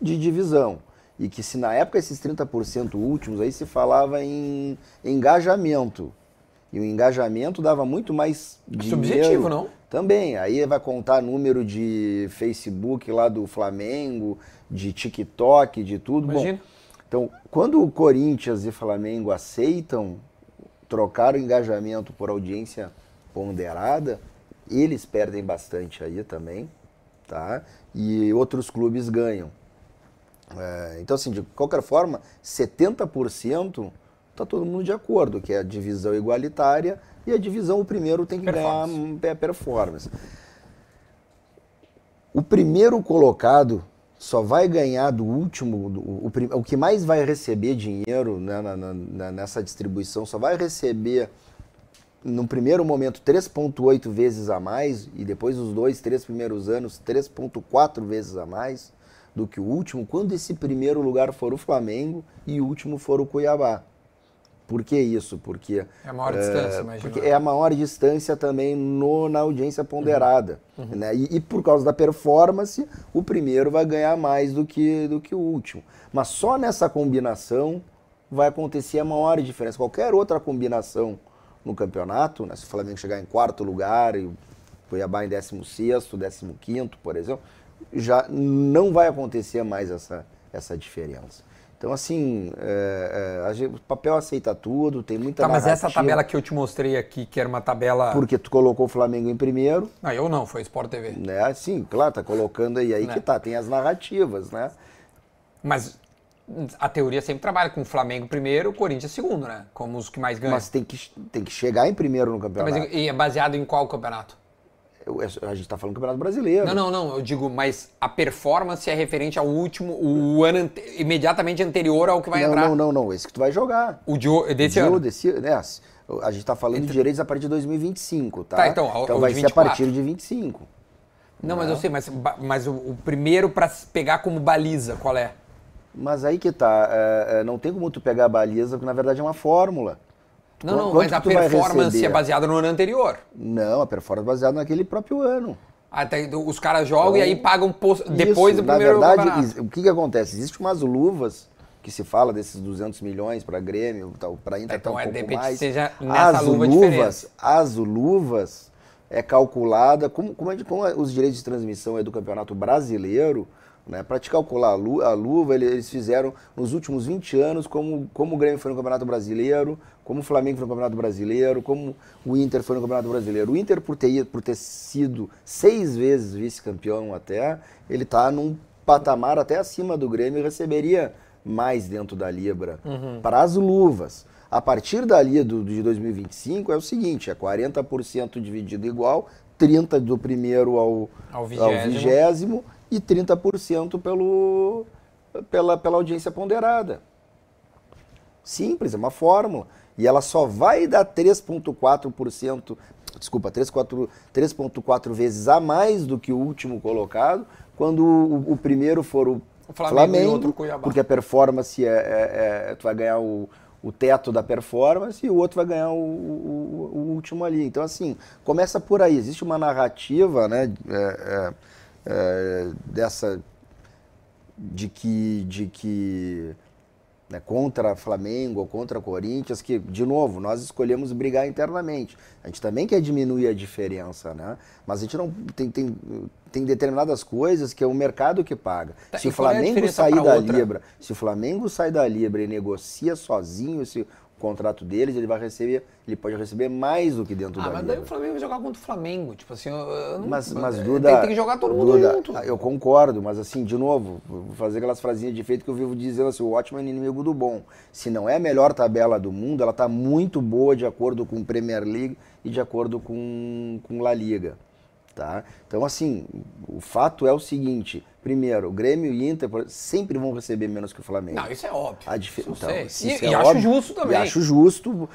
S2: de divisão. E que se na época esses 30% últimos aí se falava em engajamento. E o engajamento dava muito mais dinheiro.
S1: Subjetivo, não?
S2: Também. Aí vai contar número de Facebook lá do Flamengo, de TikTok, de tudo. Imagina. Bom, então, quando o Corinthians e Flamengo aceitam trocar o engajamento por audiência ponderada, eles perdem bastante aí também, tá? E outros clubes ganham. É, então, assim, de qualquer forma, 70% está todo mundo de acordo, que é a divisão igualitária e a divisão, o primeiro tem que performance. ganhar performance. O primeiro colocado só vai ganhar do último, o, o, o que mais vai receber dinheiro né, na, na, nessa distribuição, só vai receber no primeiro momento 3,8 vezes a mais e depois os dois, três primeiros anos 3,4 vezes a mais do que o último, quando esse primeiro lugar for o Flamengo e o último for o Cuiabá. Por que isso? Porque
S1: é a maior é, distância, imagina.
S2: Porque é a maior distância também no, na audiência ponderada. Uhum. Uhum. Né? E, e, por causa da performance, o primeiro vai ganhar mais do que, do que o último. Mas só nessa combinação vai acontecer a maior diferença. Qualquer outra combinação no campeonato, né? se o Flamengo chegar em quarto lugar e o Cuiabá em décimo sexto, décimo quinto, por exemplo, já não vai acontecer mais essa, essa diferença. Então, assim, é, é, o papel aceita tudo, tem muita Tá,
S1: mas essa tabela que eu te mostrei aqui, que era uma tabela...
S2: Porque tu colocou o Flamengo em primeiro.
S1: Não, eu não, foi Sport TV.
S2: Né? Sim, claro, tá colocando aí, aí né? que tá, tem as narrativas, né?
S1: Mas a teoria sempre trabalha com o Flamengo primeiro, o Corinthians segundo, né? Como os que mais ganham.
S2: Mas tem que, tem que chegar em primeiro no campeonato.
S1: Tá, mas, e é baseado em qual campeonato?
S2: A gente está falando do Campeonato Brasileiro.
S1: Não, não, não. Eu digo, mas a performance é referente ao último, o ano ante imediatamente anterior ao que vai
S2: não,
S1: entrar.
S2: Não, não, não. Esse que tu vai jogar.
S1: O de, desse o de, ano?
S2: Desse, né, a gente está falando Entre... de direitos a partir de 2025, tá? Tá, então. Então vai ser a partir de 25.
S1: Não, mas eu sei, mas, mas o, o primeiro para pegar como baliza, qual é?
S2: Mas aí que tá. É, é, não tem como tu pegar a baliza, porque na verdade é uma fórmula.
S1: Não, não, mas a performance é baseada no ano anterior.
S2: Não, a performance é baseada naquele próprio ano.
S1: Até os caras jogam então, e aí pagam depois isso, do primeiro
S2: Na verdade, o que, que acontece? Existem umas luvas que se fala desses 200 milhões para Grêmio, para Inter então, tá um é, pouco mais.
S1: Seja nessa
S2: as
S1: luva
S2: luvas, as luvas é calculada como, como, é, como os direitos de transmissão é do Campeonato Brasileiro, né? Para te calcular a luva, eles fizeram nos últimos 20 anos, como, como o Grêmio foi no Campeonato Brasileiro, como o Flamengo foi no Campeonato Brasileiro, como o Inter foi no Campeonato Brasileiro. O Inter, por ter, por ter sido seis vezes vice-campeão até, ele está num patamar até acima do Grêmio e receberia mais dentro da Libra uhum. para as luvas. A partir dali do, de 2025 é o seguinte, é 40% dividido igual, 30% do primeiro ao, ao vigésimo e 30% pelo, pela, pela audiência ponderada. Simples, é uma fórmula. E ela só vai dar 3,4%, desculpa, 3,4 vezes a mais do que o último colocado, quando o, o primeiro for o, o Flamengo, Flamengo porque a performance é, é, é, Tu vai ganhar o, o teto da performance e o outro vai ganhar o, o, o último ali. Então, assim, começa por aí. Existe uma narrativa, né? É, é é, dessa de que, de que né, contra Flamengo ou contra Corinthians, que, de novo, nós escolhemos brigar internamente. A gente também quer diminuir a diferença, né? Mas a gente não tem, tem, tem determinadas coisas que é o mercado que paga. Tá, se o é Flamengo é sair da outra? Libra, se o Flamengo sai da Libra e negocia sozinho esse, contrato deles, ele vai receber, ele pode receber mais do que dentro
S1: ah,
S2: da
S1: mas
S2: liga.
S1: daí o Flamengo vai jogar contra o Flamengo, tipo assim, eu, eu não,
S2: mas, mas Duda,
S1: tem, que jogar todo mundo
S2: Duda,
S1: junto.
S2: Eu concordo, mas assim, de novo, vou fazer aquelas frasinhas de efeito que eu vivo dizendo assim, o ótimo é inimigo do bom. Se não é a melhor tabela do mundo, ela está muito boa de acordo com Premier League e de acordo com, com La Liga. Tá? Então, assim, o fato é o seguinte: primeiro, o Grêmio e Inter sempre vão receber menos que o Flamengo.
S1: Não, isso é óbvio. A dif...
S2: então,
S1: isso e, é e acho
S2: óbvio,
S1: justo também. E
S2: acho justo. Uh,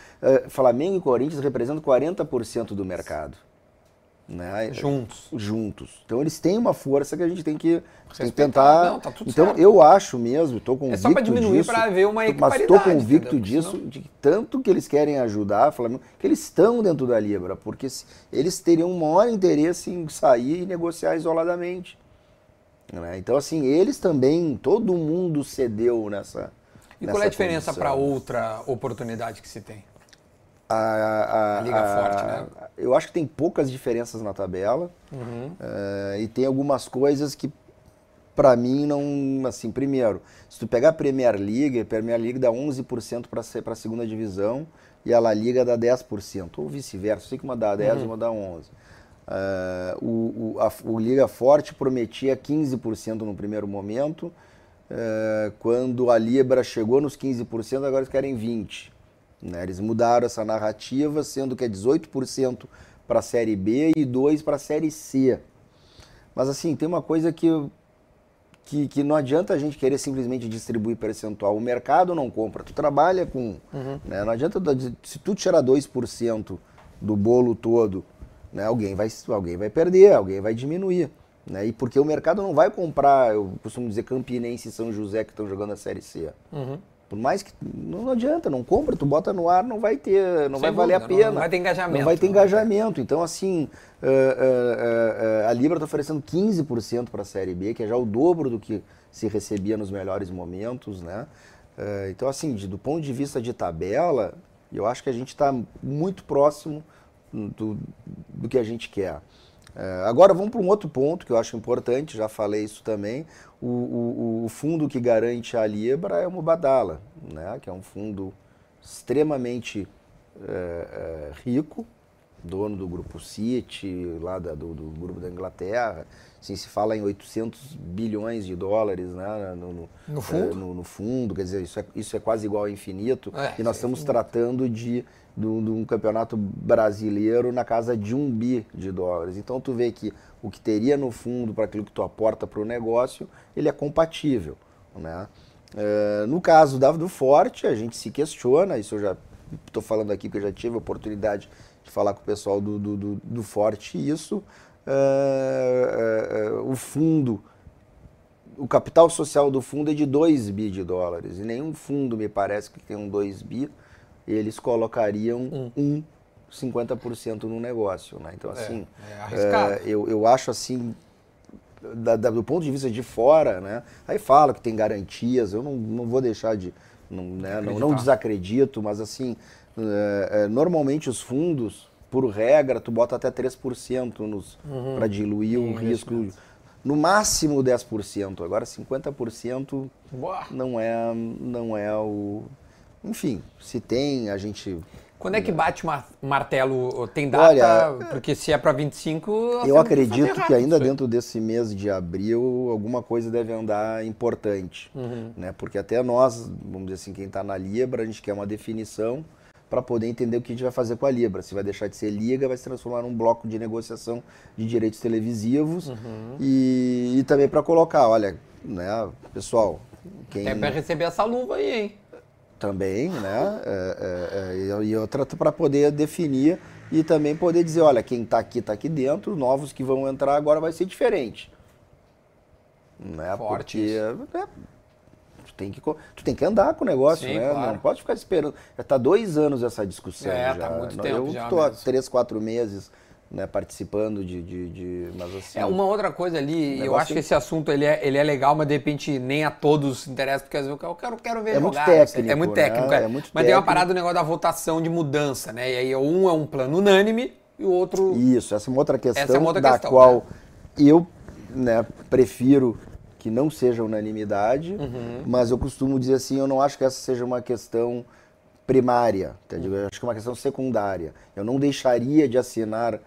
S2: Flamengo e Corinthians representam 40% do mercado. Né?
S1: Juntos.
S2: Juntos. Então eles têm uma força que a gente tem que, tem que tentar.
S1: Não, tá
S2: então
S1: certo.
S2: eu acho mesmo, estou convicto
S1: disso. É só para diminuir para ver uma
S2: Mas estou convicto entendeu? disso, Senão... de tanto que eles querem ajudar, Flamengo, que eles estão dentro da Libra, porque eles teriam um maior interesse em sair e negociar isoladamente. Né? Então, assim, eles também, todo mundo cedeu nessa.
S1: E qual é a diferença para outra oportunidade que se tem?
S2: A, a,
S1: Liga Forte, né?
S2: Eu acho que tem poucas diferenças na tabela
S1: uhum.
S2: uh, e tem algumas coisas que para mim não, assim, primeiro, se tu pegar a Premier League, a Premier League dá 11% para a segunda divisão e a La Liga dá 10%, ou vice-versa, sei que uma dá 10 e uhum. uma dá 11. Uh, o, o, a, o Liga Forte prometia 15% no primeiro momento, uh, quando a Libra chegou nos 15%, agora eles querem 20%. Né? Eles mudaram essa narrativa, sendo que é 18% para a Série B e 2% para a Série C. Mas assim, tem uma coisa que, que, que, não adianta a gente querer simplesmente distribuir percentual. O mercado não compra. Tu trabalha com. Uhum. Né? Não adianta. Se tu tirar 2% do bolo todo, né? alguém, vai, alguém vai perder, alguém vai diminuir. Né? E porque o mercado não vai comprar, eu costumo dizer, Campinense e São José que estão jogando a Série C.
S1: Uhum.
S2: Por mais que não, não, adianta, não compra, tu bota no ar, não vai ter, não
S1: Sem
S2: vai valer a pena. Não,
S1: vai ter engajamento.
S2: Não vai ter engajamento. Então, assim, uh, uh, uh, a Libra está oferecendo 15% para a Série B, que é já o dobro do que se recebia nos melhores momentos, né? então, assim, de, do ponto de vista de tabela, eu acho que a gente está muito próximo do, do que a gente quer. É, agora vamos para um outro ponto que eu acho importante, já falei isso também. O, o, o fundo que garante a Libra é o Mubadala, né? que é um fundo extremamente é, é, rico, dono do grupo City, lá da, do, do, grupo da Inglaterra. Assim, se fala em 800 bilhões de dólares né,
S1: no, no, no fundo?
S2: É, no, no, fundo, quer dizer, isso é, isso é quase igual ao infinito.
S1: É,
S2: e nós estamos tratando de de um campeonato brasileiro na casa de um bi de dólares. Então tu vê que o que teria no fundo para aquilo que tu aporta para o negócio, ele é compatível. Né? É, no caso da, do Forte, a gente se questiona, isso eu já estou falando aqui porque eu já tive a oportunidade de falar com o pessoal do, do, do, do Forte isso. É, é, é o fundo, o capital social do fundo é de 2 bi de dólares, e nenhum fundo me parece que tem um 2 bi eles colocariam um, um 50% no negócio. Né? Então, é, assim,
S1: é, é
S2: eu, eu acho assim, da, da, do ponto de vista de fora, né? aí fala que tem garantias, eu não, não vou deixar de. Não, né? não, não desacredito, mas assim, é, é, normalmente os fundos, por regra, tu bota até 3% nos uhum. para diluir o risco. No máximo 10%. Agora 50% Boa. não é, não é o, enfim, se tem, a gente.
S1: Quando é que bate o martelo? Tem data? Olha, porque se é para 25.
S2: Eu acredito que ainda dentro desse mês de abril alguma coisa deve andar importante.
S1: Uhum.
S2: Né? Porque até nós, vamos dizer assim, quem está na Libra, a gente quer uma definição para poder entender o que a gente vai fazer com a Libra. Se vai deixar de ser Liga, vai se transformar num bloco de negociação de direitos televisivos
S1: uhum.
S2: e, e também para colocar, olha, né, pessoal. Quem...
S1: É para receber essa luva aí, hein?
S2: Também, né? É, é, é, e outra para poder definir e também poder dizer, olha, quem está aqui está aqui dentro, novos que vão entrar agora vai ser diferente, né?
S1: Forte
S2: Porque é, tu tem que tu tem que andar com o negócio,
S1: Sim,
S2: né?
S1: Claro.
S2: Não pode ficar esperando. Já está dois anos essa discussão
S1: é,
S2: já.
S1: Tá muito tempo
S2: Eu
S1: estou
S2: há três, quatro meses né, participando de, de, de, mas assim...
S1: É, uma outra coisa ali, eu acho que esse assunto ele é, ele é legal, mas de repente nem a todos interessa, porque às vezes eu quero, quero ver
S2: é
S1: jogar.
S2: Muito técnico,
S1: é muito técnico,
S2: né?
S1: é.
S2: é muito
S1: Mas tem uma parada do negócio da votação de mudança, né? E aí um é um plano unânime e o outro...
S2: Isso, essa é uma outra questão
S1: essa é uma outra
S2: da
S1: questão,
S2: qual
S1: né?
S2: eu né, prefiro que não seja unanimidade,
S1: uhum.
S2: mas eu costumo dizer assim, eu não acho que essa seja uma questão primária, tá? acho que é uma questão secundária. Eu não deixaria de assinar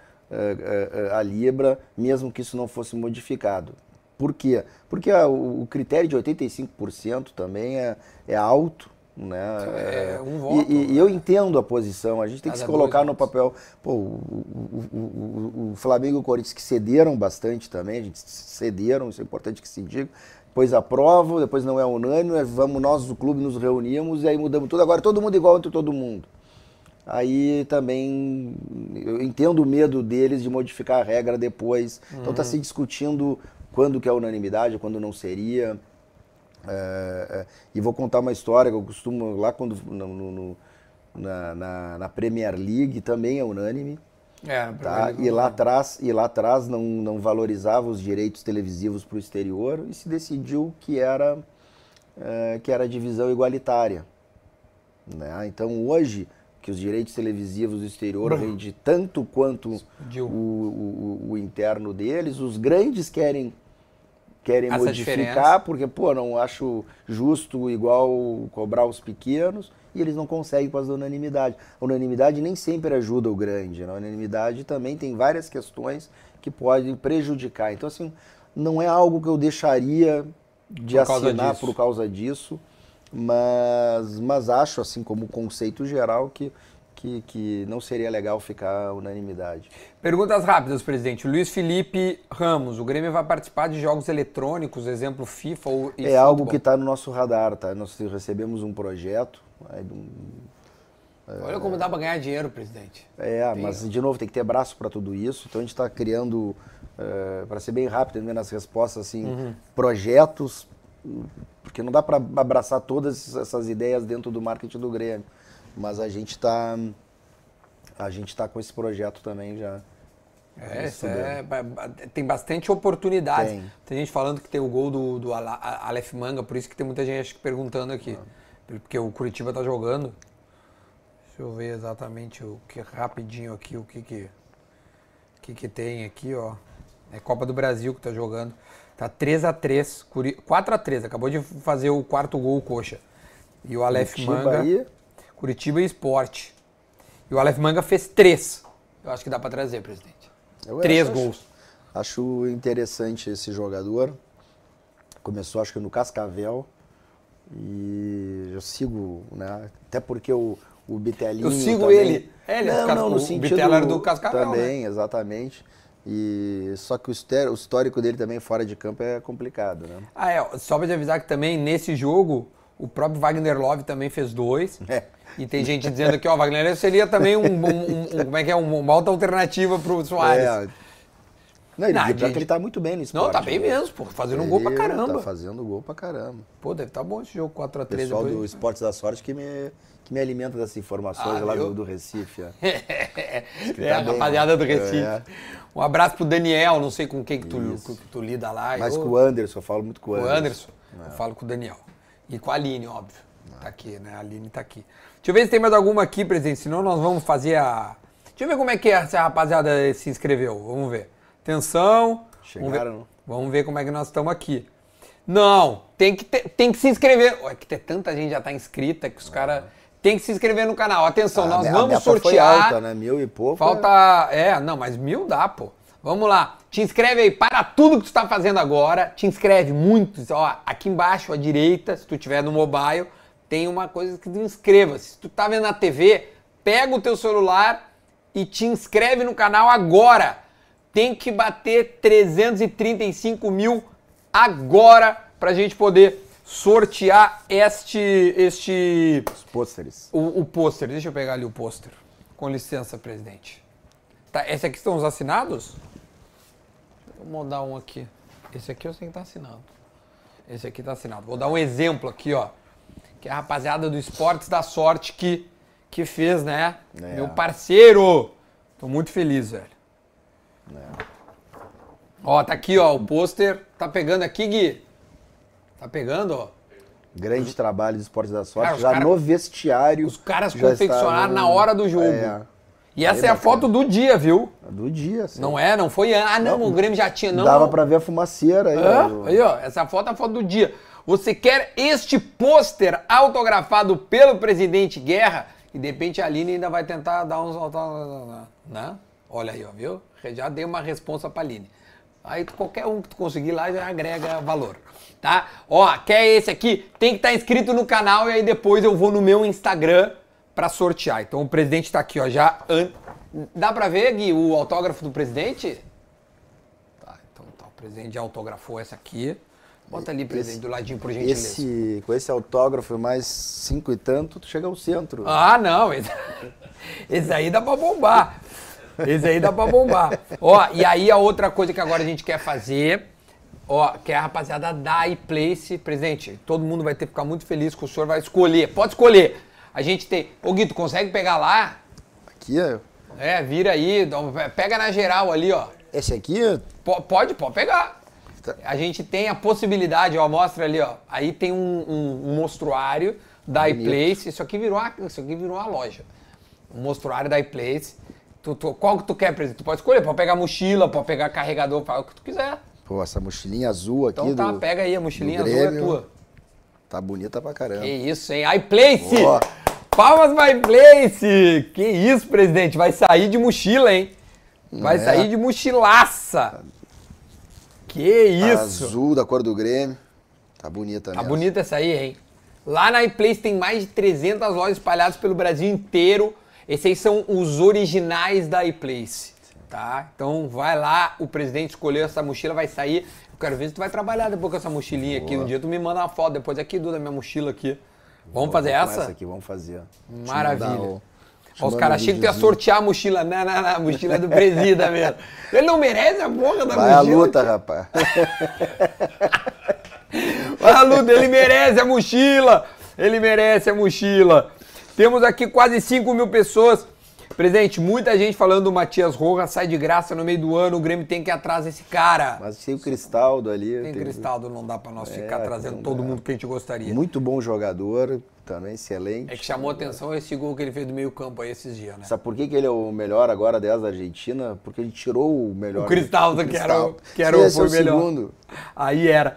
S2: a Libra, mesmo que isso não fosse modificado. Por quê? Porque o critério de 85% também é, é alto. Né?
S1: É, um voto.
S2: E, e, eu entendo a posição, a gente tem que se colocar no papel. Pô, o, o, o, o Flamengo e o Corinthians que cederam bastante também, a gente cederam, isso é importante que se diga. Depois aprovam, depois não é unânime, vamos nós do clube nos reunimos e aí mudamos tudo. Agora todo mundo igual entre todo mundo. Aí também eu entendo o medo deles de modificar a regra depois. Uhum. Então está se discutindo quando que é unanimidade, quando não seria. É, é, e vou contar uma história que eu costumo, lá quando no, no, na, na, na, Premier League também é unânime.
S1: É,
S2: tá? e, lá atrás, e lá atrás não, não valorizava os direitos televisivos para o exterior e se decidiu que era, é, que era divisão igualitária. Né? Então hoje, que os direitos televisivos do exterior rende tanto quanto o, o, o, interno deles, os grandes querem querem Essa modificar, diferença. porque, pô, não acho justo igual cobrar os pequenos, e eles não conseguem com a unanimidade. A unanimidade nem sempre ajuda o grande, né? a unanimidade também tem várias questões que podem prejudicar. Então, assim, não é algo que eu deixaria de por assinar por causa disso, mas, mas acho, assim, como conceito geral, que que, que não seria legal ficar unanimidade.
S1: Perguntas rápidas, presidente. Luiz Felipe Ramos, o Grêmio vai participar de jogos eletrônicos, exemplo FIFA ou
S2: É futebol. algo que está no nosso radar, tá? Nós recebemos um projeto.
S1: Olha como dá para ganhar dinheiro, presidente.
S2: É, tem. mas de novo tem que ter braço para tudo isso. Então a gente está criando, é, para ser bem rápido nas respostas, assim, uhum. projetos, porque não dá para abraçar todas essas ideias dentro do marketing do Grêmio. Mas a gente está a gente está com esse projeto também já.
S1: É, é, tem bastante oportunidades. Tem. tem. gente falando que tem o gol do, do Aleph Manga, por isso que tem muita gente perguntando aqui. Ah. Porque o Curitiba está jogando. Deixa eu ver exatamente o que rapidinho aqui, o que que, que, que tem aqui, ó. É Copa do Brasil que está jogando. Tá 3 a 3 4 a 3 acabou de fazer o quarto gol o Coxa. E o Aleph Manga. Aí. Curitiba e Esporte. E o Aleph Manga fez três. Eu acho que dá para trazer, presidente. Eu três acho, gols.
S2: Acho interessante esse jogador. Começou, acho que no Cascavel. E eu sigo, né? Até porque o, o Bitelinho.
S1: Eu sigo
S2: também...
S1: ele. É, ele
S2: não, não, no
S1: o
S2: sentido.
S1: Bitelo era do Cascavel.
S2: Também,
S1: né?
S2: exatamente. E só que o histórico dele também fora de campo é complicado, né?
S1: Ah, é. Só pra te avisar que também nesse jogo o próprio Wagner Love também fez dois. É. E tem gente dizendo que ó, o Wagner seria também um, um, um, como é que é, uma alta alternativa para o Soares. É.
S2: Não, ele, não, de... ele tá muito bem no esporte.
S1: Não, tá bem né? mesmo, pô. Fazendo ele um gol pra caramba.
S2: Tá fazendo gol pra caramba.
S1: Pô, deve estar tá bom esse jogo 4x3. O
S2: pessoal depois... do Esportes da Sorte que me, que me alimenta dessas informações ah, lá do, do, Recife.
S1: é, tá a rapaziada do Recife. É. Um abraço pro Daniel, não sei com quem que tu, que tu lida lá.
S2: Mas eu... com o Anderson, eu falo muito com o Anderson.
S1: O Anderson, é. eu falo com o Daniel. E com a Aline, óbvio. Tá aqui, né? A Aline tá aqui. Deixa eu ver se tem mais alguma aqui, presidente. Senão nós vamos fazer a. Deixa eu ver como é que essa rapaziada se inscreveu. Vamos ver. Atenção.
S2: Chegaram.
S1: Vamos ver, vamos ver como é que nós estamos aqui. Não, tem que, ter, tem que se inscrever. É que tem tanta gente já tá inscrita que os caras. Tem que se inscrever no canal. Atenção, ah, nós vamos sortear.
S2: Foi alta, né? Mil e pouco.
S1: Falta. É... é, não, mas mil dá, pô. Vamos lá. Te inscreve aí para tudo que tu está fazendo agora. Te inscreve muito. Ó, aqui embaixo à direita, se tu tiver no mobile, tem uma coisa que tu inscreva-se. Se tu tá vendo na TV, pega o teu celular e te inscreve no canal agora. Tem que bater 335 mil agora para a gente poder sortear este. este
S2: Os pôsteres.
S1: O, o pôster. Deixa eu pegar ali o pôster. Com licença, presidente. Tá, esse aqui estão os assinados? Vou mandar um aqui. Esse aqui eu sei que tá assinado. Esse aqui tá assinado. Vou dar um exemplo aqui, ó. Que é a rapaziada do Esportes da Sorte que, que fez, né? É. Meu parceiro. Tô muito feliz, velho. É. Ó, tá aqui, ó, o pôster. Tá pegando aqui, Gui? Tá pegando, ó.
S2: Grande trabalho do Esportes da Sorte. Cara, já cara, no vestiário.
S1: Os caras confeccionaram na hora do jogo. É. E essa é, é a foto do dia, viu?
S2: Do dia, sim.
S1: Não é? Não foi. Ah, não, não o Grêmio já tinha, não.
S2: Dava pra ver a fumaceira aí.
S1: Ah, aí, ó. Essa foto é a foto do dia. Você quer este pôster autografado pelo presidente Guerra? E de repente a Aline ainda vai tentar dar uns. Né? Olha aí, ó, viu? Já dei uma resposta pra Aline. Aí qualquer um que tu conseguir lá já agrega valor, tá? Ó, quer esse aqui? Tem que estar tá inscrito no canal e aí depois eu vou no meu Instagram para sortear. Então o presidente tá aqui, ó, já. Dá pra ver, Gui, o autógrafo do presidente? Tá, então tá, o presidente já autografou essa aqui. Bota ali, presidente, esse, do ladinho, por gentileza.
S2: Esse, com esse autógrafo mais cinco e tanto, tu chega ao centro.
S1: Ah, não. Esse, esse aí dá pra bombar. Esse aí dá pra bombar. Ó, e aí a outra coisa que agora a gente quer fazer, ó, que é a rapaziada da iPlace. Presidente, todo mundo vai ter que ficar muito feliz que o senhor vai escolher. Pode escolher. A gente tem. Ô, Gui, tu consegue pegar lá?
S2: Aqui, é?
S1: É, vira aí. Pega na geral ali, ó.
S2: Esse aqui?
S1: P pode, pode pegar. Tá. A gente tem a possibilidade, ó, mostra ali, ó. Aí tem um, um, um mostruário da iPlace. Isso aqui virou uma, isso aqui virou uma loja. Um mostruário da iPlace. Tu, tu, qual que tu quer, presidente? Tu pode escolher, pode pegar mochila, pode pegar carregador, fala o que tu quiser.
S2: Pô, essa mochilinha azul aqui
S1: Então tá, do, pega aí, a mochilinha azul é tua.
S2: Tá bonita pra caramba. Que
S1: isso, hein? iPlace! Oh. Palmas pra iPlace! Que isso, presidente? Vai sair de mochila, hein? Vai é. sair de mochilaça. Que isso!
S2: Azul da cor do Grêmio. Tá bonita
S1: mesmo. Tá bonita essa aí, hein? Lá na iPlace tem mais de 300 lojas espalhadas pelo Brasil inteiro. Esses aí são os originais da iPlace, tá? Então vai lá, o presidente escolheu essa mochila, vai sair. Eu quero ver se tu vai trabalhar depois com essa mochilinha Boa. aqui. Um dia tu me manda uma foto depois aqui do da minha mochila aqui. Vamos fazer essa? essa
S2: aqui, vamos fazer.
S1: Maravilha. Ó, os caras acham que tu ia sortear a mochila. Não, não, não, a mochila é do presida mesmo. Ele não merece a porra da
S2: Vai
S1: mochila.
S2: Vai a luta, rapaz.
S1: Vai a luta, ele merece a mochila. Ele merece a mochila. Temos aqui quase 5 mil pessoas. Presidente, muita gente falando do Matias Rojas, sai de graça no meio do ano, o Grêmio tem que ir atrás desse cara.
S2: Mas tem o Cristaldo ali.
S1: Tem, tem... Cristaldo, não dá para nós é, ficar trazendo todo mundo que a gente gostaria.
S2: Muito bom jogador, também excelente.
S1: É que chamou atenção esse gol que ele fez do meio campo aí esses dias, né?
S2: Sabe por que, que ele é o melhor agora 10 da Argentina? Porque ele tirou o melhor.
S1: O Cristaldo, o que era, que era o, foi o melhor. segundo. Aí era.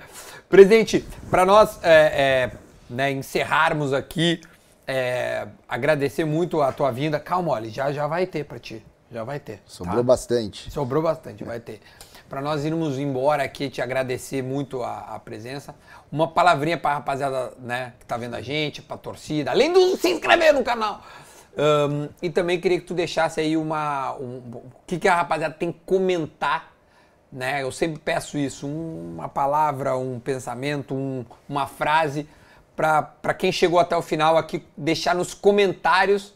S1: Presidente, para nós é, é, né, encerrarmos aqui é, agradecer muito a tua vinda. Calma, olha, já, já vai ter para ti. Já vai ter.
S2: Sobrou tá? bastante.
S1: Sobrou bastante, vai ter. Para nós irmos embora aqui, te agradecer muito a, a presença. Uma palavrinha para a rapaziada né, que tá vendo a gente, para torcida, além de se inscrever no canal. Um, e também queria que tu deixasse aí uma. Um, o que, que a rapaziada tem que comentar, né? Eu sempre peço isso, uma palavra, um pensamento, um, uma frase para quem chegou até o final aqui, deixar nos comentários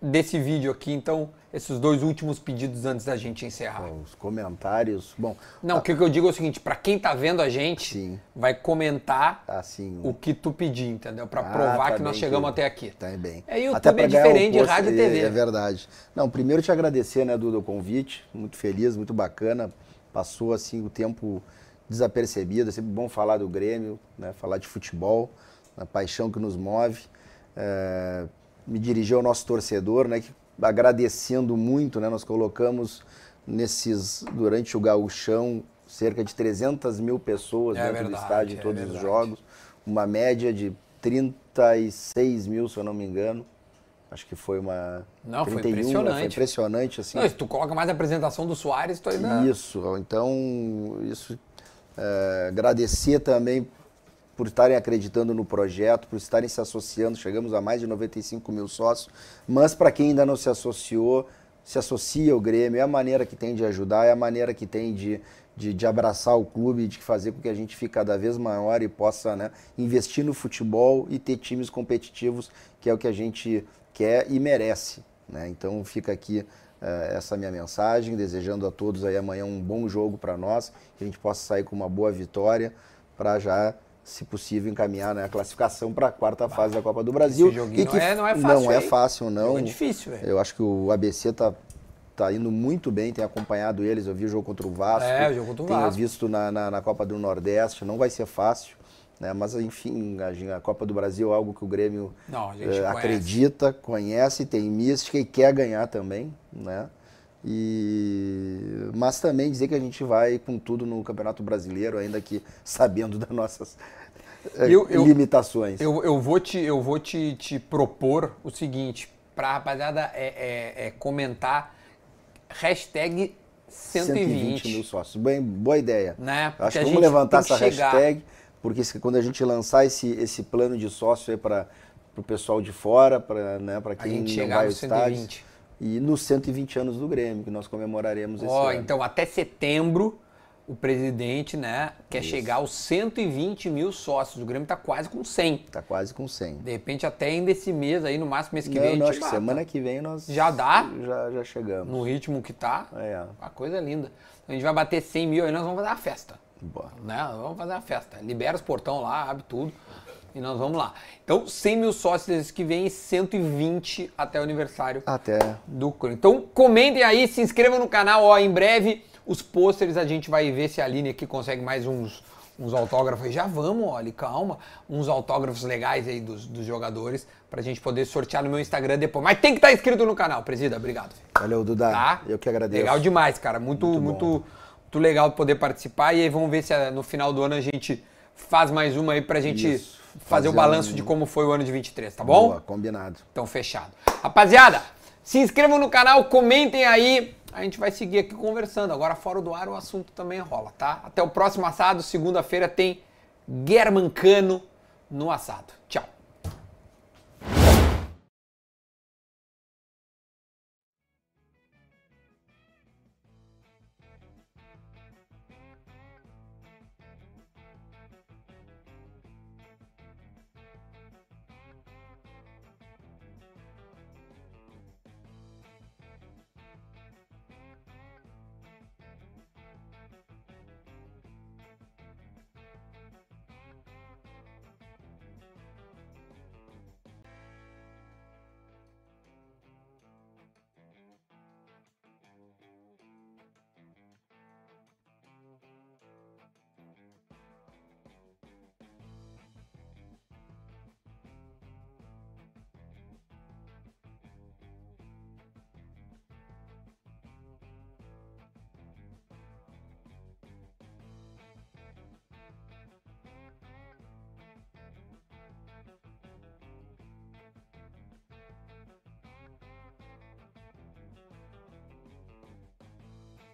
S1: desse vídeo aqui. Então, esses dois últimos pedidos antes da gente encerrar.
S2: Bom, os comentários. Bom.
S1: Não, a... o que eu digo é o seguinte: para quem tá vendo a gente, sim. vai comentar
S2: ah, sim.
S1: o que tu pedir, entendeu? Para ah, provar tá que nós chegamos que... até aqui.
S2: Tá bem.
S1: É, YouTube é diferente de rádio e TV.
S2: É, é verdade. Não, primeiro te agradecer, né, Duda, o convite. Muito feliz, muito bacana. Passou assim o tempo desapercebido. É sempre bom falar do Grêmio, né? Falar de futebol a paixão que nos move. É, me dirigir ao nosso torcedor, né, que, agradecendo muito, né, nós colocamos nesses durante o gauchão cerca de 300 mil pessoas é dentro verdade, do estádio em é todos é os jogos, uma média de 36 mil, se eu não me engano. Acho que foi uma.
S1: Não, 31, foi impressionante. Foi
S2: impressionante, assim.
S1: Não, se tu coloca mais a apresentação do Soares, tu ainda.
S2: Isso, então, isso. É, agradecer também por estarem acreditando no projeto, por estarem se associando. Chegamos a mais de 95 mil sócios. Mas para quem ainda não se associou, se associa ao Grêmio. É a maneira que tem de ajudar, é a maneira que tem de, de, de abraçar o clube, de fazer com que a gente fique cada vez maior e possa né, investir no futebol e ter times competitivos, que é o que a gente quer e merece. Né? Então fica aqui uh, essa minha mensagem, desejando a todos aí amanhã um bom jogo para nós, que a gente possa sair com uma boa vitória para já se possível, encaminhar né, a classificação para a quarta bah, fase da Copa do Brasil.
S1: Esse joguinho e que não, é, não é fácil.
S2: Não é fácil, não.
S1: É difícil, velho.
S2: Eu acho que o ABC está tá indo muito bem, tem acompanhado eles. Eu vi o jogo contra o Vasco.
S1: É, o jogo contra o Vasco.
S2: Tenho visto na, na, na, Copa do Nordeste. Não vai ser fácil. Né? Mas, enfim, a, a Copa do Brasil é algo que o Grêmio
S1: não,
S2: uh, acredita, conhece, tem mística e quer ganhar também. Né? E... Mas também dizer que a gente vai com tudo no Campeonato Brasileiro, ainda que sabendo das nossas é, eu, eu, limitações.
S1: Eu, eu vou, te, eu vou te, te propor o seguinte, para a rapaziada é, é, é, comentar hashtag 120. 120
S2: mil sócios. Bem, boa ideia. Né? Acho que vamos levantar essa chegar. hashtag, porque quando a gente lançar esse, esse plano de sócio para o pessoal de fora, para né, quem não vai ao estádio. E nos 120 anos do Grêmio, que nós comemoraremos esse oh, ano.
S1: Então, até setembro, o presidente né, quer Isso. chegar aos 120 mil sócios. O Grêmio está quase com 100.
S2: Está quase com 100.
S1: De repente, até ainda esse mês aí, no máximo mês que não, vem.
S2: Não, acho que semana que vem nós.
S1: Já dá?
S2: Já, já chegamos.
S1: No ritmo que tá. É. A coisa linda. A gente vai bater 100 mil aí, nós vamos fazer uma festa. Boa. Né? Vamos fazer uma festa. Libera os portão lá, abre tudo. E nós vamos lá. Então, 100 mil sócios que vem e 120 até o aniversário
S2: até.
S1: do Coro. Então, comentem aí, se inscrevam no canal. Ó, em breve, os pôsteres a gente vai ver se a Aline aqui consegue mais uns, uns autógrafos. Já vamos, olha, calma. Uns autógrafos legais aí dos, dos jogadores pra gente poder sortear no meu Instagram depois. Mas tem que estar tá inscrito no canal. Presida, obrigado.
S2: Valeu, Duda. Tá? Eu que agradeço.
S1: Legal demais, cara. Muito, muito, muito, muito legal poder participar. E aí vamos ver se eh, no final do ano a gente faz mais uma aí pra gente... Isso fazer o balanço um... de como foi o ano de 23, tá bom? Boa,
S2: combinado.
S1: Então, fechado. Rapaziada, se inscrevam no canal, comentem aí. A gente vai seguir aqui conversando. Agora, fora do ar, o assunto também rola, tá? Até o próximo assado. Segunda-feira tem Germancano no assado. Tchau.